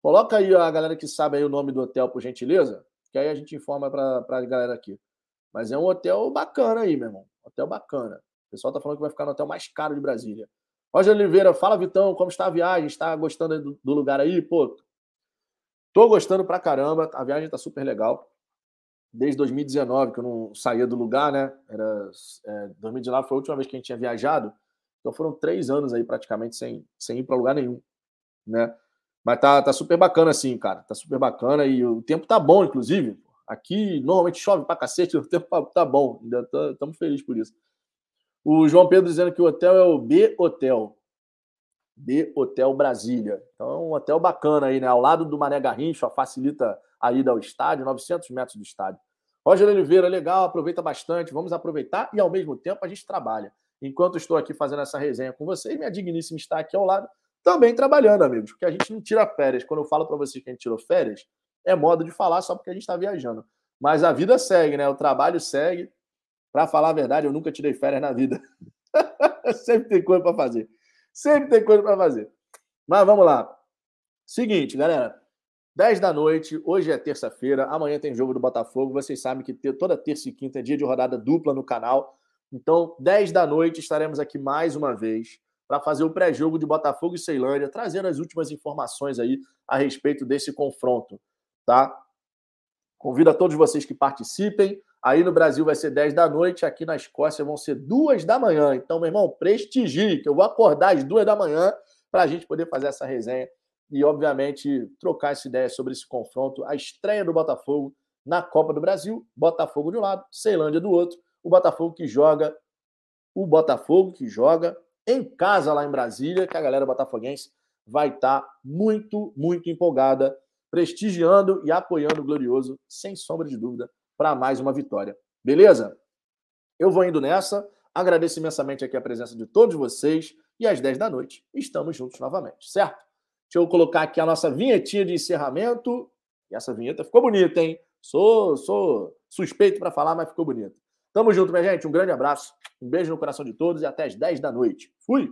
Coloca aí a galera que sabe aí o nome do hotel, por gentileza, que aí a gente informa para a galera aqui. Mas é um hotel bacana aí, meu irmão. Hotel bacana. O pessoal tá falando que vai ficar no hotel mais caro de Brasília. Roger Oliveira, fala Vitão, como está a viagem? Está gostando do, do lugar aí? Pô, tô gostando pra caramba. A viagem tá super legal. Desde 2019 que eu não saía do lugar, né? Era, é, 2019 foi a última vez que a gente tinha viajado. Então foram três anos aí praticamente sem, sem ir para lugar nenhum, né? Mas tá, tá super bacana assim, cara. Tá super bacana e o tempo tá bom, inclusive. Aqui normalmente chove pra cacete, o tempo tá, tá bom. Ainda estamos felizes por isso. O João Pedro dizendo que o hotel é o B Hotel. B Hotel Brasília. Então, é um hotel bacana aí, né? Ao lado do Mané Garrincha, facilita a ida ao estádio, 900 metros do estádio. Roger Oliveira, legal, aproveita bastante. Vamos aproveitar e, ao mesmo tempo, a gente trabalha. Enquanto estou aqui fazendo essa resenha com vocês, minha digníssima está aqui ao lado também trabalhando, amigos, porque a gente não tira férias. Quando eu falo para vocês que a gente tirou férias, é modo de falar só porque a gente está viajando. Mas a vida segue, né? O trabalho segue. Para falar a verdade, eu nunca tirei férias na vida. Sempre tem coisa para fazer. Sempre tem coisa para fazer. Mas vamos lá. Seguinte, galera. 10 da noite, hoje é terça-feira, amanhã tem jogo do Botafogo. Vocês sabem que toda terça e quinta é dia de rodada dupla no canal. Então, 10 da noite, estaremos aqui mais uma vez para fazer o pré-jogo de Botafogo e Ceilândia, trazendo as últimas informações aí a respeito desse confronto, tá? Convido a todos vocês que participem. Aí no Brasil vai ser 10 da noite, aqui na Escócia vão ser 2 da manhã. Então, meu irmão, prestigie, que eu vou acordar às 2 da manhã para a gente poder fazer essa resenha e, obviamente, trocar essa ideia sobre esse confronto, a estreia do Botafogo na Copa do Brasil, Botafogo de um lado, Ceilândia do outro, o Botafogo que joga, o Botafogo que joga em casa lá em Brasília, que a galera botafoguense vai estar tá muito, muito empolgada, prestigiando e apoiando o Glorioso, sem sombra de dúvida, para mais uma vitória. Beleza? Eu vou indo nessa. Agradeço imensamente aqui a presença de todos vocês e às 10 da noite estamos juntos novamente, certo? Deixa eu colocar aqui a nossa vinhetinha de encerramento. E essa vinheta ficou bonita, hein? Sou, sou suspeito para falar, mas ficou bonita. Tamo junto, minha gente. Um grande abraço, um beijo no coração de todos e até as 10 da noite. Fui!